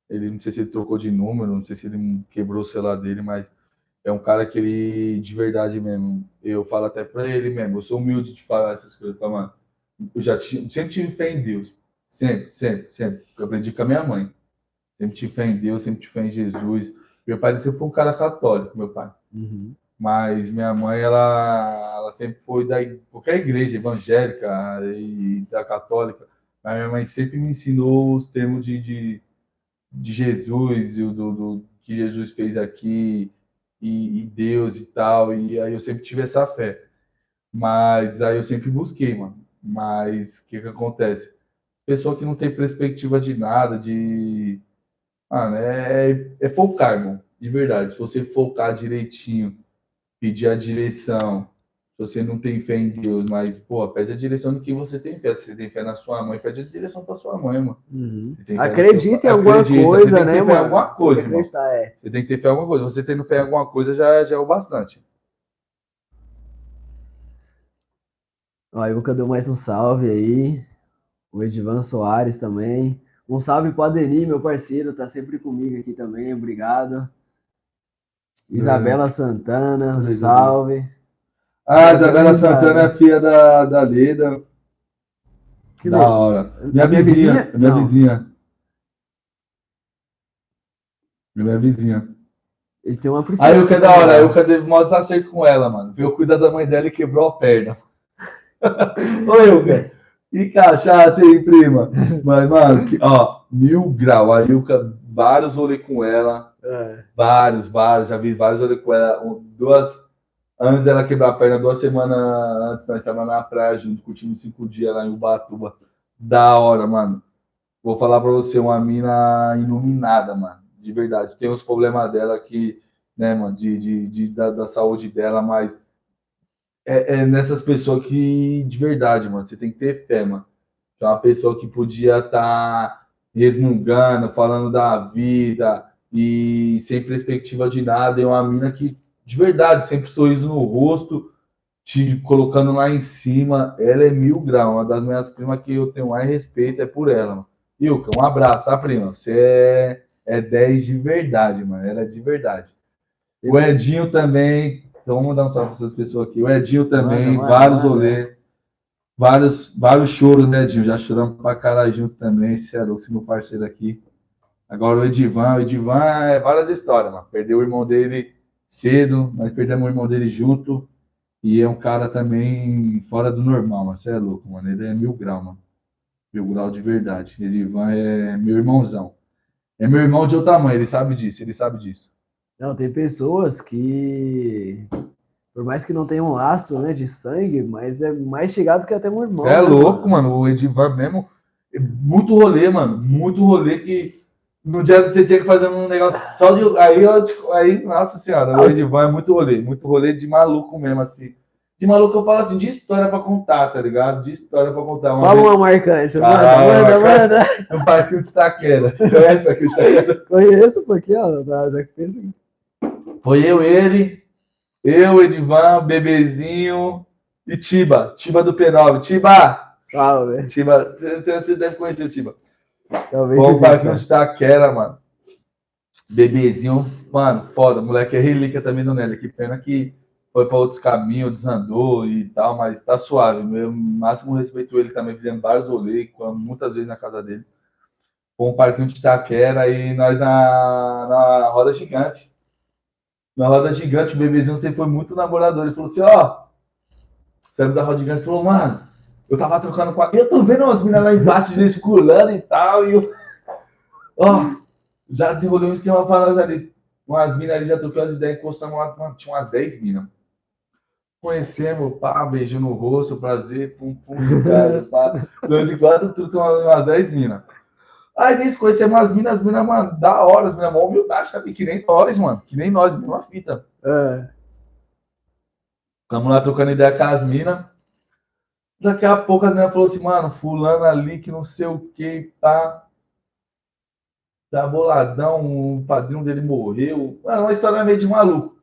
ele não sei se ele trocou de número, não sei se ele quebrou o celular dele, mas é um cara que ele, de verdade mesmo, eu falo até pra ele mesmo, eu sou humilde de falar essas coisas, falo, mano, eu já tive, sempre tive fé em Deus, sempre, sempre, sempre, eu aprendi com a minha mãe, sempre tive fé em Deus, sempre tive fé em Jesus, meu pai sempre foi um cara católico, meu pai, uhum. mas minha mãe, ela, ela sempre foi da qualquer igreja evangélica e da católica, mas minha mãe sempre me ensinou os termos de, de, de Jesus, do, do que Jesus fez aqui, e, e, Deus e tal, e aí eu sempre tive essa fé. Mas aí eu sempre busquei, mano. Mas o que que acontece? Pessoa que não tem perspectiva de nada, de. Mano, é, é focar, mano. De verdade. Se você focar direitinho, pedir a direção, se você não tem fé em Deus, mas, pô, pede a direção do que você tem fé. Se você tem fé na sua mãe, pede a direção para sua mãe, mano. Uhum. Acredita em alguma acredita, coisa, né, mano? Alguma coisa, mano. É. Você tem que ter fé em alguma coisa. Você tendo fé em alguma coisa já, já é o bastante. Ó, Yuka deu mais um salve aí. O Edivan Soares também. Um salve pro Adeni, meu parceiro, tá sempre comigo aqui também, obrigado. Isabela é. Santana, salve. Ah, Isabela Santana é filha da, da Leda. Que da hora. Minha, minha vizinha. vizinha? Minha Não. vizinha. Minha vizinha. Ele tem uma princesa. Aí o que é da hora, o que teve um desacerto com ela, mano. Viu cuidar da mãe dela e quebrou a perna. Oi, Ilka. E cachaça aí, prima. Mas, mano, que, ó, mil grau. A Ilka, vários rolê com ela. É. Vários, vários. Já vi vários rolê com ela. Duas Antes dela quebrar a perna, duas semanas antes, nós estávamos na praia junto, curtindo cinco dias lá em Ubatuba. Da hora, mano. Vou falar pra você, uma mina iluminada, mano. De verdade. Tem os problemas dela que, né, mano, de, de, de da, da, saúde dela, mas é, é, nessas pessoas que, de verdade, mano, você tem que ter fé, mano. É uma pessoa que podia estar tá resmungando, falando da vida e sem perspectiva de nada. É uma mina que de verdade, sempre sorriso no rosto, te colocando lá em cima. Ela é mil graus, uma das minhas primas que eu tenho mais respeito é por ela, mano. Ilka, um abraço, tá, prima? Você é, é 10 de verdade, mano. Ela é de verdade. O Edinho também. Então vamos mandar um salve para essas pessoas aqui. O Edinho também, mano, vários rolês. Vários, vários choros, né, Edinho? Já choramos pra caralho junto também. Esse é esse meu parceiro aqui. Agora o Edivan. O Edivan é várias histórias, mano. Perdeu o irmão dele cedo, nós perdemos o irmão dele junto. E é um cara também fora do normal, mas você é louco, mano. Ele é mil grau, mano. Mil grau de verdade. Ele vai, é meu irmãozão. É meu irmão de outra mãe, ele sabe disso, ele sabe disso. Não, tem pessoas que, por mais que não tenham um lastro né, de sangue, mas é mais chegado que até meu irmão. É né, louco, mano? mano. O Edivan mesmo, é muito rolê, mano. Muito rolê que no dia você tinha que fazer um negócio só de. Aí, aí nossa senhora, o Edivan é muito rolê, muito rolê de maluco mesmo, assim. De maluco eu falo assim, de história pra contar, tá ligado? De história pra contar. Uma Fala uma marcante, manda, ah, manda, manda. No Parquinho de Itaquera. Conhece o Parquinho de Itaquera? Conheço, porque, ó, já que fez Foi eu, ele, eu, Edivan, Bebezinho e Tiba. Tiba do P9. Tiba! Salve. Tiba, você deve conhecer o Tiba. Talvez Bom, Barquinho de Taquera, mano. Bebezinho, mano, foda. Moleque é relíquia também do Nelly. Que pena que foi para outros caminhos, desandou e tal, mas tá suave. Meu máximo respeito ele também, fizendo vários rolês, muitas vezes na casa dele. Com um parquinho de Taquera e nós na, na roda gigante. Na roda gigante, o bebezinho sempre foi muito namorador. Ele falou assim: ó, oh, saiu da roda gigante falou, mano eu tava trocando com a. Eu tô vendo umas meninas lá embaixo gesticulando e tal, e eu. Ó. Já desenvolveu um esquema pra nós ali. Umas minas ali, já troquei as ideias, encostamos lá, tinha umas 10 minas. Conhecemos, pá, beijo no rosto, prazer, pum, pum, cara, pá. Dois e quatro, tudo umas 10 minas. Aí nisso, conhecemos as minas, as minas, mano, da hora, as minas, mó humildade, sabe? Que nem nós, mano, que nem nós, mesma fita. É. Ficamos lá trocando ideia com as minas. Daqui a pouco as minas falou assim, mano, fulano ali que não sei o que, tá. Tá boladão, o padrinho dele morreu. Mano, uma história meio de maluco.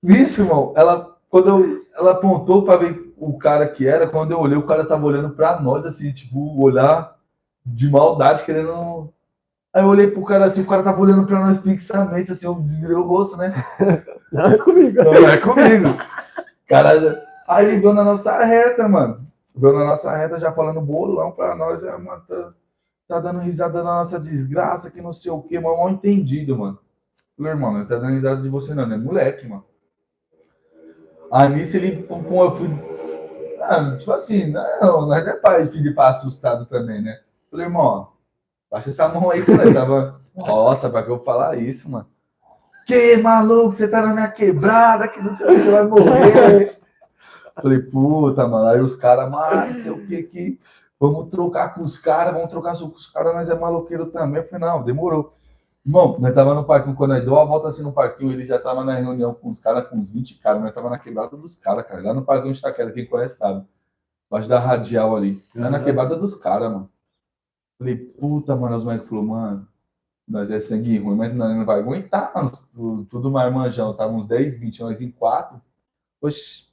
Nisso, irmão, ela, quando eu, ela apontou pra ver o cara que era, quando eu olhei, o cara tava olhando pra nós, assim, tipo, olhar de maldade, querendo. Aí eu olhei pro cara assim, o cara tava olhando pra nós fixamente, assim, eu desvirei o rosto, né? Não é comigo. Não é comigo. Cara, aí veio na nossa reta, mano. Veio na nossa reta já falando bolão pra nós, é, mano, tá, tá dando risada da nossa desgraça, que não sei o que, mal entendido, mano. Falei, irmão, não tá dando risada de você não, é moleque, mano. Aí nisso ele, pum, eu fui. Ah, tipo assim, não, nós é pai e filho pra assustado também, né? Falei, irmão, baixa essa mão aí, cara. Tava, nossa, pra que eu falar isso, mano? Que maluco, você tá na minha quebrada, que não sei o que, você vai morrer. Falei, puta, mano. Aí os caras, mano, não sei o que, que. Vamos trocar com os caras, vamos trocar com os caras, nós é maloqueiro também. Eu falei, não, demorou. Irmão, nós tava no parquinho, quando nós deu a volta assim no parquinho, ele já tava na reunião com os caras, com uns 20 caras, nós tava na quebrada dos caras, cara. Lá no parquinho de Itaquera, quem conhece sabe. Embaixo da radial ali. Lá na quebrada dos caras, mano. Falei, puta, mano, os moleques falaram, mano, nós é sangue ruim, mas nós não vai aguentar, mano. Tudo, tudo marmanjão, tava uns 10, 20, nós em 4. Oxi.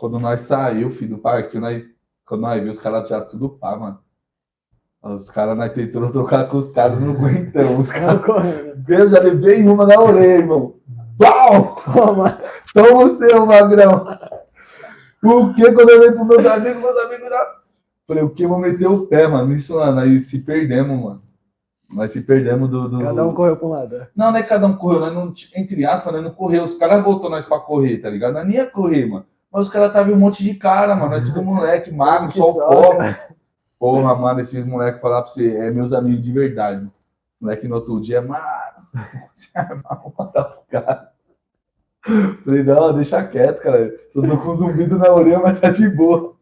Quando nós saiu, filho, do parquinho, nós, quando nós viu os caras já tudo pá, mano. Os caras, nós tentamos trocar com os caras, não aguentamos. Os caras, correndo. eu já levei uma na orelha, irmão. Pau! Toma. Toma o seu, magrão. O que quando eu olhei pros meus amigos, meus amigos já. Falei, o que? Vou meter o pé, mano. Isso, mano, nós se perdemos, mano. Nós se perdemos do. do... Cada um correu pra um lado. Não, não é cada um correu, nós não, entre aspas, nós não correu. Os caras botou nós pra correr, tá ligado? Nós nem ia correr, mano. Mas os caras tava um monte de cara, mano. Nós tudo moleque, magro, só o pobre. Porra, mano, esses moleques falar pra você, é meus amigos de verdade, mano. Moleque no outro dia, mano, você armar uma matar os caras. Falei, não, deixa quieto, cara. Só tô com zumbido na orelha, mas tá de boa.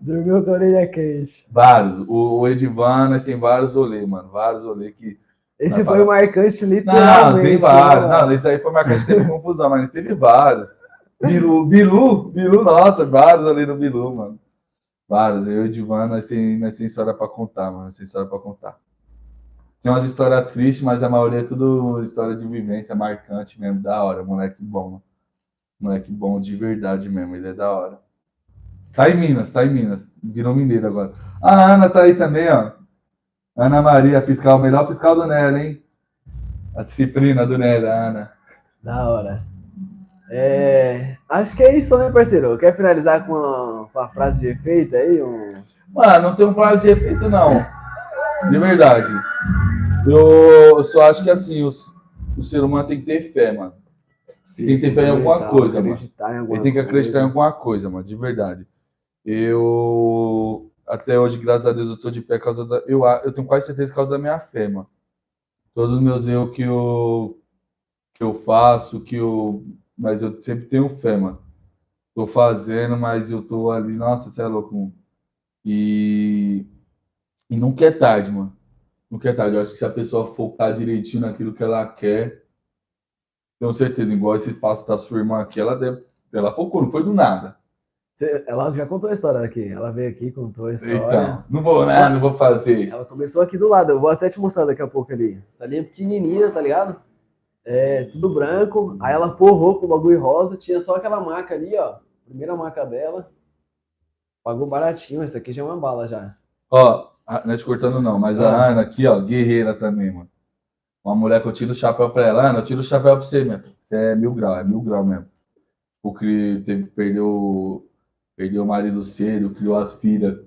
Dormiu com a orelha quente. Vários. O, o Edivan, nós tem vários rolês, mano. Vários rolês que. Esse foi o marcante, Não, literalmente. tem vários. né? Não, esse aí foi marcante, teve confusão, mas teve vários. Bilu, Bilu, Bilu, nossa, vários ali no Bilu, mano. Vários. Eu e o Edivan, nós tem, nós tem história pra contar, mano. Tem história pra contar. Tem umas histórias tristes, mas a maioria é tudo história de vivência marcante mesmo, da hora. Moleque bom, mano. Moleque bom de verdade mesmo, ele é da hora. Tá em Minas, tá em Minas. Virou mineiro agora. A Ana tá aí também, ó. Ana Maria, fiscal, melhor fiscal do Nela, hein? A disciplina do Nela, Ana. Da hora. É, acho que é isso, né, parceiro? Quer finalizar com a, com a frase de efeito aí? Um... Mano, não tem um prazo de efeito, não. De verdade. Eu, eu só acho que assim, os- o ser humano tem que ter fé, mano. Tem que ter fé em alguma coisa, mano. em Ele tem que acreditar em coisa. alguma coisa, mano, de verdade. Eu até hoje, graças a Deus, eu tô de pé por causa da. Eu, eu tenho quase certeza por causa da minha fé, mano. Todos os meus erros que eu, que eu faço, que eu. Mas eu sempre tenho fé, mano. Tô fazendo, mas eu tô ali, nossa, você é louco, mano. E. E nunca é tarde, mano. Nunca é tarde. Eu acho que se a pessoa focar direitinho naquilo que ela quer, tenho certeza, igual esse passo da sua irmã aqui, ela deve. Ela focou, não foi do nada. Ela já contou a história aqui. Ela veio aqui, contou a história. Então, não vou, né? Não vou fazer. Ela começou aqui do lado. Eu vou até te mostrar daqui a pouco ali. Essa linha pequenininha, tá ligado? É, tudo branco. Aí ela forrou com o bagulho rosa. Tinha só aquela maca ali, ó. Primeira maca dela. Pagou baratinho. Essa aqui já é uma bala já. Ó, a- não é te cortando não, mas a Ah. Ana aqui, ó, guerreira também, mano. Uma mulher que eu tiro o chapéu pra ela. Ana, eu tiro o chapéu pra você, meu. Você é mil grau, é mil grau mesmo. O que teve, perdeu, perdeu o marido cedo, criou as filhas,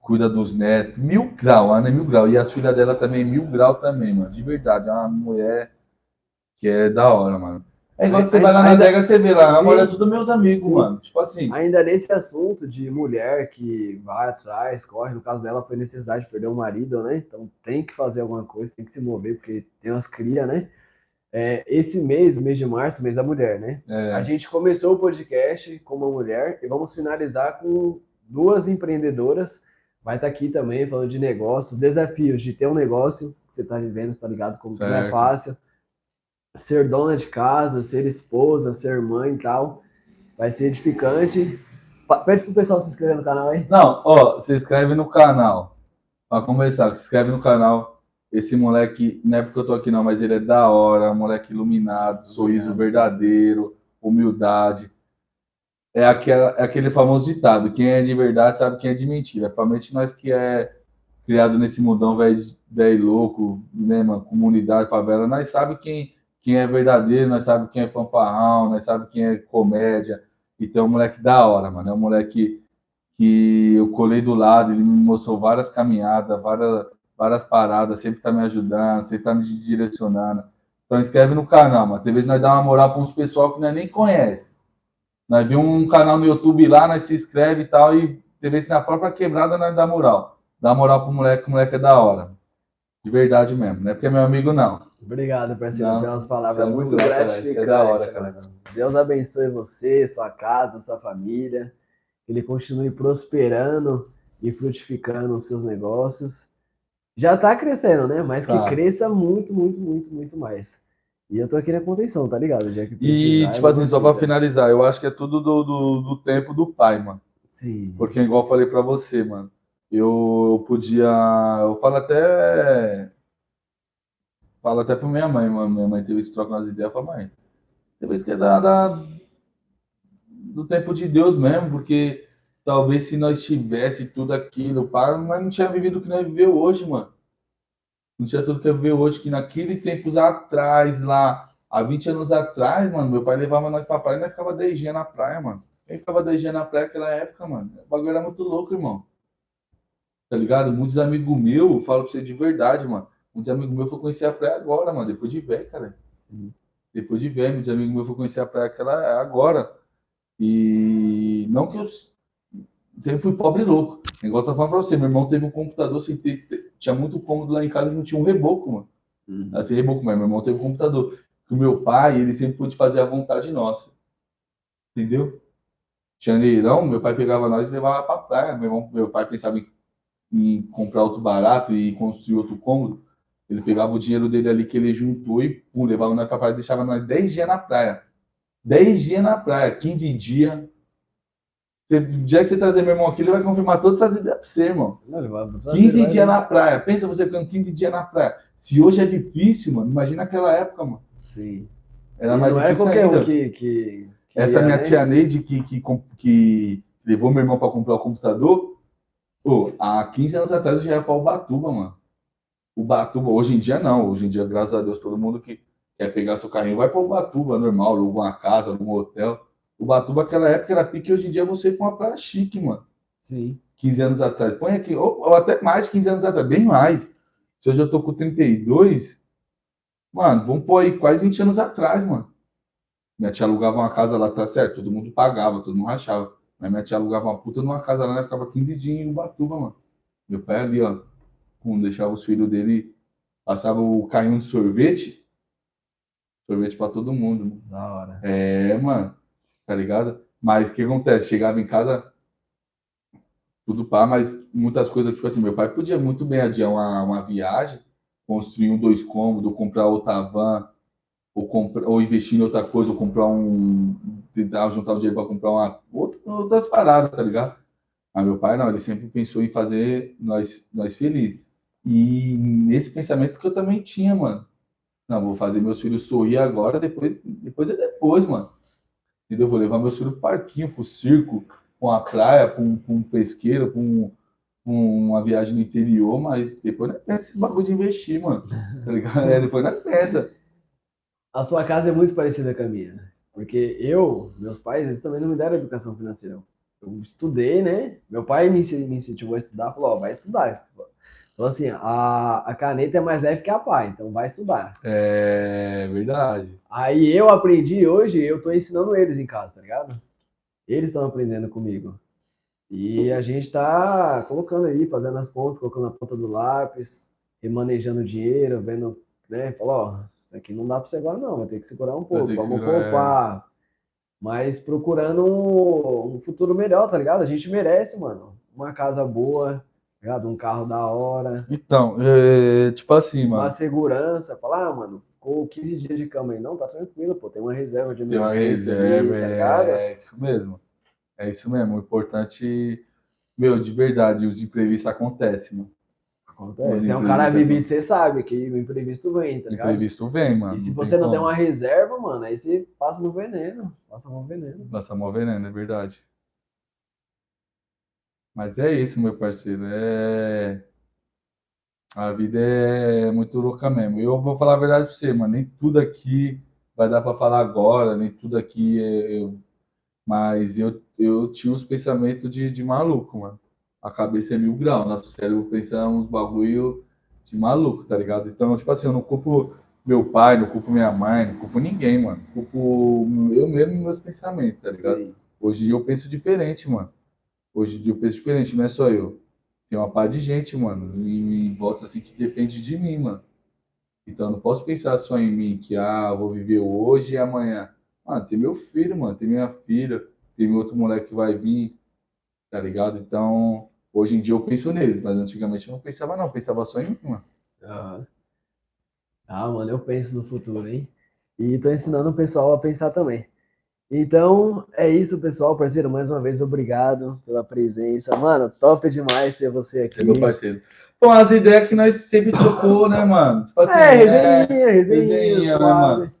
cuida dos netos. Mil grau, a Ana é mil grau. E as filhas dela também, mil grau também, mano. De verdade, é uma mulher que é da hora, mano. É igual você vai lá na ainda- adega, você vê lá, a mulher é tudo meus amigos, Sim. mano. Tipo assim, Ainda nesse assunto de mulher que vai atrás, corre, no caso dela foi necessidade de perder o marido, né? Então tem que fazer alguma coisa, tem que se mover, porque tem umas cria, né? É, esse mês, mês de março, mês da mulher, né? A é, gente começou o podcast com uma mulher e vamos finalizar com duas empreendedoras. Vai estar aqui também falando de negócios, desafios de ter um negócio que você está vivendo, está ligado? Como que não é Certo. fácil. Ser dona de casa, ser esposa, ser mãe e tal. Vai ser edificante. Pede pro pessoal se inscrever no canal aí. Não, ó, se inscreve no canal. Pra conversar, se inscreve no canal. Esse moleque, não é porque eu tô aqui não, mas ele é da hora, moleque iluminado, sorriso verdadeiro, humildade. É, aquela, é aquele famoso ditado, quem é de verdade sabe quem é de mentira. Principalmente nós que é criado nesse mundão velho velho louco, né, mano, comunidade, favela, nós sabe quem, quem é verdadeiro, nós sabe quem é fanfarrão, nós sabe quem é comédia. Então, é um moleque da hora, mano. É um moleque que eu colei do lado, ele me mostrou várias caminhadas, várias, várias paradas, sempre tá me ajudando, sempre tá me direcionando. Então inscreve no canal, mano. Às vezes nós dá uma moral para uns pessoal que nós nem conhece. Nós vemos um canal no YouTube lá, nós se inscreve e tal, e às vezes na própria quebrada nós dá moral. Dá moral pro moleque, que o moleque é da hora. De verdade mesmo, não é porque é meu amigo, não. Obrigado, parceiro, Não, pelas palavras isso é muito isso é gratificantes. da hora, cara. Deus abençoe você, sua casa, sua família. Que Ele continue prosperando e frutificando os seus negócios. Já tá crescendo, né? Mas que Tá. cresça muito, muito, muito, muito mais. E eu tô aqui na contenção, tá ligado? Já que E, tipo assim, só tá? finalizar, eu acho que é tudo do, do, do tempo do pai, mano. Sim. Porque, igual eu falei pra você, mano, eu, eu podia. Eu falo até. Falo até pra minha mãe, mano. Minha mãe teve esse troca nas ideias. Eu falo, mãe, talvez que é da, da- do tempo de Deus mesmo, porque talvez se nós tivesse tudo aquilo, pá, mas não tinha vivido o que nós viveu hoje, mano. Não tinha tudo que eu viver hoje, que naquele tempos atrás, lá, há 20 anos atrás, mano, meu pai levava nós pra praia e nós ficava 10 dias na praia, mano. Quem ficava 10 dias na praia naquela época, mano? O bagulho era muito louco, irmão. Tá ligado? Muitos amigos meus, eu falo pra você de verdade, mano. Muitos amigos meus foram conhecer a praia agora, mano, depois de velho, cara. Sim. Depois de velho, muitos amigos meus foram conhecer a praia aquela agora. E não que eu sempre fui pobre e louco. Igual eu tô falando pra você, meu irmão teve um computador sem ter. Tinha muito cômodo lá em casa e não tinha um reboco, mano. Uhum. Assim, reboco, mas meu irmão teve um computador. Que o meu pai, ele sempre pôde fazer a vontade nossa. Entendeu? Tinha leilão, meu pai pegava nós e levava pra praia. Meu, irmão, meu pai pensava em, em comprar outro barato e construir outro cômodo. Ele pegava o dinheiro dele ali que ele juntou e pum, levava pra praia e deixava nós 10 dias na praia. 10 dias na praia, 15 dias. O dia que você trazer meu irmão aqui, ele vai confirmar todas essas ideias pra você, irmão. Não, vai- vai- 15 vai- dias na praia. Pensa você ficando 15 dias na praia. Se hoje é difícil, mano, imagina aquela época, mano. Sim. Era mais não é difícil qualquer ainda. um que, que, que Essa minha né? tia Neide que, que, que levou meu irmão pra comprar o computador, pô, há 15 anos atrás eu já ia pra Ubatuba, mano. Ubatuba, hoje em dia não. Hoje em dia, graças a Deus, todo mundo que quer pegar seu carrinho vai pra Ubatuba, normal, aluga uma casa, aluga um hotel. Ubatuba, aquela época era pique, hoje em dia você pra uma praia chique, mano. Sim. 15 anos atrás. Põe aqui, ou, ou até mais de 15 anos atrás, bem mais. Se hoje eu tô com 32, mano, vamos pôr aí quase 20 anos atrás, mano. Minha tia alugava uma casa lá, tá certo? Todo mundo pagava, todo mundo rachava. Mas minha tia alugava uma puta numa casa lá, né? Ficava 15 dias em Ubatuba, mano. Meu pai ali, ó, com, deixava os filhos dele, passava o carrinho de sorvete, sorvete pra todo mundo, mano. Da hora. É, mano, tá ligado? Mas o que acontece? Chegava em casa, tudo pá, mas muitas coisas, tipo assim, meu pai podia muito bem adiar uma, uma viagem, construir um dois cômodos, comprar outra van, ou, comprar, ou investir em outra coisa, ou comprar um. tentar juntar o dinheiro para comprar uma, outra- outras paradas, tá ligado? Mas meu pai não, ele sempre pensou em fazer nós, nós felizes. E nesse pensamento que eu também tinha, mano. Não, vou fazer meus filhos sorrir agora, depois, depois é depois, mano. Entendeu? Vou levar meus filhos pro parquinho, pro circo, pra uma praia, pra um, pesqueiro, pra uma viagem no interior, mas depois não pensa esse bagulho de investir, mano. Tá ligado? É, depois não pensa. A sua casa é muito parecida com a minha. né? Porque eu, meus pais, eles também não me deram educação financeira. Eu estudei, né? Meu pai me me incentivou a estudar, falou, ó, vai estudar. Assim, a, a caneta é mais leve que a pá, então vai estudar. É verdade. Aí eu aprendi hoje, eu tô ensinando eles em casa, tá ligado? Eles estão aprendendo comigo. E a gente tá colocando aí, fazendo as contas, colocando a ponta do lápis, remanejando dinheiro, vendo, né? Falou, ó, isso aqui não dá para você agora não, vai ter que segurar um pouco, vamos segurar, poupar. É. Mas procurando um, um futuro melhor, tá ligado? A gente merece, mano. Uma casa boa, ligado? Um carro da hora. Então, é, tipo assim, mano. Uma segurança. Falar, ah, mano, com 15 dias de cama aí. Não, tá tranquilo, pô. Tem uma reserva de Tem uma reserva, aí, tá é, é isso mesmo. É isso mesmo. O importante, meu, de verdade, os imprevistos acontecem, mano. Acontece. Se é um cara vivido, você sabe que o imprevisto vem, tá ligado? Imprevisto vem, mano. E se você não tem uma reserva, mano, aí você passa no veneno. Passa no veneno. Passa no veneno, é verdade. Mas é isso, meu parceiro. É... A vida é muito louca mesmo. Eu vou falar a verdade pra você, mano. Nem tudo aqui vai dar pra falar agora, nem tudo aqui é. Eu... Mas eu, eu tinha uns pensamentos de, de maluco, mano. A cabeça é mil graus. Nosso cérebro pensa uns bagulho de maluco, tá ligado? Então, tipo assim, eu não culpo meu pai, não culpo minha mãe, não culpo ninguém, mano. Culpo eu mesmo e meus pensamentos, tá ligado? Sim. Hoje eu penso diferente, mano. Hoje em dia eu penso diferente, não é só eu. Tem uma par de gente, mano, em, em volta assim que depende de mim, mano. Então eu não posso pensar só em mim, que ah, vou viver hoje e amanhã. Mano, tem meu filho, mano, tem minha filha, tem outro moleque que vai vir, tá ligado? Então, hoje em dia eu penso neles, mas antigamente eu não pensava não, pensava só em mim, mano. Ah, ah mano, eu penso no futuro, hein? E tô ensinando o pessoal a pensar também. Então, é isso, pessoal. Parceiro, mais uma vez, obrigado pela presença. Mano, top demais ter você aqui. meu parceiro. Bom, as ideias que nós sempre trocou, né, mano? Tipo assim, é, resenha, é, resenha, resenha né, mano?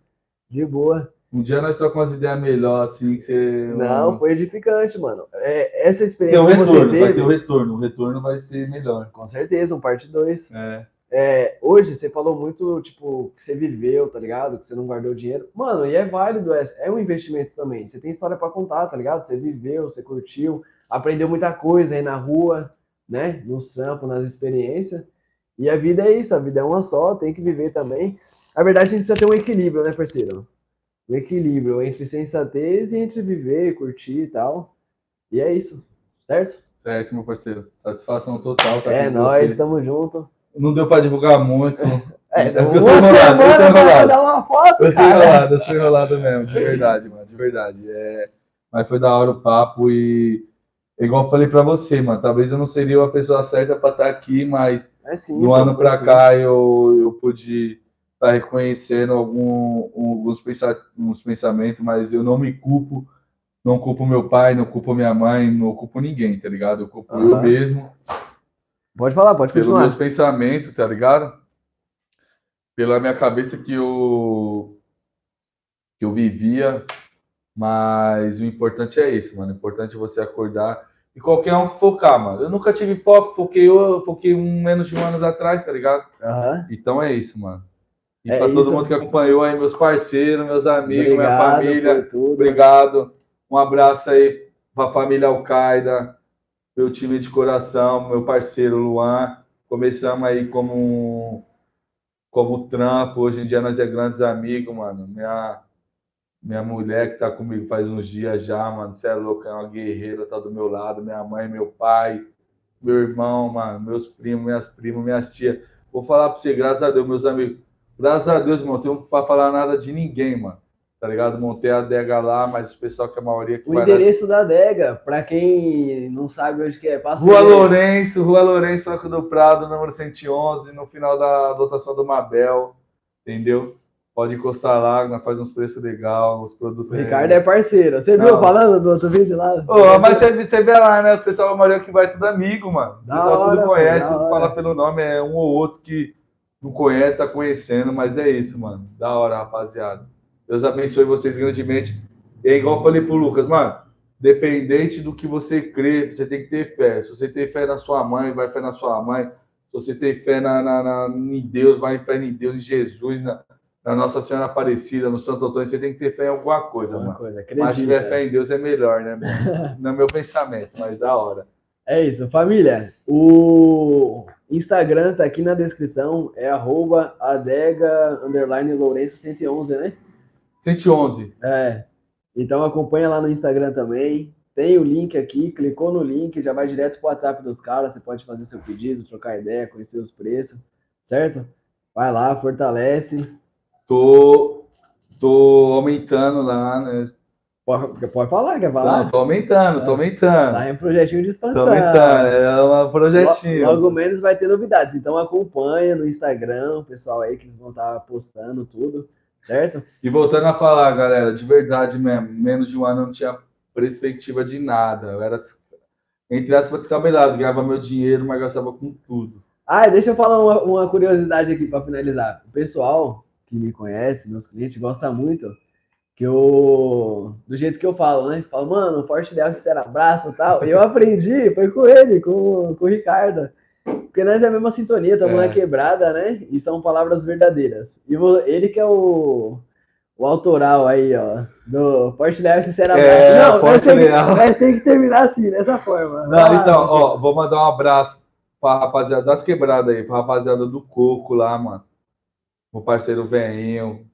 De boa. Um dia nós trocamos umas ideias melhor, assim, que você... Não, foi edificante, mano. É, essa experiência tem um retorno, você. Vai ter o um retorno, o retorno vai ser melhor. Com certeza, um parte 2. É. É, hoje você falou muito, tipo, que você viveu, tá ligado? Que você não guardou dinheiro. Mano, e é válido, é, é um investimento também. Você tem história para contar, tá ligado? Você viveu, você curtiu, aprendeu muita coisa aí na rua, né? Nos trampos, nas experiências. E a vida é isso, a vida é uma só, tem que viver também. A verdade, a gente precisa ter um equilíbrio, né, parceiro? Um equilíbrio entre sensatez e entre viver, curtir e tal. E é isso, certo? Certo, meu parceiro. Satisfação total. Tá é, nós, estamos juntos não deu para divulgar muito. É, é porque eu sou enrolado, eu sou enrolado. Dar uma foto, eu sou enrolado, eu sou enrolado mesmo, de verdade, mano, de verdade. É... Mas foi da hora o papo e igual eu falei para você, mano, talvez eu não seria a pessoa certa para estar aqui, mas é sim, do ano para cá eu, eu pude estar tá reconhecendo algum, alguns pensamentos, mas eu não me culpo, não culpo meu pai, não culpo minha mãe, não culpo ninguém, tá ligado? Eu culpo uhum. eu mesmo. Pode falar, pode continuar. Pelos meus pensamentos, tá ligado? Pela minha cabeça que eu, que eu vivia, mas o importante é isso, mano. O importante é você acordar e qualquer um que focar, mano. Eu nunca tive foco, foquei eu, foquei um menos de um anos atrás, tá ligado? Uhum. Então é isso, mano. E é para todo mundo que acompanhou aí, meus parceiros, meus amigos, obrigado minha família, obrigado. Um abraço aí pra família Al-Qaeda, meu time de coração, meu parceiro Luan. Começamos aí como, como trampo. Hoje em dia nós é grandes amigos, mano. Minha, minha mulher que tá comigo faz uns dias já, mano. Você é louco, é uma guerreira, tá do meu lado. Minha mãe, meu pai, meu irmão, mano, meus primos, minhas primas, minhas tias. Vou falar pra você, graças a Deus, meus amigos. Graças a Deus, irmão, não tenho pra falar nada de ninguém, mano tá ligado? Montei a adega lá, mas o pessoal que a maioria que O endereço lá... da adega, para quem não sabe onde que é, passa Rua Lourenço, Rua Lourenço, Franco do Prado, número 111, no final da dotação do Mabel, entendeu? Pode encostar lá, faz uns preços legais, os produtos. O Ricardo é parceiro. Você não. viu falando do outro vídeo lá? Oh, mas você, você vê lá, né? Os pessoal, a maioria que vai tudo amigo, mano. O pessoal hora, tudo conhece, não fala pelo nome, é um ou outro que não conhece, tá conhecendo, mas é isso, mano. Da hora, rapaziada. Deus abençoe vocês grandemente. E é igual eu falei pro Lucas, mano, dependente do que você crê, você tem que ter fé. Se você tem fé na sua mãe, vai fé na sua mãe. Se você tem fé na, na, na em Deus, vai fé em Deus, em Jesus, na, na, Nossa Senhora Aparecida, no Santo Antônio, você tem que ter fé em alguma coisa, alguma mano. Coisa, mas se tiver fé em Deus é melhor, né, mano? no meu pensamento, mas da hora. É isso, família. O Instagram tá aqui na descrição, é arroba adega underline Lourenço 111, né? 111. É. Então acompanha lá no Instagram também. Tem o link aqui, clicou no link, já vai direto pro WhatsApp dos caras, você pode fazer seu pedido, trocar ideia, conhecer os preços, certo? Vai lá, fortalece. Tô, tô aumentando lá, né? Pode, pode falar, quer falar? Não, tô aumentando, tô aumentando. Tá em projetinho de expansão. Tô aumentando, é um projetinho. Logo, logo menos vai ter novidades. Então acompanha no Instagram, o pessoal aí que eles vão estar postando tudo, certo? E voltando a falar, galera, de verdade mesmo, menos de um ano eu não tinha perspectiva de nada. Eu era, entre aspas, descabelado, ganhava meu dinheiro, mas gastava com tudo. Ah, deixa eu falar uma, uma curiosidade aqui para finalizar. O pessoal que me conhece, meus clientes, gosta muito que eu, do jeito que eu falo, né? Falo, mano, forte ideal, sincero abraço e tal. E eu aprendi, foi com ele, com, com o Ricardo. Porque nós é a mesma sintonia, estamos é. na quebrada, né? E são palavras verdadeiras. E ele que é o, o autoral aí, ó, do Forte Leal Sincero Abraço. É, não, Forte mas Leal. Mas tem que terminar assim, dessa forma. Não, ah, então, ó, vou mandar um abraço pra rapaziada das quebradas aí, pra rapaziada do Coco lá, mano. O parceiro Veinho,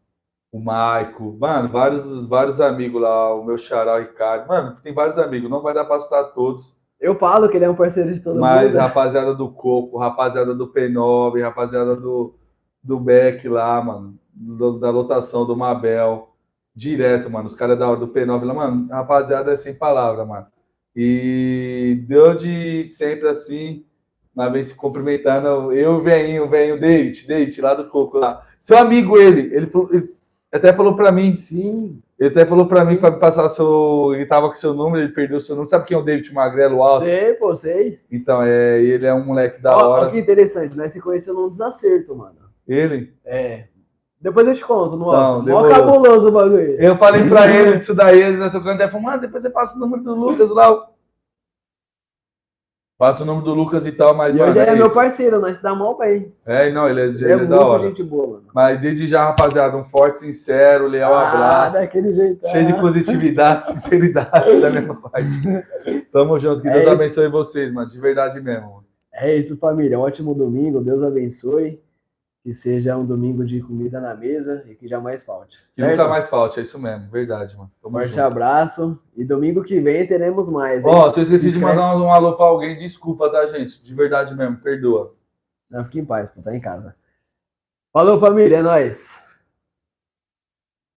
o Maico, mano, vários, vários amigos lá, o meu xará, o Ricardo. Mano, tem vários amigos, não vai dar pra citar todos. Eu falo que ele é um parceiro de todo mas, mundo. Mas rapaziada do Coco, rapaziada do P9, rapaziada do, do Beck lá, mano do, da lotação do Mabel, direto, mano. Os caras da hora do P9 lá, mano, rapaziada é sem palavra, mano. E deu de sempre assim, uma vez se cumprimentando, eu venho, venho, David, David, lá do Coco lá. Seu amigo ele, ele, falou, ele até falou para mim, sim. Ele até falou para mim para me passar seu. Ele tava com seu número, ele perdeu seu número. Sabe quem é o David Magrelo Alto? Sei, pô, sei. Então, é, ele é um moleque da ó, hora. Olha que interessante, nós se conhecemos num desacerto, mano. Ele? É. Depois eu te conto, no Não, Mó cabuloso o bagulho. Eu falei pra ele disso daí, ele tá tocando até falou, mano, depois você passa o número do Lucas lá. Passa o número do Lucas e tal, mas. Hoje é, é meu parceiro, nós dá mal bem. É, não, ele é, ele é, é da hora. gente boa, mano. Mas desde já, rapaziada, um forte, sincero, leal ah, abraço. daquele jeito. Cheio de ah. positividade, sinceridade da minha parte. Tamo junto, que é Deus isso. abençoe vocês, mano, de verdade mesmo. É isso, família. Um ótimo domingo, Deus abençoe que seja um domingo de comida na mesa e que jamais falte. Que nunca mais falte, é isso mesmo, verdade, mano. Tamo Forte junto. abraço e domingo que vem teremos mais. Ó, oh, eu esqueci de mandar um, um alô pra alguém, desculpa, tá, gente? De verdade mesmo, perdoa. Não, fique em paz, pô, tá em casa. Falou, família, é nóis.